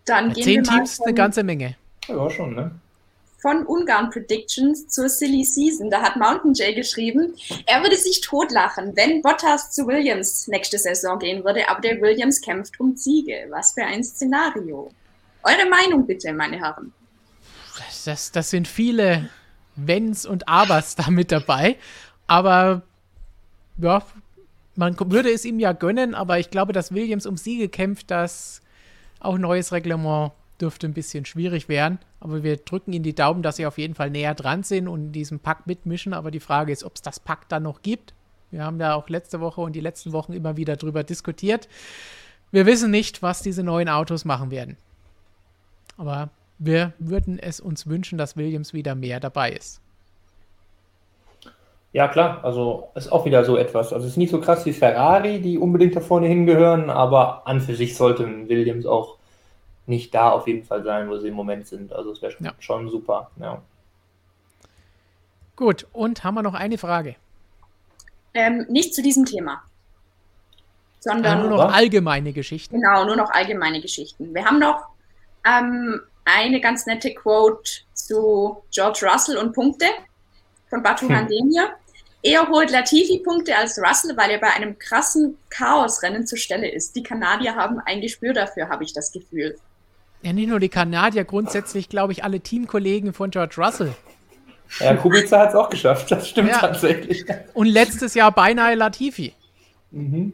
Speaker 1: Dann gehen Zehn wir mal Teams, von, eine ganze Menge.
Speaker 3: Ja, schon, ne?
Speaker 4: Von Ungarn Predictions zur Silly Season. Da hat Mountain Jay geschrieben, er würde sich totlachen, wenn Bottas zu Williams nächste Saison gehen würde, aber der Williams kämpft um Siege. Was für ein Szenario. Eure Meinung bitte, meine Herren.
Speaker 1: Das, das sind viele Wenns und Abers da mit dabei. Aber ja, man würde es ihm ja gönnen, aber ich glaube, dass Williams um Siege kämpft, das auch neues Reglement dürfte ein bisschen schwierig werden. Aber wir drücken Ihnen die Daumen, dass Sie auf jeden Fall näher dran sind und in diesem Pack mitmischen. Aber die Frage ist, ob es das Pack dann noch gibt. Wir haben da auch letzte Woche und die letzten Wochen immer wieder drüber diskutiert. Wir wissen nicht, was diese neuen Autos machen werden. Aber wir würden es uns wünschen, dass Williams wieder mehr dabei ist.
Speaker 3: Ja, klar, also ist auch wieder so etwas. Also es ist nicht so krass wie Ferrari, die unbedingt da vorne hingehören, aber an für sich sollten Williams auch nicht da auf jeden Fall sein, wo sie im Moment sind. Also es wäre schon, ja. schon super, ja.
Speaker 1: Gut, und haben wir noch eine Frage?
Speaker 4: Ähm, nicht zu diesem Thema. Sondern
Speaker 1: nur noch allgemeine Geschichten.
Speaker 4: Genau, nur noch allgemeine Geschichten. Wir haben noch ähm, eine ganz nette Quote zu George Russell und Punkte von Batu hm. Handemir. Er holt Latifi Punkte als Russell, weil er bei einem krassen Chaosrennen zur Stelle ist. Die Kanadier haben ein Gespür dafür, habe ich das Gefühl.
Speaker 1: Ja, nicht nur die Kanadier, grundsätzlich glaube ich alle Teamkollegen von George Russell.
Speaker 3: Ja, Kubica hat es auch geschafft, das stimmt ja. tatsächlich.
Speaker 1: Und letztes Jahr beinahe Latifi. Mhm.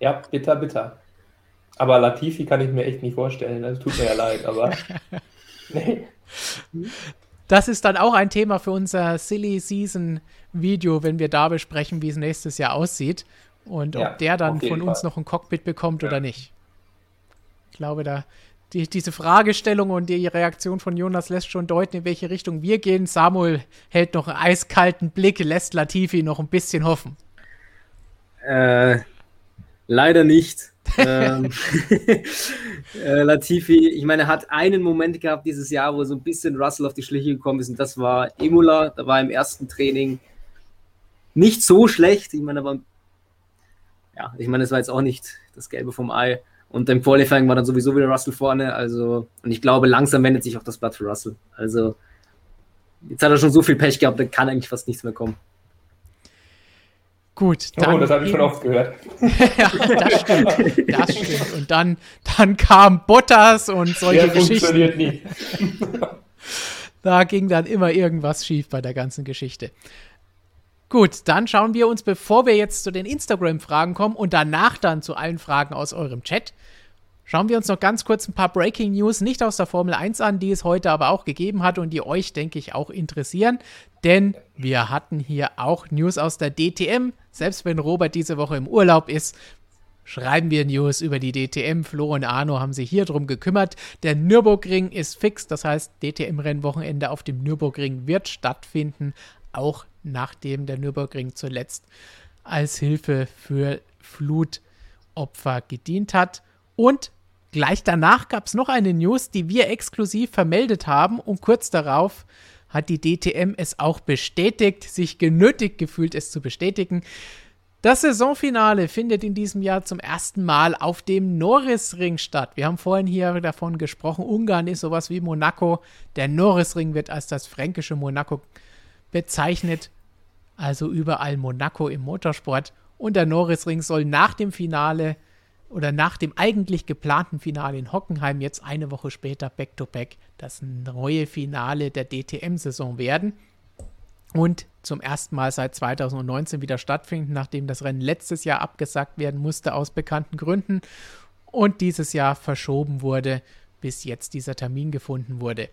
Speaker 3: Ja, bitter, bitter. Aber Latifi kann ich mir echt nicht vorstellen. Das tut mir ja leid, aber. *laughs* nee.
Speaker 1: Das ist dann auch ein Thema für unser Silly Season Video, wenn wir da besprechen, wie es nächstes Jahr aussieht und ja, ob der dann von uns noch ein Cockpit bekommt ja. oder nicht. Ich glaube, da die, diese Fragestellung und die Reaktion von Jonas lässt schon deuten, in welche Richtung wir gehen. Samuel hält noch einen eiskalten Blick, lässt Latifi noch ein bisschen hoffen.
Speaker 2: Äh, leider nicht. *laughs* ähm, *laughs* äh, Latifi, ich meine, hat einen Moment gehabt dieses Jahr, wo so ein bisschen Russell auf die Schliche gekommen ist und das war Imola, da war im ersten Training nicht so schlecht. Ich meine, aber ja, ich meine, es war jetzt auch nicht das Gelbe vom Ei. Und im Qualifying war dann sowieso wieder Russell vorne. Also, und ich glaube, langsam wendet sich auch das Blatt für Russell. Also, jetzt hat er schon so viel Pech gehabt, da kann eigentlich fast nichts mehr kommen.
Speaker 1: Gut,
Speaker 3: oh, dann. Oh, das habe ich schon oft gehört. *laughs*
Speaker 1: ja, das stimmt. Das stimmt. Und dann, dann kam Bottas und solche Der Geschichten. Funktioniert nie. *laughs* da ging dann immer irgendwas schief bei der ganzen Geschichte. Gut, dann schauen wir uns, bevor wir jetzt zu den Instagram-Fragen kommen und danach dann zu allen Fragen aus eurem Chat, schauen wir uns noch ganz kurz ein paar Breaking News nicht aus der Formel 1 an, die es heute aber auch gegeben hat und die euch, denke ich, auch interessieren. Denn wir hatten hier auch News aus der DTM. Selbst wenn Robert diese Woche im Urlaub ist, schreiben wir News über die DTM. Flo und Arno haben sich hier drum gekümmert. Der Nürburgring ist fix, das heißt, DTM-Rennwochenende auf dem Nürburgring wird stattfinden. Auch nachdem der Nürburgring zuletzt als Hilfe für Flutopfer gedient hat. Und gleich danach gab es noch eine News, die wir exklusiv vermeldet haben und kurz darauf hat die DTM es auch bestätigt, sich genötigt gefühlt, es zu bestätigen. Das Saisonfinale findet in diesem Jahr zum ersten Mal auf dem Norrisring statt. Wir haben vorhin hier davon gesprochen, Ungarn ist sowas wie Monaco. Der Norrisring wird als das fränkische Monaco bezeichnet also überall Monaco im Motorsport. Und der Norrisring soll nach dem Finale oder nach dem eigentlich geplanten Finale in Hockenheim jetzt eine Woche später back-to-back -back das neue Finale der DTM-Saison werden. Und zum ersten Mal seit 2019 wieder stattfinden, nachdem das Rennen letztes Jahr abgesagt werden musste aus bekannten Gründen und dieses Jahr verschoben wurde, bis jetzt dieser Termin gefunden wurde.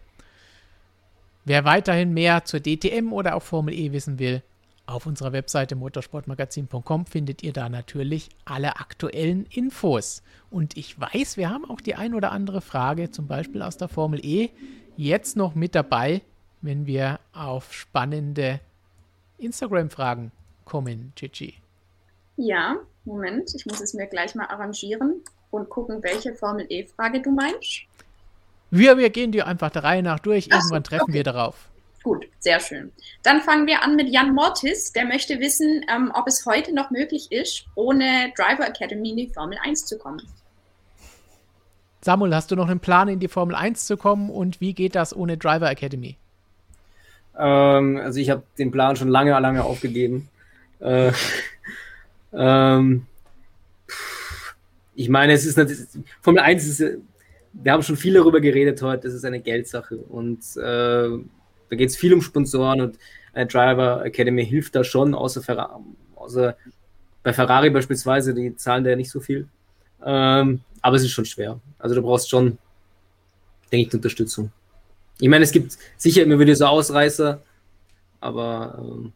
Speaker 1: Wer weiterhin mehr zur DTM oder auch Formel E wissen will, auf unserer Webseite motorsportmagazin.com findet ihr da natürlich alle aktuellen Infos. Und ich weiß, wir haben auch die ein oder andere Frage, zum Beispiel aus der Formel E, jetzt noch mit dabei, wenn wir auf spannende Instagram-Fragen kommen, Chichi.
Speaker 4: Ja, Moment, ich muss es mir gleich mal arrangieren und gucken, welche Formel E-Frage du meinst.
Speaker 1: Wir, wir gehen die einfach der Reihe nach durch. Irgendwann treffen okay. wir darauf.
Speaker 4: Gut, sehr schön. Dann fangen wir an mit Jan Mortis. Der möchte wissen, ähm, ob es heute noch möglich ist, ohne Driver Academy in die Formel 1 zu kommen.
Speaker 1: Samuel, hast du noch einen Plan, in die Formel 1 zu kommen und wie geht das ohne Driver Academy?
Speaker 2: Ähm, also ich habe den Plan schon lange, lange aufgegeben. Äh, *laughs* ähm, ich meine, es ist natürlich, Formel 1 ist, wir haben schon viel darüber geredet heute, das ist eine Geldsache und äh, da geht es viel um Sponsoren und eine Driver Academy hilft da schon, außer, außer bei Ferrari beispielsweise, die zahlen da ja nicht so viel. Ähm, aber es ist schon schwer. Also du brauchst schon, denke ich, Unterstützung. Ich meine, es gibt sicher immer wieder so Ausreißer, aber ähm,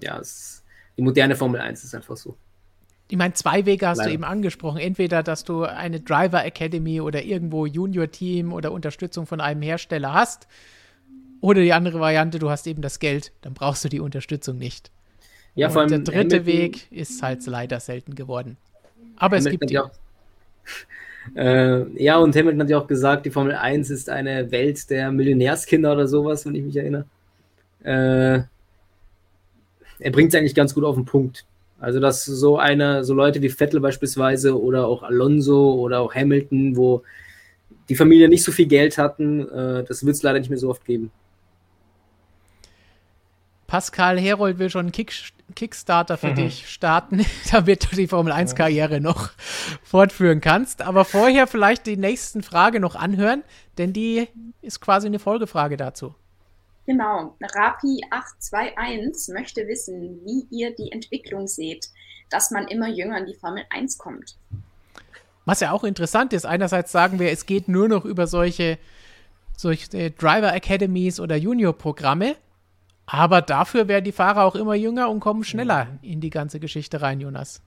Speaker 2: ja, es, die moderne Formel 1 ist einfach so.
Speaker 1: Ich meine, zwei Wege hast Leider. du eben angesprochen. Entweder, dass du eine Driver Academy oder irgendwo Junior Team oder Unterstützung von einem Hersteller hast. Oder die andere Variante, du hast eben das Geld, dann brauchst du die Unterstützung nicht.
Speaker 2: Ja,
Speaker 1: Und
Speaker 2: vor allem
Speaker 1: der dritte
Speaker 2: Hamilton-
Speaker 1: Weg ist halt leider selten geworden. Aber es
Speaker 2: Hamilton
Speaker 1: gibt
Speaker 2: hat
Speaker 1: ihn.
Speaker 2: ja, *laughs* äh, ja, und Hamilton hat ja auch gesagt, die Formel 1 ist eine Welt der Millionärskinder oder sowas, wenn ich mich erinnere. Äh, er bringt es eigentlich ganz gut auf den Punkt. Also, dass so eine, so Leute wie Vettel beispielsweise oder auch Alonso oder auch Hamilton, wo die Familie nicht so viel Geld hatten, äh, das wird es leider nicht mehr so oft geben.
Speaker 1: Pascal Herold will schon einen Kick, Kickstarter für
Speaker 3: Mhm.
Speaker 1: dich starten, *laughs* damit du die Formel 1-Karriere noch fortführen kannst. Aber vorher vielleicht die nächsten Frage noch anhören, denn die ist quasi eine Folgefrage dazu.
Speaker 4: Genau, Rapi821 möchte wissen, wie ihr die Entwicklung seht, dass man immer jünger in die Formel 1 kommt.
Speaker 1: Was ja auch interessant ist, einerseits sagen wir, es geht nur noch über solche, solche Driver Academies oder Junior-Programme, aber dafür werden die Fahrer auch immer jünger und kommen schneller in die ganze Geschichte rein, Jonas.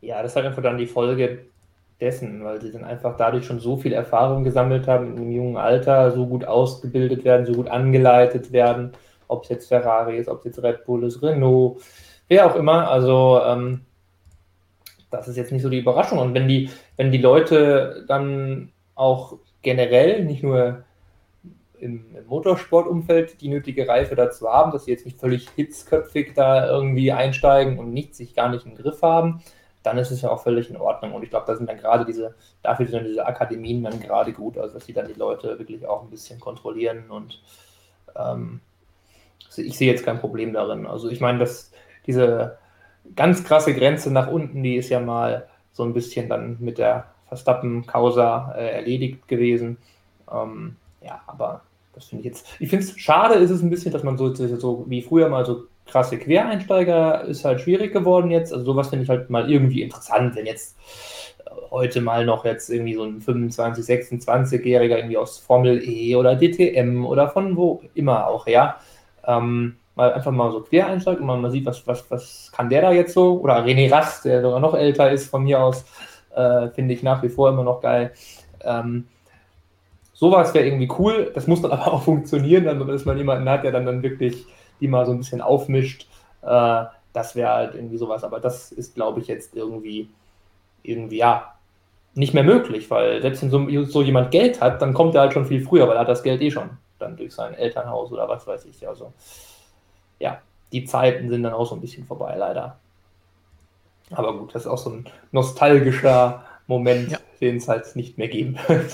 Speaker 3: Ja, das ist halt einfach dann die Folge dessen, weil sie dann einfach dadurch schon so viel Erfahrung gesammelt haben, in einem jungen Alter so gut ausgebildet werden, so gut angeleitet werden, ob es jetzt Ferrari ist, ob es jetzt Red Bull ist, Renault, wer auch immer. Also ähm, das ist jetzt nicht so die Überraschung. Und wenn die, wenn die Leute dann auch generell, nicht nur im, im Motorsportumfeld, die nötige Reife dazu haben, dass sie jetzt nicht völlig hitzköpfig da irgendwie einsteigen und nicht, sich gar nicht im Griff haben, dann ist es ja auch völlig in Ordnung. Und ich glaube, da sind dann gerade diese, dafür sind diese Akademien dann gerade gut, also dass die dann die Leute wirklich auch ein bisschen kontrollieren und ähm, ich sehe jetzt kein Problem darin. Also ich meine, dass diese ganz krasse Grenze nach unten, die ist ja mal so ein bisschen dann mit der Verstappen-Causa äh, erledigt gewesen. Ähm, ja, aber das finde ich jetzt. Ich finde es schade, ist es ein bisschen, dass man so, so wie früher mal so krasse Quereinsteiger ist halt schwierig geworden jetzt. Also sowas finde ich halt mal irgendwie interessant, wenn jetzt äh, heute mal noch jetzt irgendwie so ein 25, 26-Jähriger irgendwie aus Formel E oder DTM oder von wo immer auch her, ähm, mal einfach mal so quer einsteigt und man mal sieht, was, was, was kann der da jetzt so? Oder René Rast, der sogar noch älter ist von mir aus, äh, finde ich nach wie vor immer noch geil. Ähm, sowas wäre irgendwie cool. Das muss dann aber auch funktionieren, dann, dass man jemanden hat, der dann, dann wirklich die mal so ein bisschen aufmischt. Äh, das wäre halt irgendwie sowas. Aber das ist, glaube ich, jetzt irgendwie, irgendwie, ja, nicht mehr möglich, weil selbst wenn so, so jemand Geld hat, dann kommt er halt schon viel früher, weil er hat das Geld eh schon. Dann durch sein Elternhaus oder was weiß ich. Also, ja, die Zeiten sind dann auch so ein bisschen vorbei, leider. Aber gut, das ist auch so ein nostalgischer Moment,
Speaker 1: Ja.
Speaker 3: den es halt nicht mehr geben wird.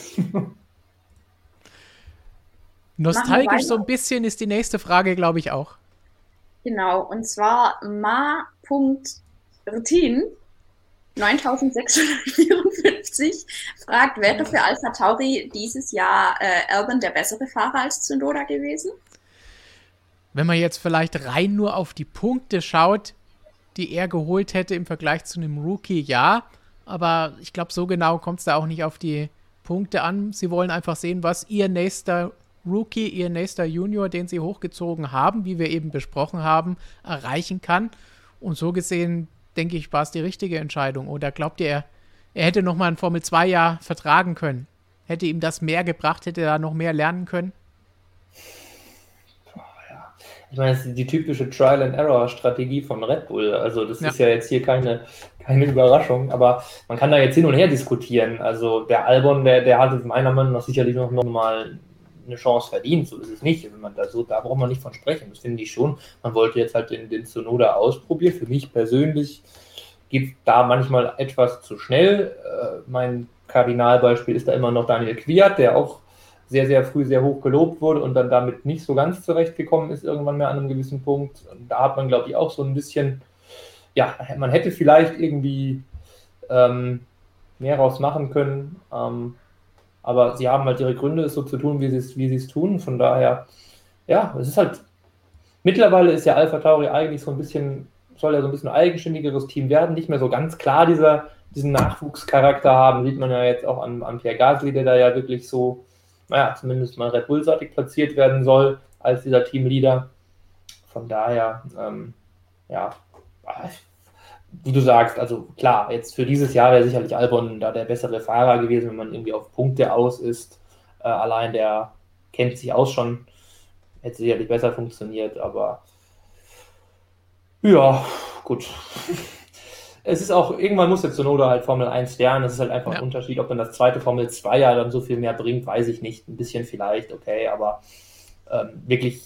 Speaker 1: Nostalgisch so ein bisschen ist die nächste Frage, glaube ich, auch.
Speaker 4: Genau, und zwar ma.rtin 9654 fragt, wäre für Alpha Tauri dieses Jahr äh, Alban der bessere Fahrer als Tsunoda gewesen?
Speaker 1: Wenn man jetzt vielleicht rein nur auf die Punkte schaut, die er geholt hätte im Vergleich zu einem Rookie, ja. Aber ich glaube, so genau kommt es da auch nicht auf die Punkte an. Sie wollen einfach sehen, was ihr nächster Rookie, ihr nächster Junior, den sie hochgezogen haben, wie wir eben besprochen haben, erreichen kann. Und so gesehen, denke ich, war es die richtige Entscheidung. Oder glaubt ihr, er, er hätte noch mal ein Formel-2-Jahr vertragen können? Hätte ihm das mehr gebracht? Hätte er da noch mehr lernen können?
Speaker 3: Ich meine, das ist die typische Trial-and-Error-Strategie von Red Bull. Also, das
Speaker 1: Ja.
Speaker 3: ist ja jetzt hier keine, keine Überraschung, aber man kann da jetzt hin und her diskutieren. Also, der Albon, der, der hatte meiner Meinung nach sicherlich noch, noch mal eine Chance verdient. So ist es nicht. Wenn man da, so, da braucht man nicht von sprechen. Das finde ich schon. Man wollte jetzt halt den, den Tsunoda ausprobieren. Für mich persönlich geht da manchmal etwas zu schnell. Äh, mein Kardinalbeispiel ist da immer noch Daniel Quiert, der auch sehr, sehr früh sehr hoch gelobt wurde und dann damit nicht so ganz zurechtgekommen ist, irgendwann mehr an einem gewissen Punkt. Und da hat man, glaube ich, auch so ein bisschen, ja, man hätte vielleicht irgendwie ähm, mehr raus machen können. Ähm, aber sie haben halt ihre Gründe, es so zu tun, wie sie es, wie es tun. Von daher, ja, es ist halt, mittlerweile ist ja Alpha Tauri eigentlich so ein bisschen, soll ja so ein bisschen ein eigenständigeres Team werden, nicht mehr so ganz klar dieser, diesen Nachwuchscharakter haben. Sieht man ja jetzt auch an, an Pierre Gasly, der da ja wirklich so naja, zumindest mal Red Bull-seitig platziert werden soll als dieser Teamleader. Von daher, ähm, ja, wie du sagst, also klar, jetzt für dieses Jahr wäre sicherlich Albon da der bessere Fahrer gewesen, wenn man irgendwie auf Punkte aus ist. Äh, allein der kennt sich aus schon. hätte sicherlich besser funktioniert, aber ja, gut. *laughs* Es ist auch, irgendwann muss jetzt Sonoda halt Formel 1 lernen. Es ist halt einfach ja. ein Unterschied, ob dann das zweite Formel 2 ja dann so viel mehr bringt, weiß ich nicht. Ein bisschen vielleicht, okay, aber ähm, wirklich,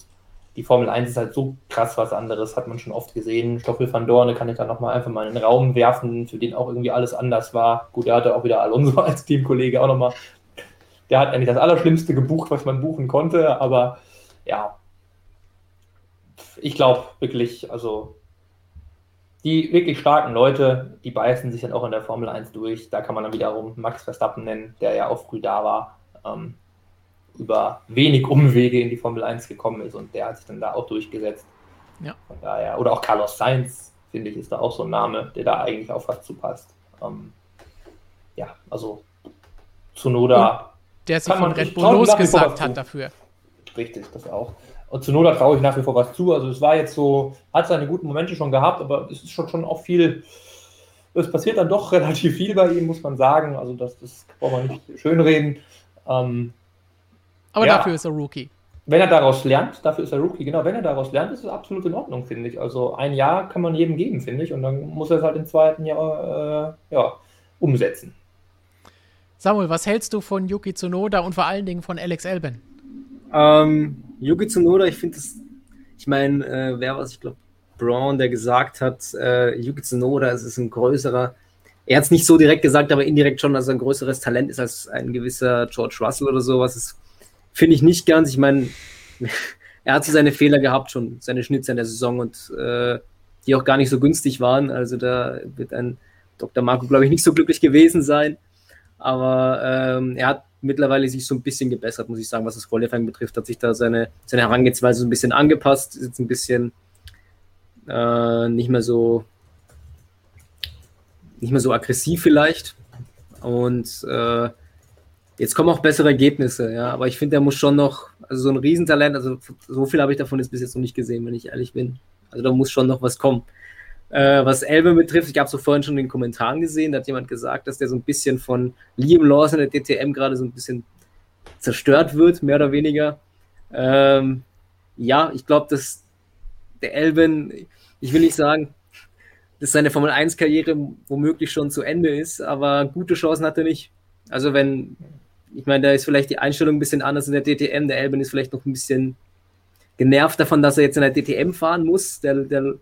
Speaker 3: die Formel 1 ist halt so krass was anderes, hat man schon oft gesehen. Stoffel van Dorne kann ich dann nochmal einfach mal in den Raum werfen, für den auch irgendwie alles anders war. Gut, er hatte auch wieder Alonso *laughs* als Teamkollege auch nochmal. Der hat eigentlich das Allerschlimmste gebucht, was man buchen konnte, aber ja, ich glaube wirklich, also die wirklich starken Leute, die beißen sich dann auch in der Formel 1 durch. Da kann man dann wiederum Max Verstappen nennen, der ja auch früh da war, ähm, über wenig Umwege in die Formel 1 gekommen ist und der hat sich dann da auch durchgesetzt. Ja. Von daher, oder auch Carlos Sainz, finde ich, ist da auch so ein Name, der da eigentlich auch was zupasst. Ähm, ja, also Zunoda.
Speaker 1: Der sich von Red Bull losgesagt hat dafür.
Speaker 3: Richtig, das auch. Und zu Noda traue ich nach wie vor was zu. Also es war jetzt so, hat seine guten Momente schon gehabt, aber es ist schon, schon auch viel, es passiert dann doch *laughs* relativ viel bei ihm, muss man sagen. Also das, das braucht man nicht schönreden. Ähm,
Speaker 1: aber ja, dafür ist er Rookie.
Speaker 3: Wenn er daraus lernt, dafür ist er Rookie, genau, wenn er daraus lernt, ist es absolut in Ordnung, finde ich. Also ein Jahr kann man jedem geben, finde ich, und dann muss er es halt im zweiten Jahr äh, ja, umsetzen.
Speaker 1: Samuel, was hältst du von Yuki Tsunoda und vor allen Dingen von Alex Elben?
Speaker 2: Ähm, Yuki Tsunoda, ich finde das, ich meine, äh, wer was, ich glaube, Braun, der gesagt hat, äh, Yuki Tsunoda, es ist ein größerer, er hat es nicht so direkt gesagt, aber indirekt schon, dass er ein größeres Talent ist als ein gewisser George Russell oder sowas. Das finde ich nicht ganz. Ich meine, *laughs* er hat so seine Fehler gehabt schon, seine Schnitzer in der Saison und äh, die auch gar nicht so günstig waren. Also da wird ein Dr. Marco, glaube ich, nicht so glücklich gewesen sein. Aber ähm, er hat mittlerweile sich so ein bisschen gebessert, muss ich sagen, was das Qualifying betrifft. Hat sich da seine, seine Herangehensweise so ein bisschen angepasst, ist jetzt ein bisschen äh, nicht mehr so nicht mehr so aggressiv vielleicht. Und äh, jetzt kommen auch bessere Ergebnisse, ja. Aber ich finde, er muss schon noch, also so ein Riesentalent, also so viel habe ich davon jetzt bis jetzt noch nicht gesehen, wenn ich ehrlich bin. Also da muss schon noch was kommen. Äh, was Elbe betrifft, ich habe es vorhin schon in den Kommentaren gesehen, da hat jemand gesagt, dass der so ein bisschen von Liam Lawson der DTM gerade so ein bisschen zerstört wird, mehr oder weniger. Ähm, ja, ich glaube, dass der Elben, ich will nicht sagen, dass seine Formel 1-Karriere womöglich schon zu Ende ist, aber gute Chancen hat er nicht. Also wenn, ich meine, da ist vielleicht die Einstellung ein bisschen anders in der DTM, der Elben ist vielleicht noch ein bisschen genervt davon, dass er jetzt in der DTM fahren muss. Der, der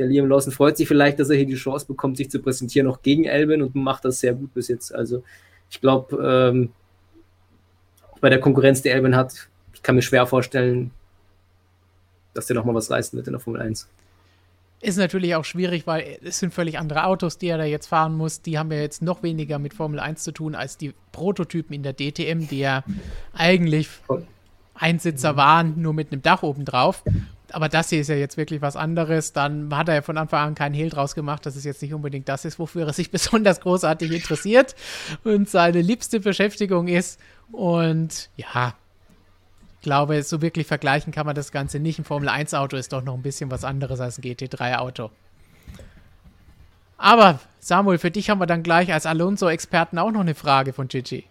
Speaker 2: der Liam Lawson freut sich vielleicht, dass er hier die Chance bekommt, sich zu präsentieren, auch gegen Elben und macht das sehr gut bis jetzt. Also ich glaube, ähm, bei der Konkurrenz, die Elben hat, ich kann mir schwer vorstellen, dass der nochmal was reißen wird in der Formel 1.
Speaker 1: Ist natürlich auch schwierig, weil es sind völlig andere Autos, die er da jetzt fahren muss. Die haben ja jetzt noch weniger mit Formel 1 zu tun als die Prototypen in der DTM, die ja eigentlich Einsitzer waren, nur mit einem Dach oben drauf aber das hier ist ja jetzt wirklich was anderes. Dann hat er ja von Anfang an keinen Hehl draus gemacht, dass es jetzt nicht unbedingt das ist, wofür er sich *laughs* besonders großartig interessiert und seine liebste Beschäftigung ist. Und ja, glaube, so wirklich vergleichen kann man das Ganze nicht. Ein Formel-1-Auto ist doch noch ein bisschen was anderes als ein GT3-Auto. Aber Samuel, für dich haben wir dann gleich als Alonso-Experten auch noch eine Frage von Gigi.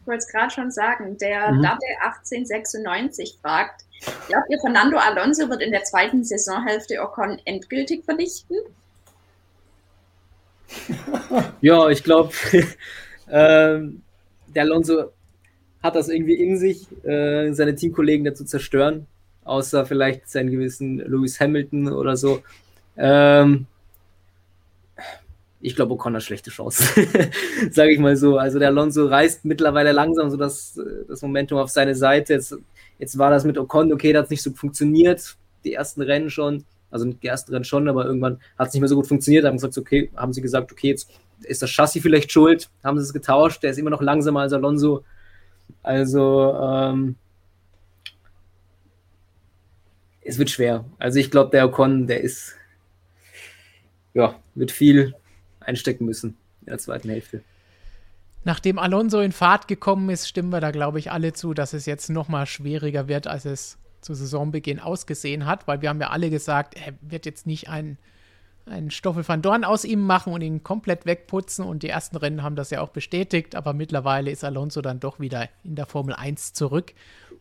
Speaker 4: Ich wollte es gerade schon sagen, der mhm. Latte 1896 fragt, Glaubt ihr, Fernando Alonso wird in der zweiten Saisonhälfte Ocon endgültig vernichten? *laughs*
Speaker 2: ja, ich glaube, *laughs* ähm, der Alonso hat das irgendwie in sich, äh, seine Teamkollegen dazu zerstören, außer vielleicht seinen gewissen Lewis Hamilton oder so. Ähm, ich glaube, Ocon hat schlechte Chancen, *laughs* sage ich mal so. Also der Alonso reißt mittlerweile langsam so das, das Momentum auf seine Seite. Jetzt Jetzt war das mit Ocon, okay, da hat nicht so funktioniert, die ersten Rennen schon, also die ersten Rennen schon, aber irgendwann hat es nicht mehr so gut funktioniert, haben gesagt, okay, haben sie gesagt, okay, jetzt ist das Chassis vielleicht schuld, haben sie es getauscht, der ist immer noch langsamer als Alonso. Also, ähm, es wird schwer. Also ich glaube, der Ocon, der ist, ja, wird viel einstecken müssen in der zweiten Hälfte.
Speaker 1: Nachdem Alonso in Fahrt gekommen ist, stimmen wir da, glaube ich, alle zu, dass es jetzt noch mal schwieriger wird, als es zu Saisonbeginn ausgesehen hat, weil wir haben ja alle gesagt, er wird jetzt nicht einen, einen Stoffel van Dorn aus ihm machen und ihn komplett wegputzen. Und die ersten Rennen haben das ja auch bestätigt, aber mittlerweile ist Alonso dann doch wieder in der Formel 1 zurück.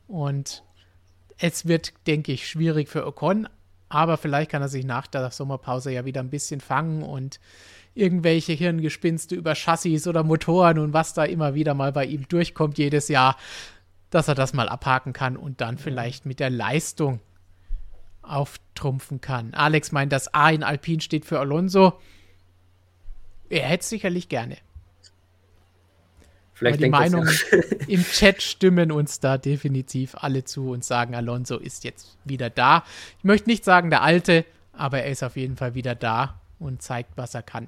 Speaker 1: Und Es wird, denke ich, schwierig für Ocon, aber vielleicht kann er sich nach der Sommerpause ja wieder ein bisschen fangen und irgendwelche Hirngespinste über Chassis oder Motoren und was da immer wieder mal bei ihm durchkommt jedes Jahr, dass er das mal abhaken kann und dann vielleicht mit der Leistung auftrumpfen kann. Alex meint, das A in Alpin steht für Alonso. Er hätte es sicherlich gerne. Vielleicht die Meinungen ja. *laughs* im Chat stimmen uns da definitiv alle zu und sagen, Alonso ist jetzt wieder da. Ich möchte nicht sagen der Alte, aber er ist auf jeden Fall wieder da und zeigt, was er kann.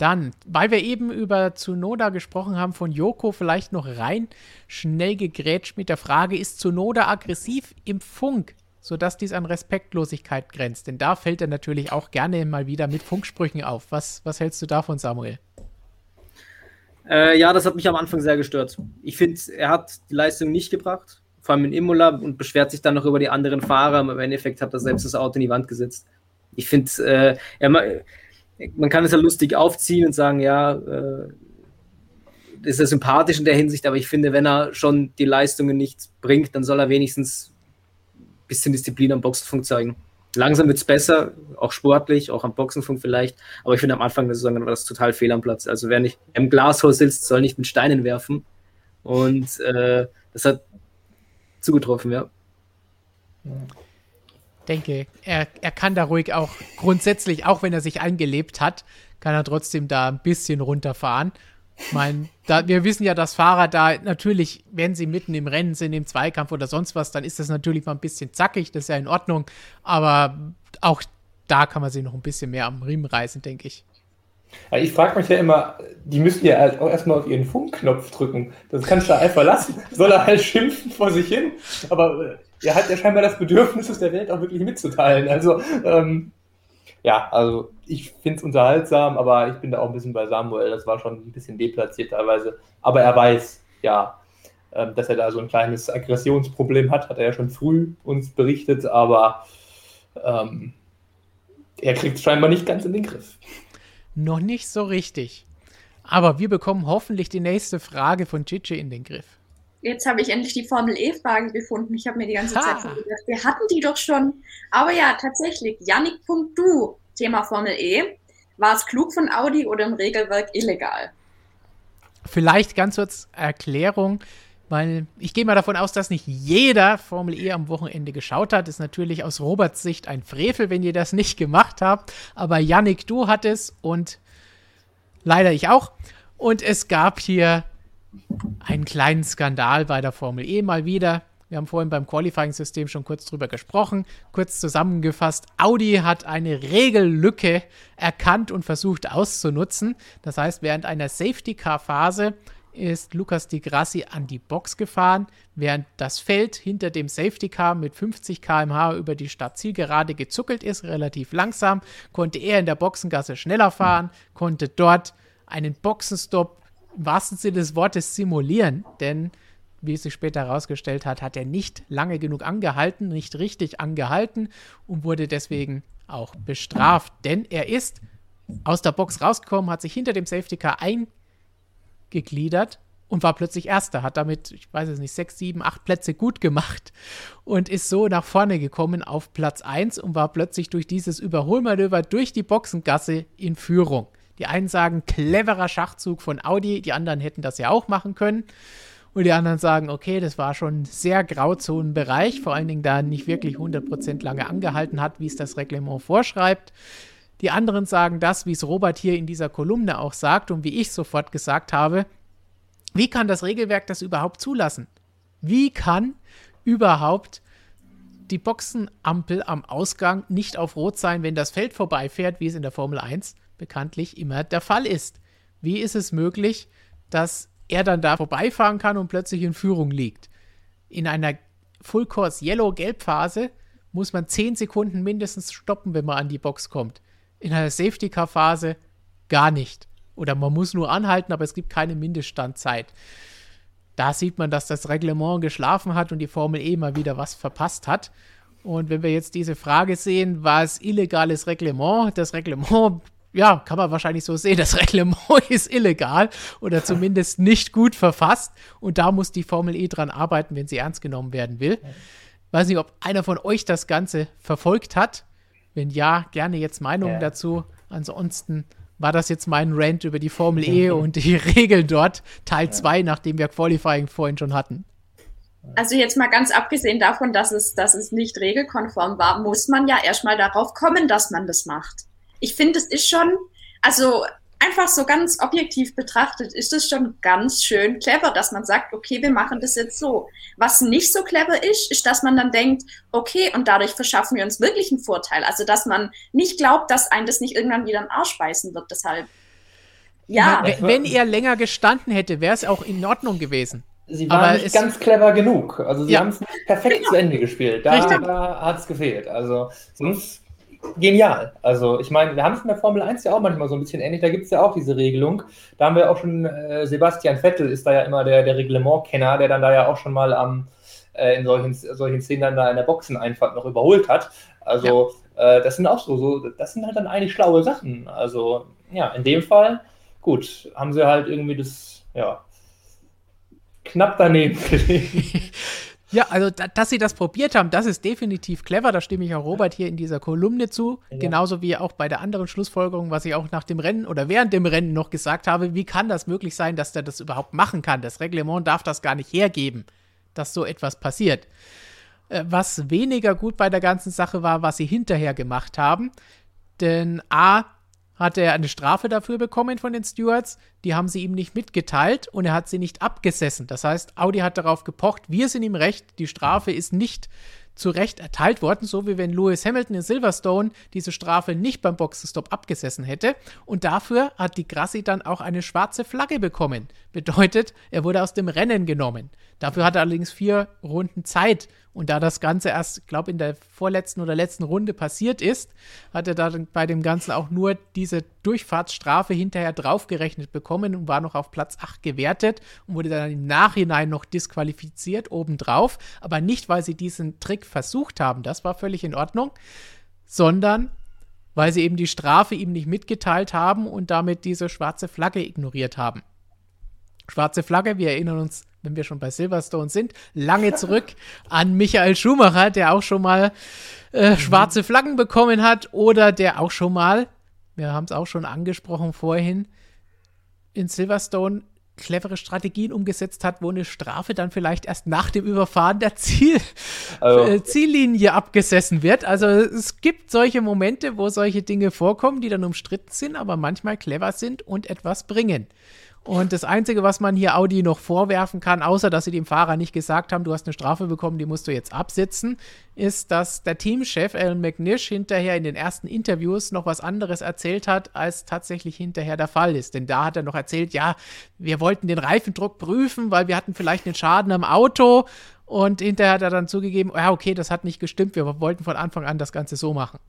Speaker 1: Dann, weil wir eben über Tsunoda gesprochen haben, von Joko vielleicht noch rein schnell gegrätscht mit der Frage, ist Tsunoda aggressiv im Funk, sodass dies an Respektlosigkeit grenzt? Denn da fällt er natürlich auch gerne mal wieder mit Funksprüchen auf. Was, was hältst du davon, Samuel?
Speaker 2: Äh, ja, das hat mich am Anfang sehr gestört. Ich finde, er hat die Leistung nicht gebracht, vor allem in Imola, und beschwert sich dann noch über die anderen Fahrer, aber im Endeffekt hat er selbst das Auto in die Wand gesetzt. Ich finde, äh, er, man kann es ja lustig aufziehen und sagen, ja, äh, ist er sympathisch in der Hinsicht, aber ich finde, wenn er schon die Leistungen nicht bringt, dann soll er wenigstens ein bisschen Disziplin am Boxenfunk zeigen. Langsam wird es besser, auch sportlich, auch am Boxenfunk vielleicht, aber ich finde am Anfang der Saison war das total fehl am Platz. Also wer nicht im Glashaus sitzt, soll nicht mit Steinen werfen und äh, das hat zugetroffen, ja.
Speaker 1: ja denke, er, er kann da ruhig auch grundsätzlich, auch wenn er sich eingelebt hat, kann er trotzdem da ein bisschen runterfahren. Ich da, wir wissen ja, dass Fahrer da natürlich, wenn sie mitten im Rennen sind, im Zweikampf oder sonst was, dann ist das natürlich mal ein bisschen zackig, das ist ja in Ordnung. Aber auch da kann man sich noch ein bisschen mehr am Riemen reißen, denke ich.
Speaker 3: Ich frage mich ja immer, die müssen ja halt auch erstmal auf ihren Funkknopf drücken. Das kannst du einfach lassen. Soll er halt schimpfen vor sich hin. Aber äh, er hat ja scheinbar das Bedürfnis, es der Welt auch wirklich mitzuteilen. Also, ähm, ja, also ich finde es unterhaltsam, aber ich bin da auch ein bisschen bei Samuel. Das war schon ein bisschen deplatziert teilweise. Aber er weiß, ja, ähm, dass er da so ein kleines Aggressionsproblem hat, hat er ja schon früh uns berichtet, aber ähm, er kriegt es scheinbar nicht ganz in den Griff.
Speaker 1: Noch nicht so richtig. Aber wir bekommen hoffentlich die nächste Frage von Chichi in den Griff.
Speaker 4: Jetzt habe ich endlich die Formel E-Frage gefunden. Ich habe mir die ganze ha. Zeit gedacht, wir hatten die doch schon. Aber ja, tatsächlich, Yannick.du, Thema Formel E. War es klug von Audi oder im Regelwerk illegal?
Speaker 1: Vielleicht ganz kurz Erklärung, weil ich gehe mal davon aus, dass nicht jeder Formel E am Wochenende geschaut hat. Ist natürlich aus Roberts Sicht ein Frevel, wenn ihr das nicht gemacht habt. Aber Yannick, du hattest und leider ich auch. Und es gab hier einen kleinen Skandal bei der Formel E mal wieder. Wir haben vorhin beim Qualifying-System schon kurz drüber gesprochen. Kurz zusammengefasst, Audi hat eine Regellücke erkannt und versucht auszunutzen. Das heißt, während einer Safety-Car-Phase ist Lukas Di Grassi an die Box gefahren, während das Feld hinter dem Safety Car mit 50 km/h über die Startzielgerade gezuckelt ist, relativ langsam, konnte er in der Boxengasse schneller fahren, konnte dort einen Boxenstopp wahrsten Sinne des Wortes simulieren, denn wie es sich später herausgestellt hat, hat er nicht lange genug angehalten, nicht richtig angehalten und wurde deswegen auch bestraft, denn er ist aus der Box rausgekommen, hat sich hinter dem Safety Car eingegliedert und war plötzlich Erster, hat damit, ich weiß es nicht, sechs, sieben, acht Plätze gut gemacht und ist so nach vorne gekommen auf Platz 1 und war plötzlich durch dieses Überholmanöver durch die Boxengasse in Führung. Die einen sagen, cleverer Schachzug von Audi, die anderen hätten das ja auch machen können. Und die anderen sagen, okay, das war schon sehr Grauzonenbereich, vor allen Dingen da nicht wirklich 100% lange angehalten hat, wie es das Reglement vorschreibt. Die anderen sagen das, wie es Robert hier in dieser Kolumne auch sagt und wie ich sofort gesagt habe. Wie kann das Regelwerk das überhaupt zulassen? Wie kann überhaupt die Boxenampel am Ausgang nicht auf Rot sein, wenn das Feld vorbeifährt, wie es in der Formel 1 bekanntlich immer der Fall ist. Wie ist es möglich, dass er dann da vorbeifahren kann und plötzlich in Führung liegt? In einer Full Course Yellow Gelb Phase muss man 10 Sekunden mindestens stoppen, wenn man an die Box kommt. In einer Safety Car Phase gar nicht. Oder man muss nur anhalten, aber es gibt keine Mindeststandzeit. Da sieht man, dass das Reglement geschlafen hat und die Formel E mal wieder was verpasst hat. Und wenn wir jetzt diese Frage sehen, war es illegales Reglement? Das Reglement ja, kann man wahrscheinlich so sehen, das Reglement *laughs* ist illegal oder zumindest nicht gut verfasst. Und da muss die Formel E dran arbeiten, wenn sie ernst genommen werden will. Weiß nicht, ob einer von euch das Ganze verfolgt hat. Wenn ja, gerne jetzt Meinungen ja. dazu. Ansonsten war das jetzt mein Rant über die Formel E *laughs* und die Regeln dort, Teil 2, ja. nachdem wir Qualifying vorhin schon hatten.
Speaker 4: Also jetzt mal ganz abgesehen davon, dass es, dass es nicht regelkonform war, muss man ja erstmal darauf kommen, dass man das macht. Ich finde, es ist schon, also einfach so ganz objektiv betrachtet, ist es schon ganz schön clever, dass man sagt, okay, wir machen das jetzt so. Was nicht so clever ist, ist, dass man dann denkt, okay, und dadurch verschaffen wir uns wirklich einen Vorteil. Also, dass man nicht glaubt, dass ein das nicht irgendwann wieder ein Arsch beißen wird. Deshalb,
Speaker 1: ja. Wenn, wenn er länger gestanden hätte, wäre es auch in Ordnung gewesen.
Speaker 3: Sie waren Aber nicht ganz clever genug. Also sie ja. haben es nicht perfekt genau. zu Ende gespielt. Da, da hat es gefehlt. Also sonst genial. Also ich meine, wir haben es in der Formel 1 ja auch manchmal so ein bisschen ähnlich. Da gibt es ja auch diese Regelung. Da haben wir auch schon, äh, Sebastian Vettel ist da ja immer der, der Reglementkenner, der dann da ja auch schon mal am, äh, in solchen, solchen Szenen dann da in der Boxeneinfahrt noch überholt hat. Also ja. äh, das sind auch so, so, das sind halt dann eigentlich schlaue Sachen. Also ja, in dem Fall, gut, haben sie halt irgendwie das, ja, knapp daneben gelegen. *laughs*
Speaker 1: Ja, also da, dass sie das probiert haben, das ist definitiv clever. Da stimme ich auch Robert hier in dieser Kolumne zu. Ja. Genauso wie auch bei der anderen Schlussfolgerung, was ich auch nach dem Rennen oder während dem Rennen noch gesagt habe. Wie kann das möglich sein, dass der das überhaupt machen kann? Das Reglement darf das gar nicht hergeben, dass so etwas passiert. Äh, was weniger gut bei der ganzen Sache war, was sie hinterher gemacht haben. Denn A, hat er eine Strafe dafür bekommen von den Stewards. Die haben sie ihm nicht mitgeteilt und er hat sie nicht abgesessen. Das heißt, Audi hat darauf gepocht, wir sind ihm recht, die Strafe ist nicht zu Recht erteilt worden, so wie wenn Lewis Hamilton in Silverstone diese Strafe nicht beim Boxenstopp abgesessen hätte. Und dafür hat die Grassi dann auch eine schwarze Flagge bekommen. Bedeutet, er wurde aus dem Rennen genommen. Dafür hat er allerdings vier Runden Zeit. Und da das Ganze erst, ich glaube, in der vorletzten oder letzten Runde passiert ist, hat er dann bei dem Ganzen auch nur diese Durchfahrtsstrafe hinterher draufgerechnet bekommen und war noch auf Platz 8 gewertet und wurde dann im Nachhinein noch disqualifiziert obendrauf. Aber nicht, weil sie diesen Trick versucht haben, das war völlig in Ordnung, sondern weil sie eben die Strafe ihm nicht mitgeteilt haben und damit diese schwarze Flagge ignoriert haben. Schwarze Flagge, wir erinnern uns wenn wir schon bei Silverstone sind, lange zurück *laughs* an Michael Schumacher, der auch schon mal äh, schwarze Flaggen bekommen hat oder der auch schon mal, wir haben es auch schon angesprochen vorhin, in Silverstone clevere Strategien umgesetzt hat, wo eine Strafe dann vielleicht erst nach dem Überfahren der Ziel, *laughs* also. äh, Ziellinie abgesessen wird. Also es gibt solche Momente, wo solche Dinge vorkommen, die dann umstritten sind, aber manchmal clever sind und etwas bringen. Und das Einzige, was man hier Audi noch vorwerfen kann, außer dass sie dem Fahrer nicht gesagt haben, du hast eine Strafe bekommen, die musst du jetzt absitzen, ist, dass der Teamchef Alan McNish hinterher in den ersten Interviews noch was anderes erzählt hat, als tatsächlich hinterher der Fall ist. Denn da hat er noch erzählt, ja, wir wollten den Reifendruck prüfen, weil wir hatten vielleicht einen Schaden am Auto. Und hinterher hat er dann zugegeben, ja, okay, das hat nicht gestimmt, wir wollten von Anfang an das Ganze so machen.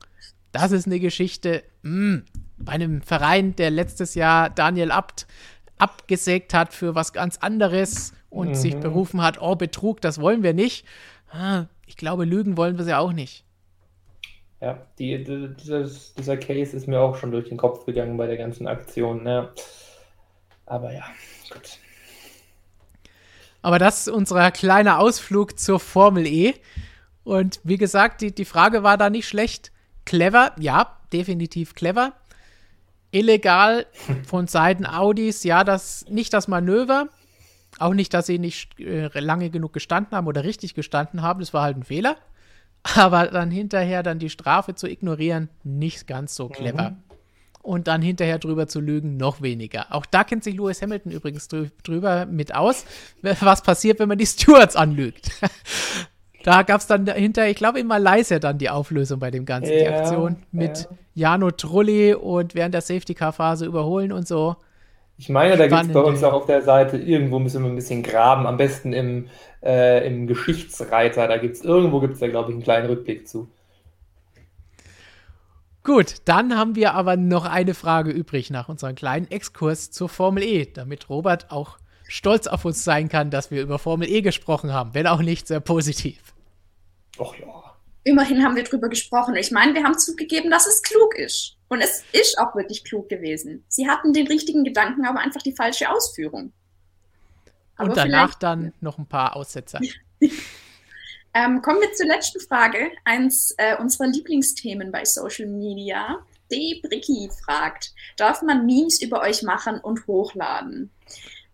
Speaker 1: Das ist eine Geschichte, mh, mm, bei einem Verein, der letztes Jahr Daniel Abt abgesägt hat für was ganz anderes und mhm. sich berufen hat, oh, Betrug, das wollen wir nicht. Ah, ich glaube, Lügen wollen wir sie auch nicht.
Speaker 3: Ja, die, die, dieses, dieser Case ist mir auch schon durch den Kopf gegangen bei der ganzen Aktion. Ja. Aber ja, gut.
Speaker 1: Aber das ist unser kleiner Ausflug zur Formel E. Und wie gesagt, die, die Frage war da nicht schlecht. Clever, ja, definitiv clever illegal von Seiten Audis, ja, das nicht das Manöver, auch nicht, dass sie nicht äh, lange genug gestanden haben oder richtig gestanden haben, das war halt ein Fehler. Aber dann hinterher dann die Strafe zu ignorieren, nicht ganz so clever. Mhm. Und dann hinterher drüber zu lügen, noch weniger. Auch da kennt sich Lewis Hamilton übrigens drüber mit aus, *laughs* was passiert, wenn man die Stewards anlügt. Da gab es dann hinter, ich glaube in Malaysia dann die Auflösung bei dem Ganzen, ja, die Aktion mit ja. Jano Trulli und während der Safety-Car-Phase überholen und so.
Speaker 3: Ich meine, da gibt es bei uns auch auf der Seite, irgendwo müssen wir ein bisschen graben, am besten im, äh, im Geschichtsreiter, da gibt es, irgendwo gibt es da, glaube ich, einen kleinen Rückblick zu.
Speaker 1: Gut, dann haben wir aber noch eine Frage übrig nach unserem kleinen Exkurs zur Formel E, damit Robert auch stolz auf uns sein kann, dass wir über Formel E gesprochen haben, wenn auch nicht sehr positiv.
Speaker 3: Ach ja.
Speaker 4: immerhin haben wir drüber gesprochen. Ich meine, wir haben zugegeben, dass es klug ist. Und es ist auch wirklich klug gewesen. Sie hatten den richtigen Gedanken, aber einfach die falsche Ausführung.
Speaker 1: Aber Und danach dann noch ein paar Aussetzer. *laughs*
Speaker 4: ähm, kommen wir zur letzten Frage. Eins äh, unserer Lieblingsthemen bei Social Media. D. Bricky fragt, darf man Memes über euch machen und hochladen?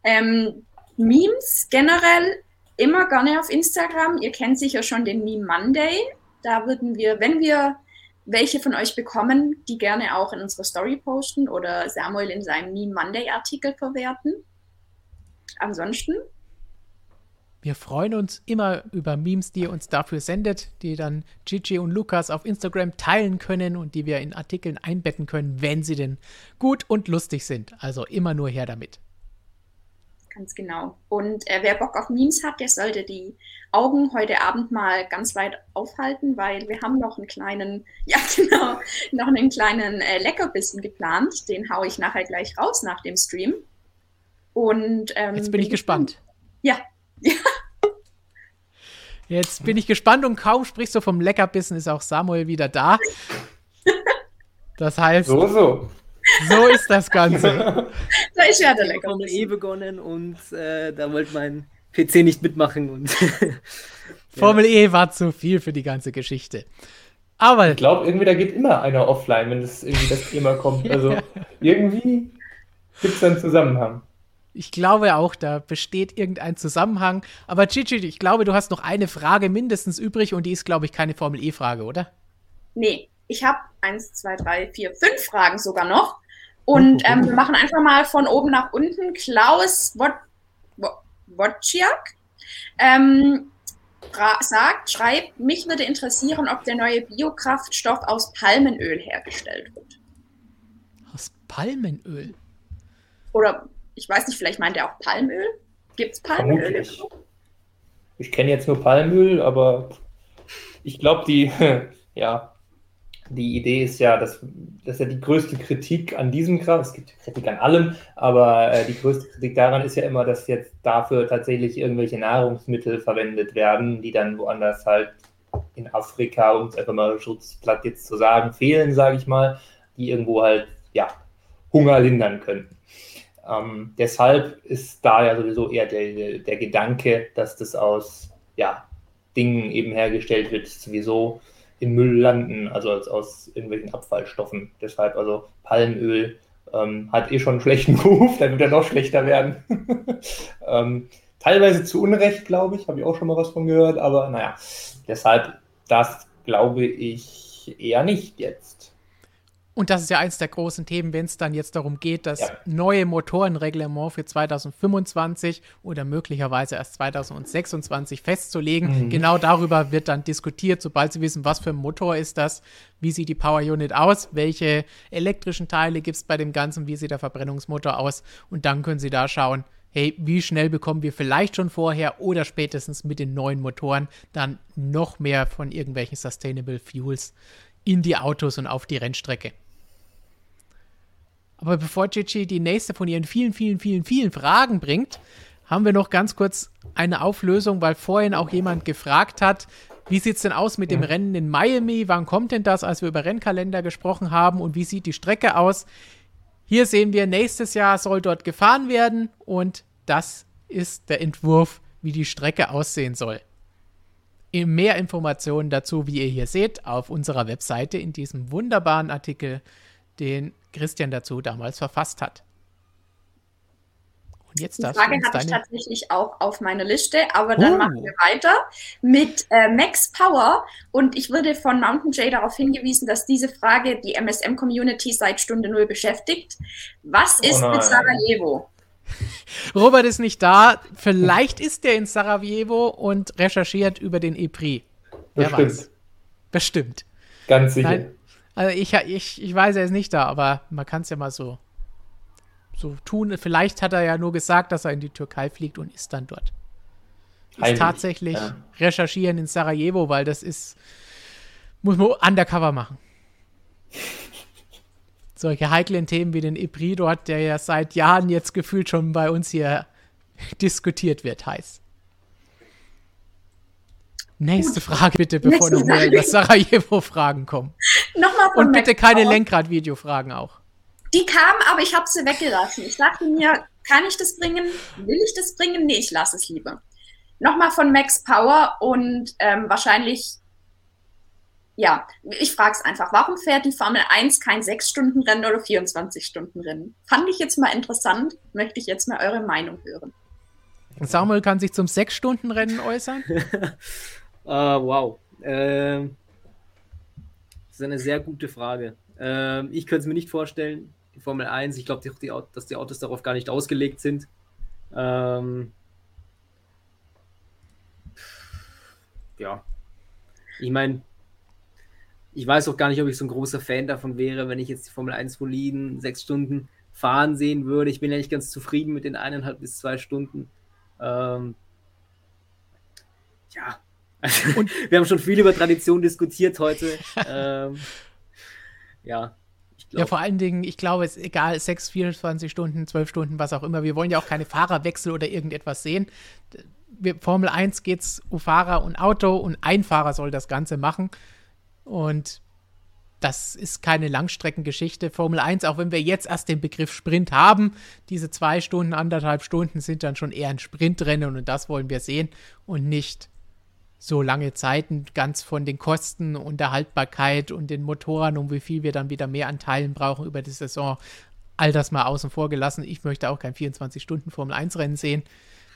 Speaker 4: Ähm, Memes generell immer gerne auf Instagram. Ihr kennt sicher schon den Meme Monday. Da würden wir, wenn wir welche von euch bekommen, die gerne auch in unsere Story posten oder Samuel in seinem Meme Monday Artikel verwerten. Ansonsten.
Speaker 1: Wir freuen uns immer über Memes, die ihr uns dafür sendet, die dann Gigi und Lukas auf Instagram teilen können und die wir in Artikeln einbetten können, wenn sie denn gut und lustig sind. Also immer nur her damit.
Speaker 4: Ganz genau. Und äh, wer Bock auf Memes hat, der sollte die Augen heute Abend mal ganz weit aufhalten, weil wir haben noch einen kleinen, *laughs* ja genau, noch einen kleinen äh, Leckerbissen geplant. Den haue ich nachher gleich raus nach dem Stream. Und
Speaker 1: ähm, jetzt bin ich gespannt.
Speaker 4: Ja. ja.
Speaker 1: Jetzt bin ich gespannt und kaum sprichst du vom Leckerbissen, ist auch Samuel wieder da. *laughs* Das heißt.
Speaker 3: So, so.
Speaker 1: So ist das Ganze.
Speaker 2: da ist ja der Lecker. Ich habe eh begonnen und äh, da wollte mein PC nicht mitmachen. Und *laughs*
Speaker 1: Formel E war zu viel für die ganze Geschichte. Aber
Speaker 3: ich glaube, irgendwie da geht immer einer offline, wenn das irgendwie das Thema kommt. *laughs* Also irgendwie gibt es einen Zusammenhang.
Speaker 1: Ich glaube auch, da besteht irgendein Zusammenhang. Aber Gigi, ich glaube, du hast noch eine Frage mindestens übrig und die ist, glaube ich, keine Formel E-Frage, oder?
Speaker 4: Nee, ich habe eins, zwei, drei, vier, fünf Fragen sogar noch. Und ähm, wir machen einfach mal von oben nach unten. Klaus Wojciak ähm, sagt, schreibt, mich würde interessieren, ob der neue Biokraftstoff aus Palmenöl hergestellt wird.
Speaker 1: Aus Palmenöl?
Speaker 4: Oder ich weiß nicht, vielleicht meint er auch Palmöl? Gibt es Palmöl?
Speaker 3: Vermutlich. Ich kenne jetzt nur Palmöl, aber ich glaube, die, *laughs* ja, die Idee ist ja, dass, dass ja die größte Kritik an diesem Kram, es gibt Kritik an allem, aber äh, die größte Kritik daran ist ja immer, dass jetzt dafür tatsächlich irgendwelche Nahrungsmittel verwendet werden, die dann woanders halt in Afrika, um es einfach mal schutzplatt jetzt zu sagen, fehlen, sage ich mal, die irgendwo halt, ja, Hunger lindern könnten. Ähm, deshalb ist da ja sowieso eher der, der Gedanke, dass das aus, ja, Dingen eben hergestellt wird, sowieso im Müll landen, also als aus irgendwelchen Abfallstoffen. Deshalb also Palmöl ähm, hat eh schon einen schlechten *laughs* Ruf, dann wird er noch schlechter werden. *laughs* ähm, teilweise zu Unrecht, glaube ich, habe ich auch schon mal was von gehört, aber naja, deshalb das glaube ich eher nicht jetzt.
Speaker 1: Und das ist ja eins der großen Themen, wenn es dann jetzt darum geht, das ja. neue Motorenreglement für 2025 oder möglicherweise erst 2026 festzulegen. Mhm. Genau darüber wird dann diskutiert, sobald Sie wissen, was für ein Motor ist das, wie sieht die Power Unit aus, welche elektrischen Teile gibt es bei dem Ganzen, wie sieht der Verbrennungsmotor aus. Und dann können Sie da schauen, hey, wie schnell bekommen wir vielleicht schon vorher oder spätestens mit den neuen Motoren dann noch mehr von irgendwelchen Sustainable Fuels in die Autos und auf die Rennstrecke. Aber bevor Gigi die nächste von ihren vielen, vielen, vielen, vielen Fragen bringt, haben wir noch ganz kurz eine Auflösung, weil vorhin auch jemand gefragt hat, wie sieht es denn aus mit dem Rennen in Miami? Wann kommt denn das, als wir über Rennkalender gesprochen haben? Und wie sieht die Strecke aus? Hier sehen wir, nächstes Jahr soll dort gefahren werden und das ist der Entwurf, wie die Strecke aussehen soll. Mehr Informationen dazu, wie ihr hier seht, auf unserer Webseite in diesem wunderbaren Artikel, den Christian dazu damals verfasst hat.
Speaker 4: Und jetzt Die Frage hatte ich tatsächlich auch auf meiner Liste, aber dann oh. machen wir weiter mit äh, Max Power. Und ich wurde von Mountain Jay darauf hingewiesen, dass diese Frage die MSM-Community seit Stunde Null beschäftigt. Was oh ist oh mit Sarajevo?
Speaker 1: Robert ist nicht da. Vielleicht ist er in Sarajevo und recherchiert über den EPRI. Wer Bestimmt. weiß. Bestimmt.
Speaker 3: Ganz sicher. Nein,
Speaker 1: also ich, ich, ich weiß, er ist nicht da, aber man kann es ja mal so, so tun. Vielleicht hat er ja nur gesagt, dass er in die Türkei fliegt und ist dann dort. Ist Heimlich, tatsächlich ja. recherchieren in Sarajevo, weil das ist, muss man undercover machen. *laughs* Solche heiklen Themen wie den IPRI dort, der ja seit Jahren jetzt gefühlt schon bei uns hier diskutiert wird, heiß. Nächste Frage bitte, bevor noch mehr über Sarajevo-Fragen kommen.
Speaker 4: Nochmal von
Speaker 1: Und bitte keine. Lenkrad-Videofragen auch.
Speaker 4: Die kam, aber ich habe sie weggelassen. Ich dachte mir, kann ich das bringen? Will ich das bringen? Nee, ich lasse es lieber. Nochmal von Max Power und ähm, wahrscheinlich, ja, ich frage es einfach, warum fährt die Formel 1 kein 6-Stunden-Rennen oder 24-Stunden-Rennen? Fand ich jetzt mal interessant, möchte ich jetzt mal eure Meinung hören.
Speaker 1: Samuel kann sich zum 6-Stunden-Rennen äußern. *laughs*
Speaker 2: Ah, wow. Ähm, das ist eine sehr gute Frage. Ähm, ich könnte es mir nicht vorstellen, die Formel 1. Ich glaube, dass die Autos darauf gar nicht ausgelegt sind. Ähm, ja. Ich meine, ich weiß auch gar nicht, ob ich so ein großer Fan davon wäre, wenn ich jetzt die Formel 1 Boliden sechs Stunden fahren sehen würde. Ich bin ja nicht ganz zufrieden mit den eineinhalb bis zwei Stunden. Ähm, ja.
Speaker 1: Und- *laughs*
Speaker 2: wir haben schon viel über Tradition diskutiert heute. *laughs* ähm, ja,
Speaker 1: Ja, vor allen Dingen, ich glaube, es ist egal, 6, 24 Stunden, 12 Stunden, was auch immer. Wir wollen ja auch keine Fahrerwechsel oder irgendetwas sehen. Wir, Formel 1 geht's um Fahrer und Auto und ein Fahrer soll das Ganze machen. Und das ist keine Langstreckengeschichte. Formel 1, auch wenn wir jetzt erst den Begriff Sprint haben, diese zwei Stunden, anderthalb Stunden sind dann schon eher ein Sprintrennen und das wollen wir sehen und nicht so lange Zeiten, ganz von den Kosten und der Haltbarkeit und den Motoren, um wie viel wir dann wieder mehr an Teilen brauchen über die Saison. All das mal außen vor gelassen. Ich möchte auch kein 24-Stunden-Formel-1-Rennen sehen.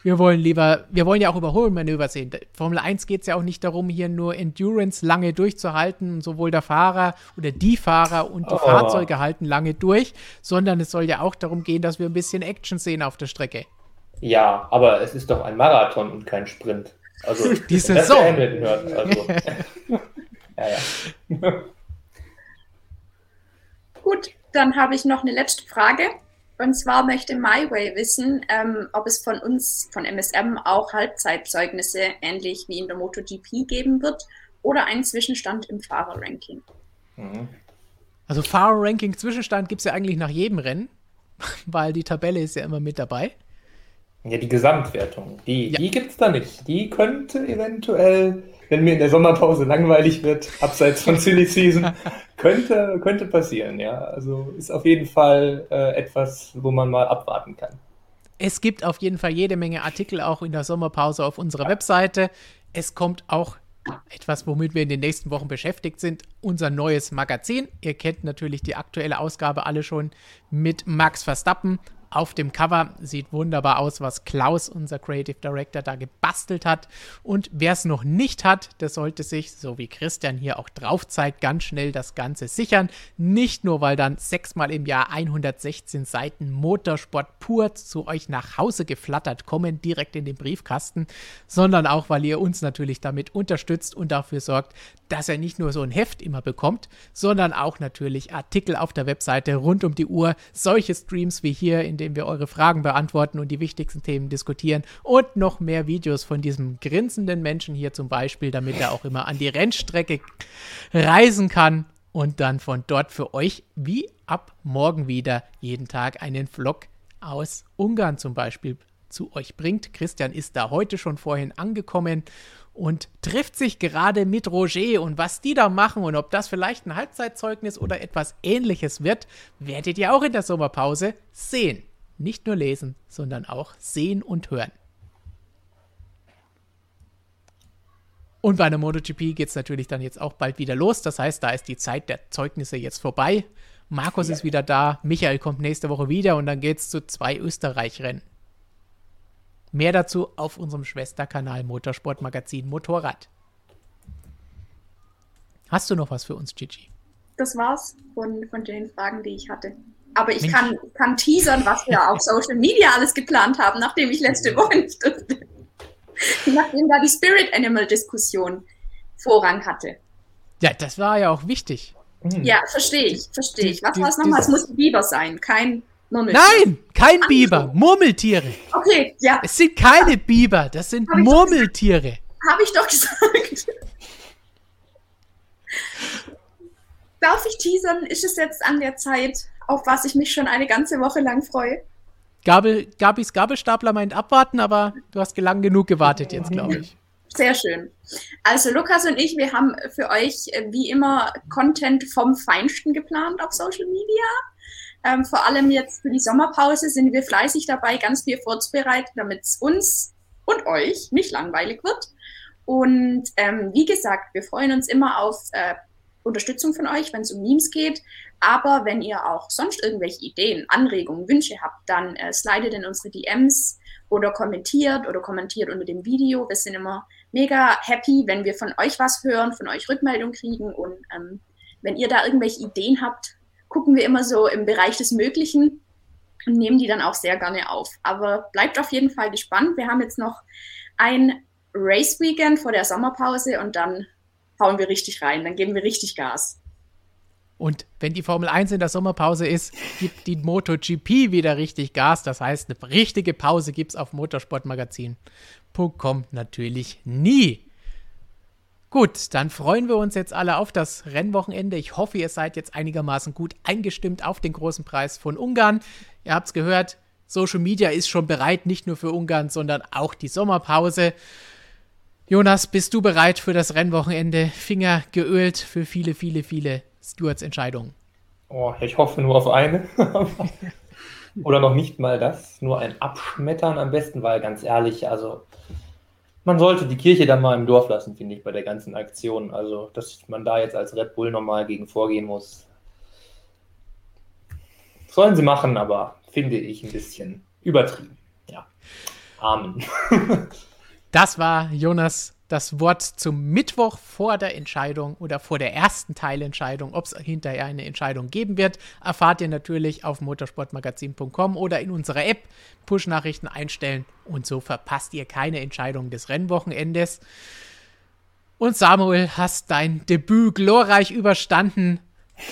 Speaker 1: Wir wollen lieber, wir wollen ja auch Überholmanöver sehen. Formel 1 geht es ja auch nicht darum, hier nur Endurance lange durchzuhalten. Sowohl der Fahrer oder die Fahrer und die
Speaker 3: Oh.
Speaker 1: Fahrzeuge halten lange durch, sondern es soll ja auch darum gehen, dass wir ein bisschen Action sehen auf der Strecke.
Speaker 3: Ja, aber es ist doch ein Marathon und kein Sprint. Also, *laughs*
Speaker 1: Die Saison.
Speaker 3: der Hamilton hört. Also. *laughs* ja, ja. *laughs*
Speaker 4: Gut, dann habe ich noch eine letzte Frage. Und zwar möchte MyWay wissen, ähm, ob es von uns, von MSM, auch Halbzeitzeugnisse ähnlich wie in der MotoGP geben wird oder einen Zwischenstand im Fahrerranking.
Speaker 3: Mhm.
Speaker 1: Also Fahrer-Ranking Zwischenstand gibt es ja eigentlich nach jedem Rennen, weil die Tabelle ist ja immer mit dabei.
Speaker 3: Ja, die Gesamtwertung, die,
Speaker 1: Ja.
Speaker 3: die gibt es da nicht. Die könnte eventuell, wenn mir in der Sommerpause langweilig wird, abseits von Silly Season, *laughs* könnte, könnte passieren, ja. Also ist auf jeden Fall äh, etwas, wo man mal abwarten kann.
Speaker 1: Es gibt auf jeden Fall jede Menge Artikel auch in der Sommerpause auf unserer Webseite. Es kommt auch etwas, womit wir in den nächsten Wochen beschäftigt sind, unser neues Magazin. Ihr kennt natürlich die aktuelle Ausgabe alle schon mit Max Verstappen. Auf dem Cover sieht wunderbar aus, was Klaus, unser Creative Director, da gebastelt hat. Und wer es noch nicht hat, der sollte sich, so wie Christian hier auch drauf zeigt, ganz schnell das Ganze sichern. Nicht nur, weil dann sechsmal im Jahr 116 Seiten Motorsport pur zu euch nach Hause geflattert kommen, direkt in den Briefkasten, sondern auch, weil ihr uns natürlich damit unterstützt und dafür sorgt, dass er nicht nur so ein Heft immer bekommt, sondern auch natürlich Artikel auf der Webseite rund um die Uhr, solche Streams wie hier, in denen wir eure Fragen beantworten und die wichtigsten Themen diskutieren und noch mehr Videos von diesem grinsenden Menschen hier zum Beispiel, damit er auch immer an die Rennstrecke reisen kann und dann von dort für euch wie ab morgen wieder jeden Tag einen Vlog aus Ungarn zum Beispiel zu euch bringt. Christian ist da heute schon vorhin angekommen und trifft sich gerade mit Roger und was die da machen und ob das vielleicht ein Halbzeitzeugnis oder etwas ähnliches wird, werdet ihr auch in der Sommerpause sehen. Nicht nur lesen, sondern auch sehen und hören. Und bei der MotoGP geht es natürlich dann jetzt auch bald wieder los. Das heißt, da ist die Zeit der Zeugnisse jetzt vorbei. Markus ist wieder da, Michael kommt nächste Woche wieder und dann geht es zu zwei Österreich-Rennen. Mehr dazu auf unserem Schwesterkanal Motorsportmagazin Motorrad. Hast du noch was für uns, Gigi?
Speaker 4: Das war's von, von den Fragen, die ich hatte. Aber ich kann, kann teasern, was wir auf Social Media alles geplant haben, nachdem ich letzte Woche nicht durfte. Nachdem da die Spirit Animal Diskussion Vorrang hatte.
Speaker 1: Ja, das war ja auch wichtig.
Speaker 3: Hm.
Speaker 4: Ja, verstehe ich, verstehe ich. Was war es nochmal? Es muss ein Biber sein, kein Murmeltier.
Speaker 1: Nein, kein Biber, Murmeltiere.
Speaker 4: Okay, ja,
Speaker 1: Es sind keine Biber, das sind
Speaker 4: Hab
Speaker 1: Murmeltiere.
Speaker 4: habe ich doch gesagt. Darf ich teasern? Ist es jetzt an der Zeit, auf was ich mich schon eine ganze Woche lang freue?
Speaker 1: Gabel, Gabis Gabelstapler meint abwarten, aber du hast lang genug gewartet jetzt, glaube ich.
Speaker 4: Sehr schön. Also Lukas und ich, wir haben für euch äh, wie immer Content vom Feinsten geplant auf Social Media. Ähm, vor allem jetzt für die Sommerpause sind wir fleißig dabei, ganz viel vorzubereiten, damit es uns und euch nicht langweilig wird. Und ähm, wie gesagt, wir freuen uns immer auf äh, Unterstützung von euch, wenn es um Memes geht. Aber wenn ihr auch sonst irgendwelche Ideen, Anregungen, Wünsche habt, dann äh, slidet in unsere DMs oder kommentiert oder kommentiert unter dem Video. Wir sind immer mega happy, wenn wir von euch was hören, von euch Rückmeldung kriegen. Und ähm, wenn ihr da irgendwelche Ideen habt, gucken wir immer so im Bereich des Möglichen und nehmen die dann auch sehr gerne auf. Aber bleibt auf jeden Fall gespannt. Wir haben jetzt noch ein Race Weekend vor der Sommerpause und dann hauen wir richtig rein, dann geben wir richtig Gas.
Speaker 1: Und wenn die Formel 1 in der Sommerpause ist, gibt die MotoGP wieder richtig Gas. Das heißt, eine richtige Pause gibt es auf motorsportmagazin.com natürlich nie. Gut, dann freuen wir uns jetzt alle auf das Rennwochenende. Ich hoffe, ihr seid jetzt einigermaßen gut eingestimmt auf den großen Preis von Ungarn. Ihr habt es gehört, Social Media ist schon bereit, nicht nur für Ungarn, sondern auch die Sommerpause. Jonas, bist du bereit für das Rennwochenende? Finger geölt für viele, viele, viele Stewards Entscheidungen?
Speaker 3: Oh, ich hoffe nur auf eine. *laughs* Oder noch nicht mal das, nur ein Abschmettern am besten, weil ganz ehrlich, also man sollte die Kirche dann mal im Dorf lassen, finde ich, bei der ganzen Aktion. Also, dass man da jetzt als Red Bull nochmal gegen vorgehen muss. Sollen sie machen, aber finde ich ein bisschen übertrieben. Ja. Amen. *laughs*
Speaker 1: Das war Jonas das Wort zum Mittwoch vor der Entscheidung oder vor der ersten Teilentscheidung, ob es hinterher eine Entscheidung geben wird, erfahrt ihr natürlich auf motorsportmagazin.com oder in unserer App Push-Nachrichten einstellen und so verpasst ihr keine Entscheidung des Rennwochenendes. Und Samuel, hast dein Debüt glorreich überstanden.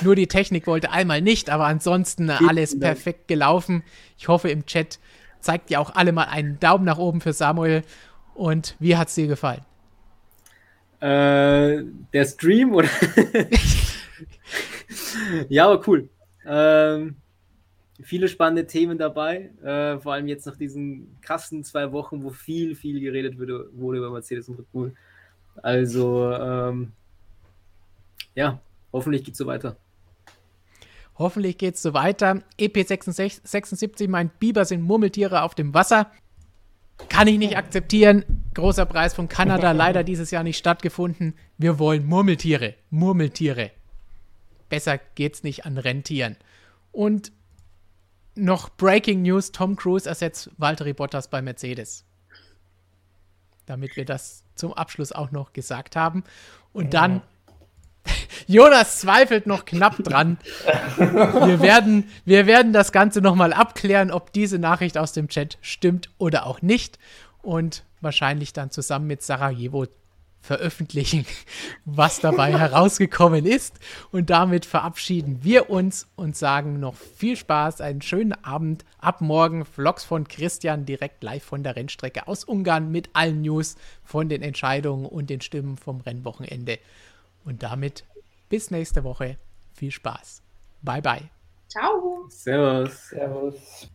Speaker 1: Nur die Technik wollte einmal nicht, aber ansonsten alles perfekt gelaufen. Ich hoffe, im Chat zeigt ihr auch alle mal einen Daumen nach oben für Samuel. Und wie hat es dir gefallen?
Speaker 2: Äh, der Stream oder? *laughs* ja, aber cool. Ähm, viele spannende Themen dabei, äh, vor allem jetzt nach diesen krassen zwei Wochen, wo viel, viel geredet wurde, wurde über Mercedes und Red Bull. Also, ähm, ja, hoffentlich geht es so weiter.
Speaker 1: Hoffentlich geht es so weiter. EP76 meint, Biber sind Murmeltiere auf dem Wasser. Kann ich nicht akzeptieren. Großer Preis von Kanada, *laughs* leider dieses Jahr nicht stattgefunden. Wir wollen Murmeltiere. Murmeltiere. Besser geht's nicht an Rentieren. Und noch Breaking News: Tom Cruise ersetzt Valtteri Bottas bei Mercedes. Damit wir das zum Abschluss auch noch gesagt haben. Und dann Jonas zweifelt noch knapp dran. Wir werden, wir werden das Ganze nochmal abklären, ob diese Nachricht aus dem Chat stimmt oder auch nicht. Und wahrscheinlich dann zusammen mit Sarajevo veröffentlichen, was dabei *laughs* herausgekommen ist. Und damit verabschieden wir uns und sagen noch viel Spaß, einen schönen Abend. Ab morgen Vlogs von Christian direkt live von der Rennstrecke aus Ungarn mit allen News von den Entscheidungen und den Stimmen vom Rennwochenende. Und damit bis nächste Woche. Viel Spaß. Bye, bye.
Speaker 4: Ciao.
Speaker 2: Servus.
Speaker 3: Servus.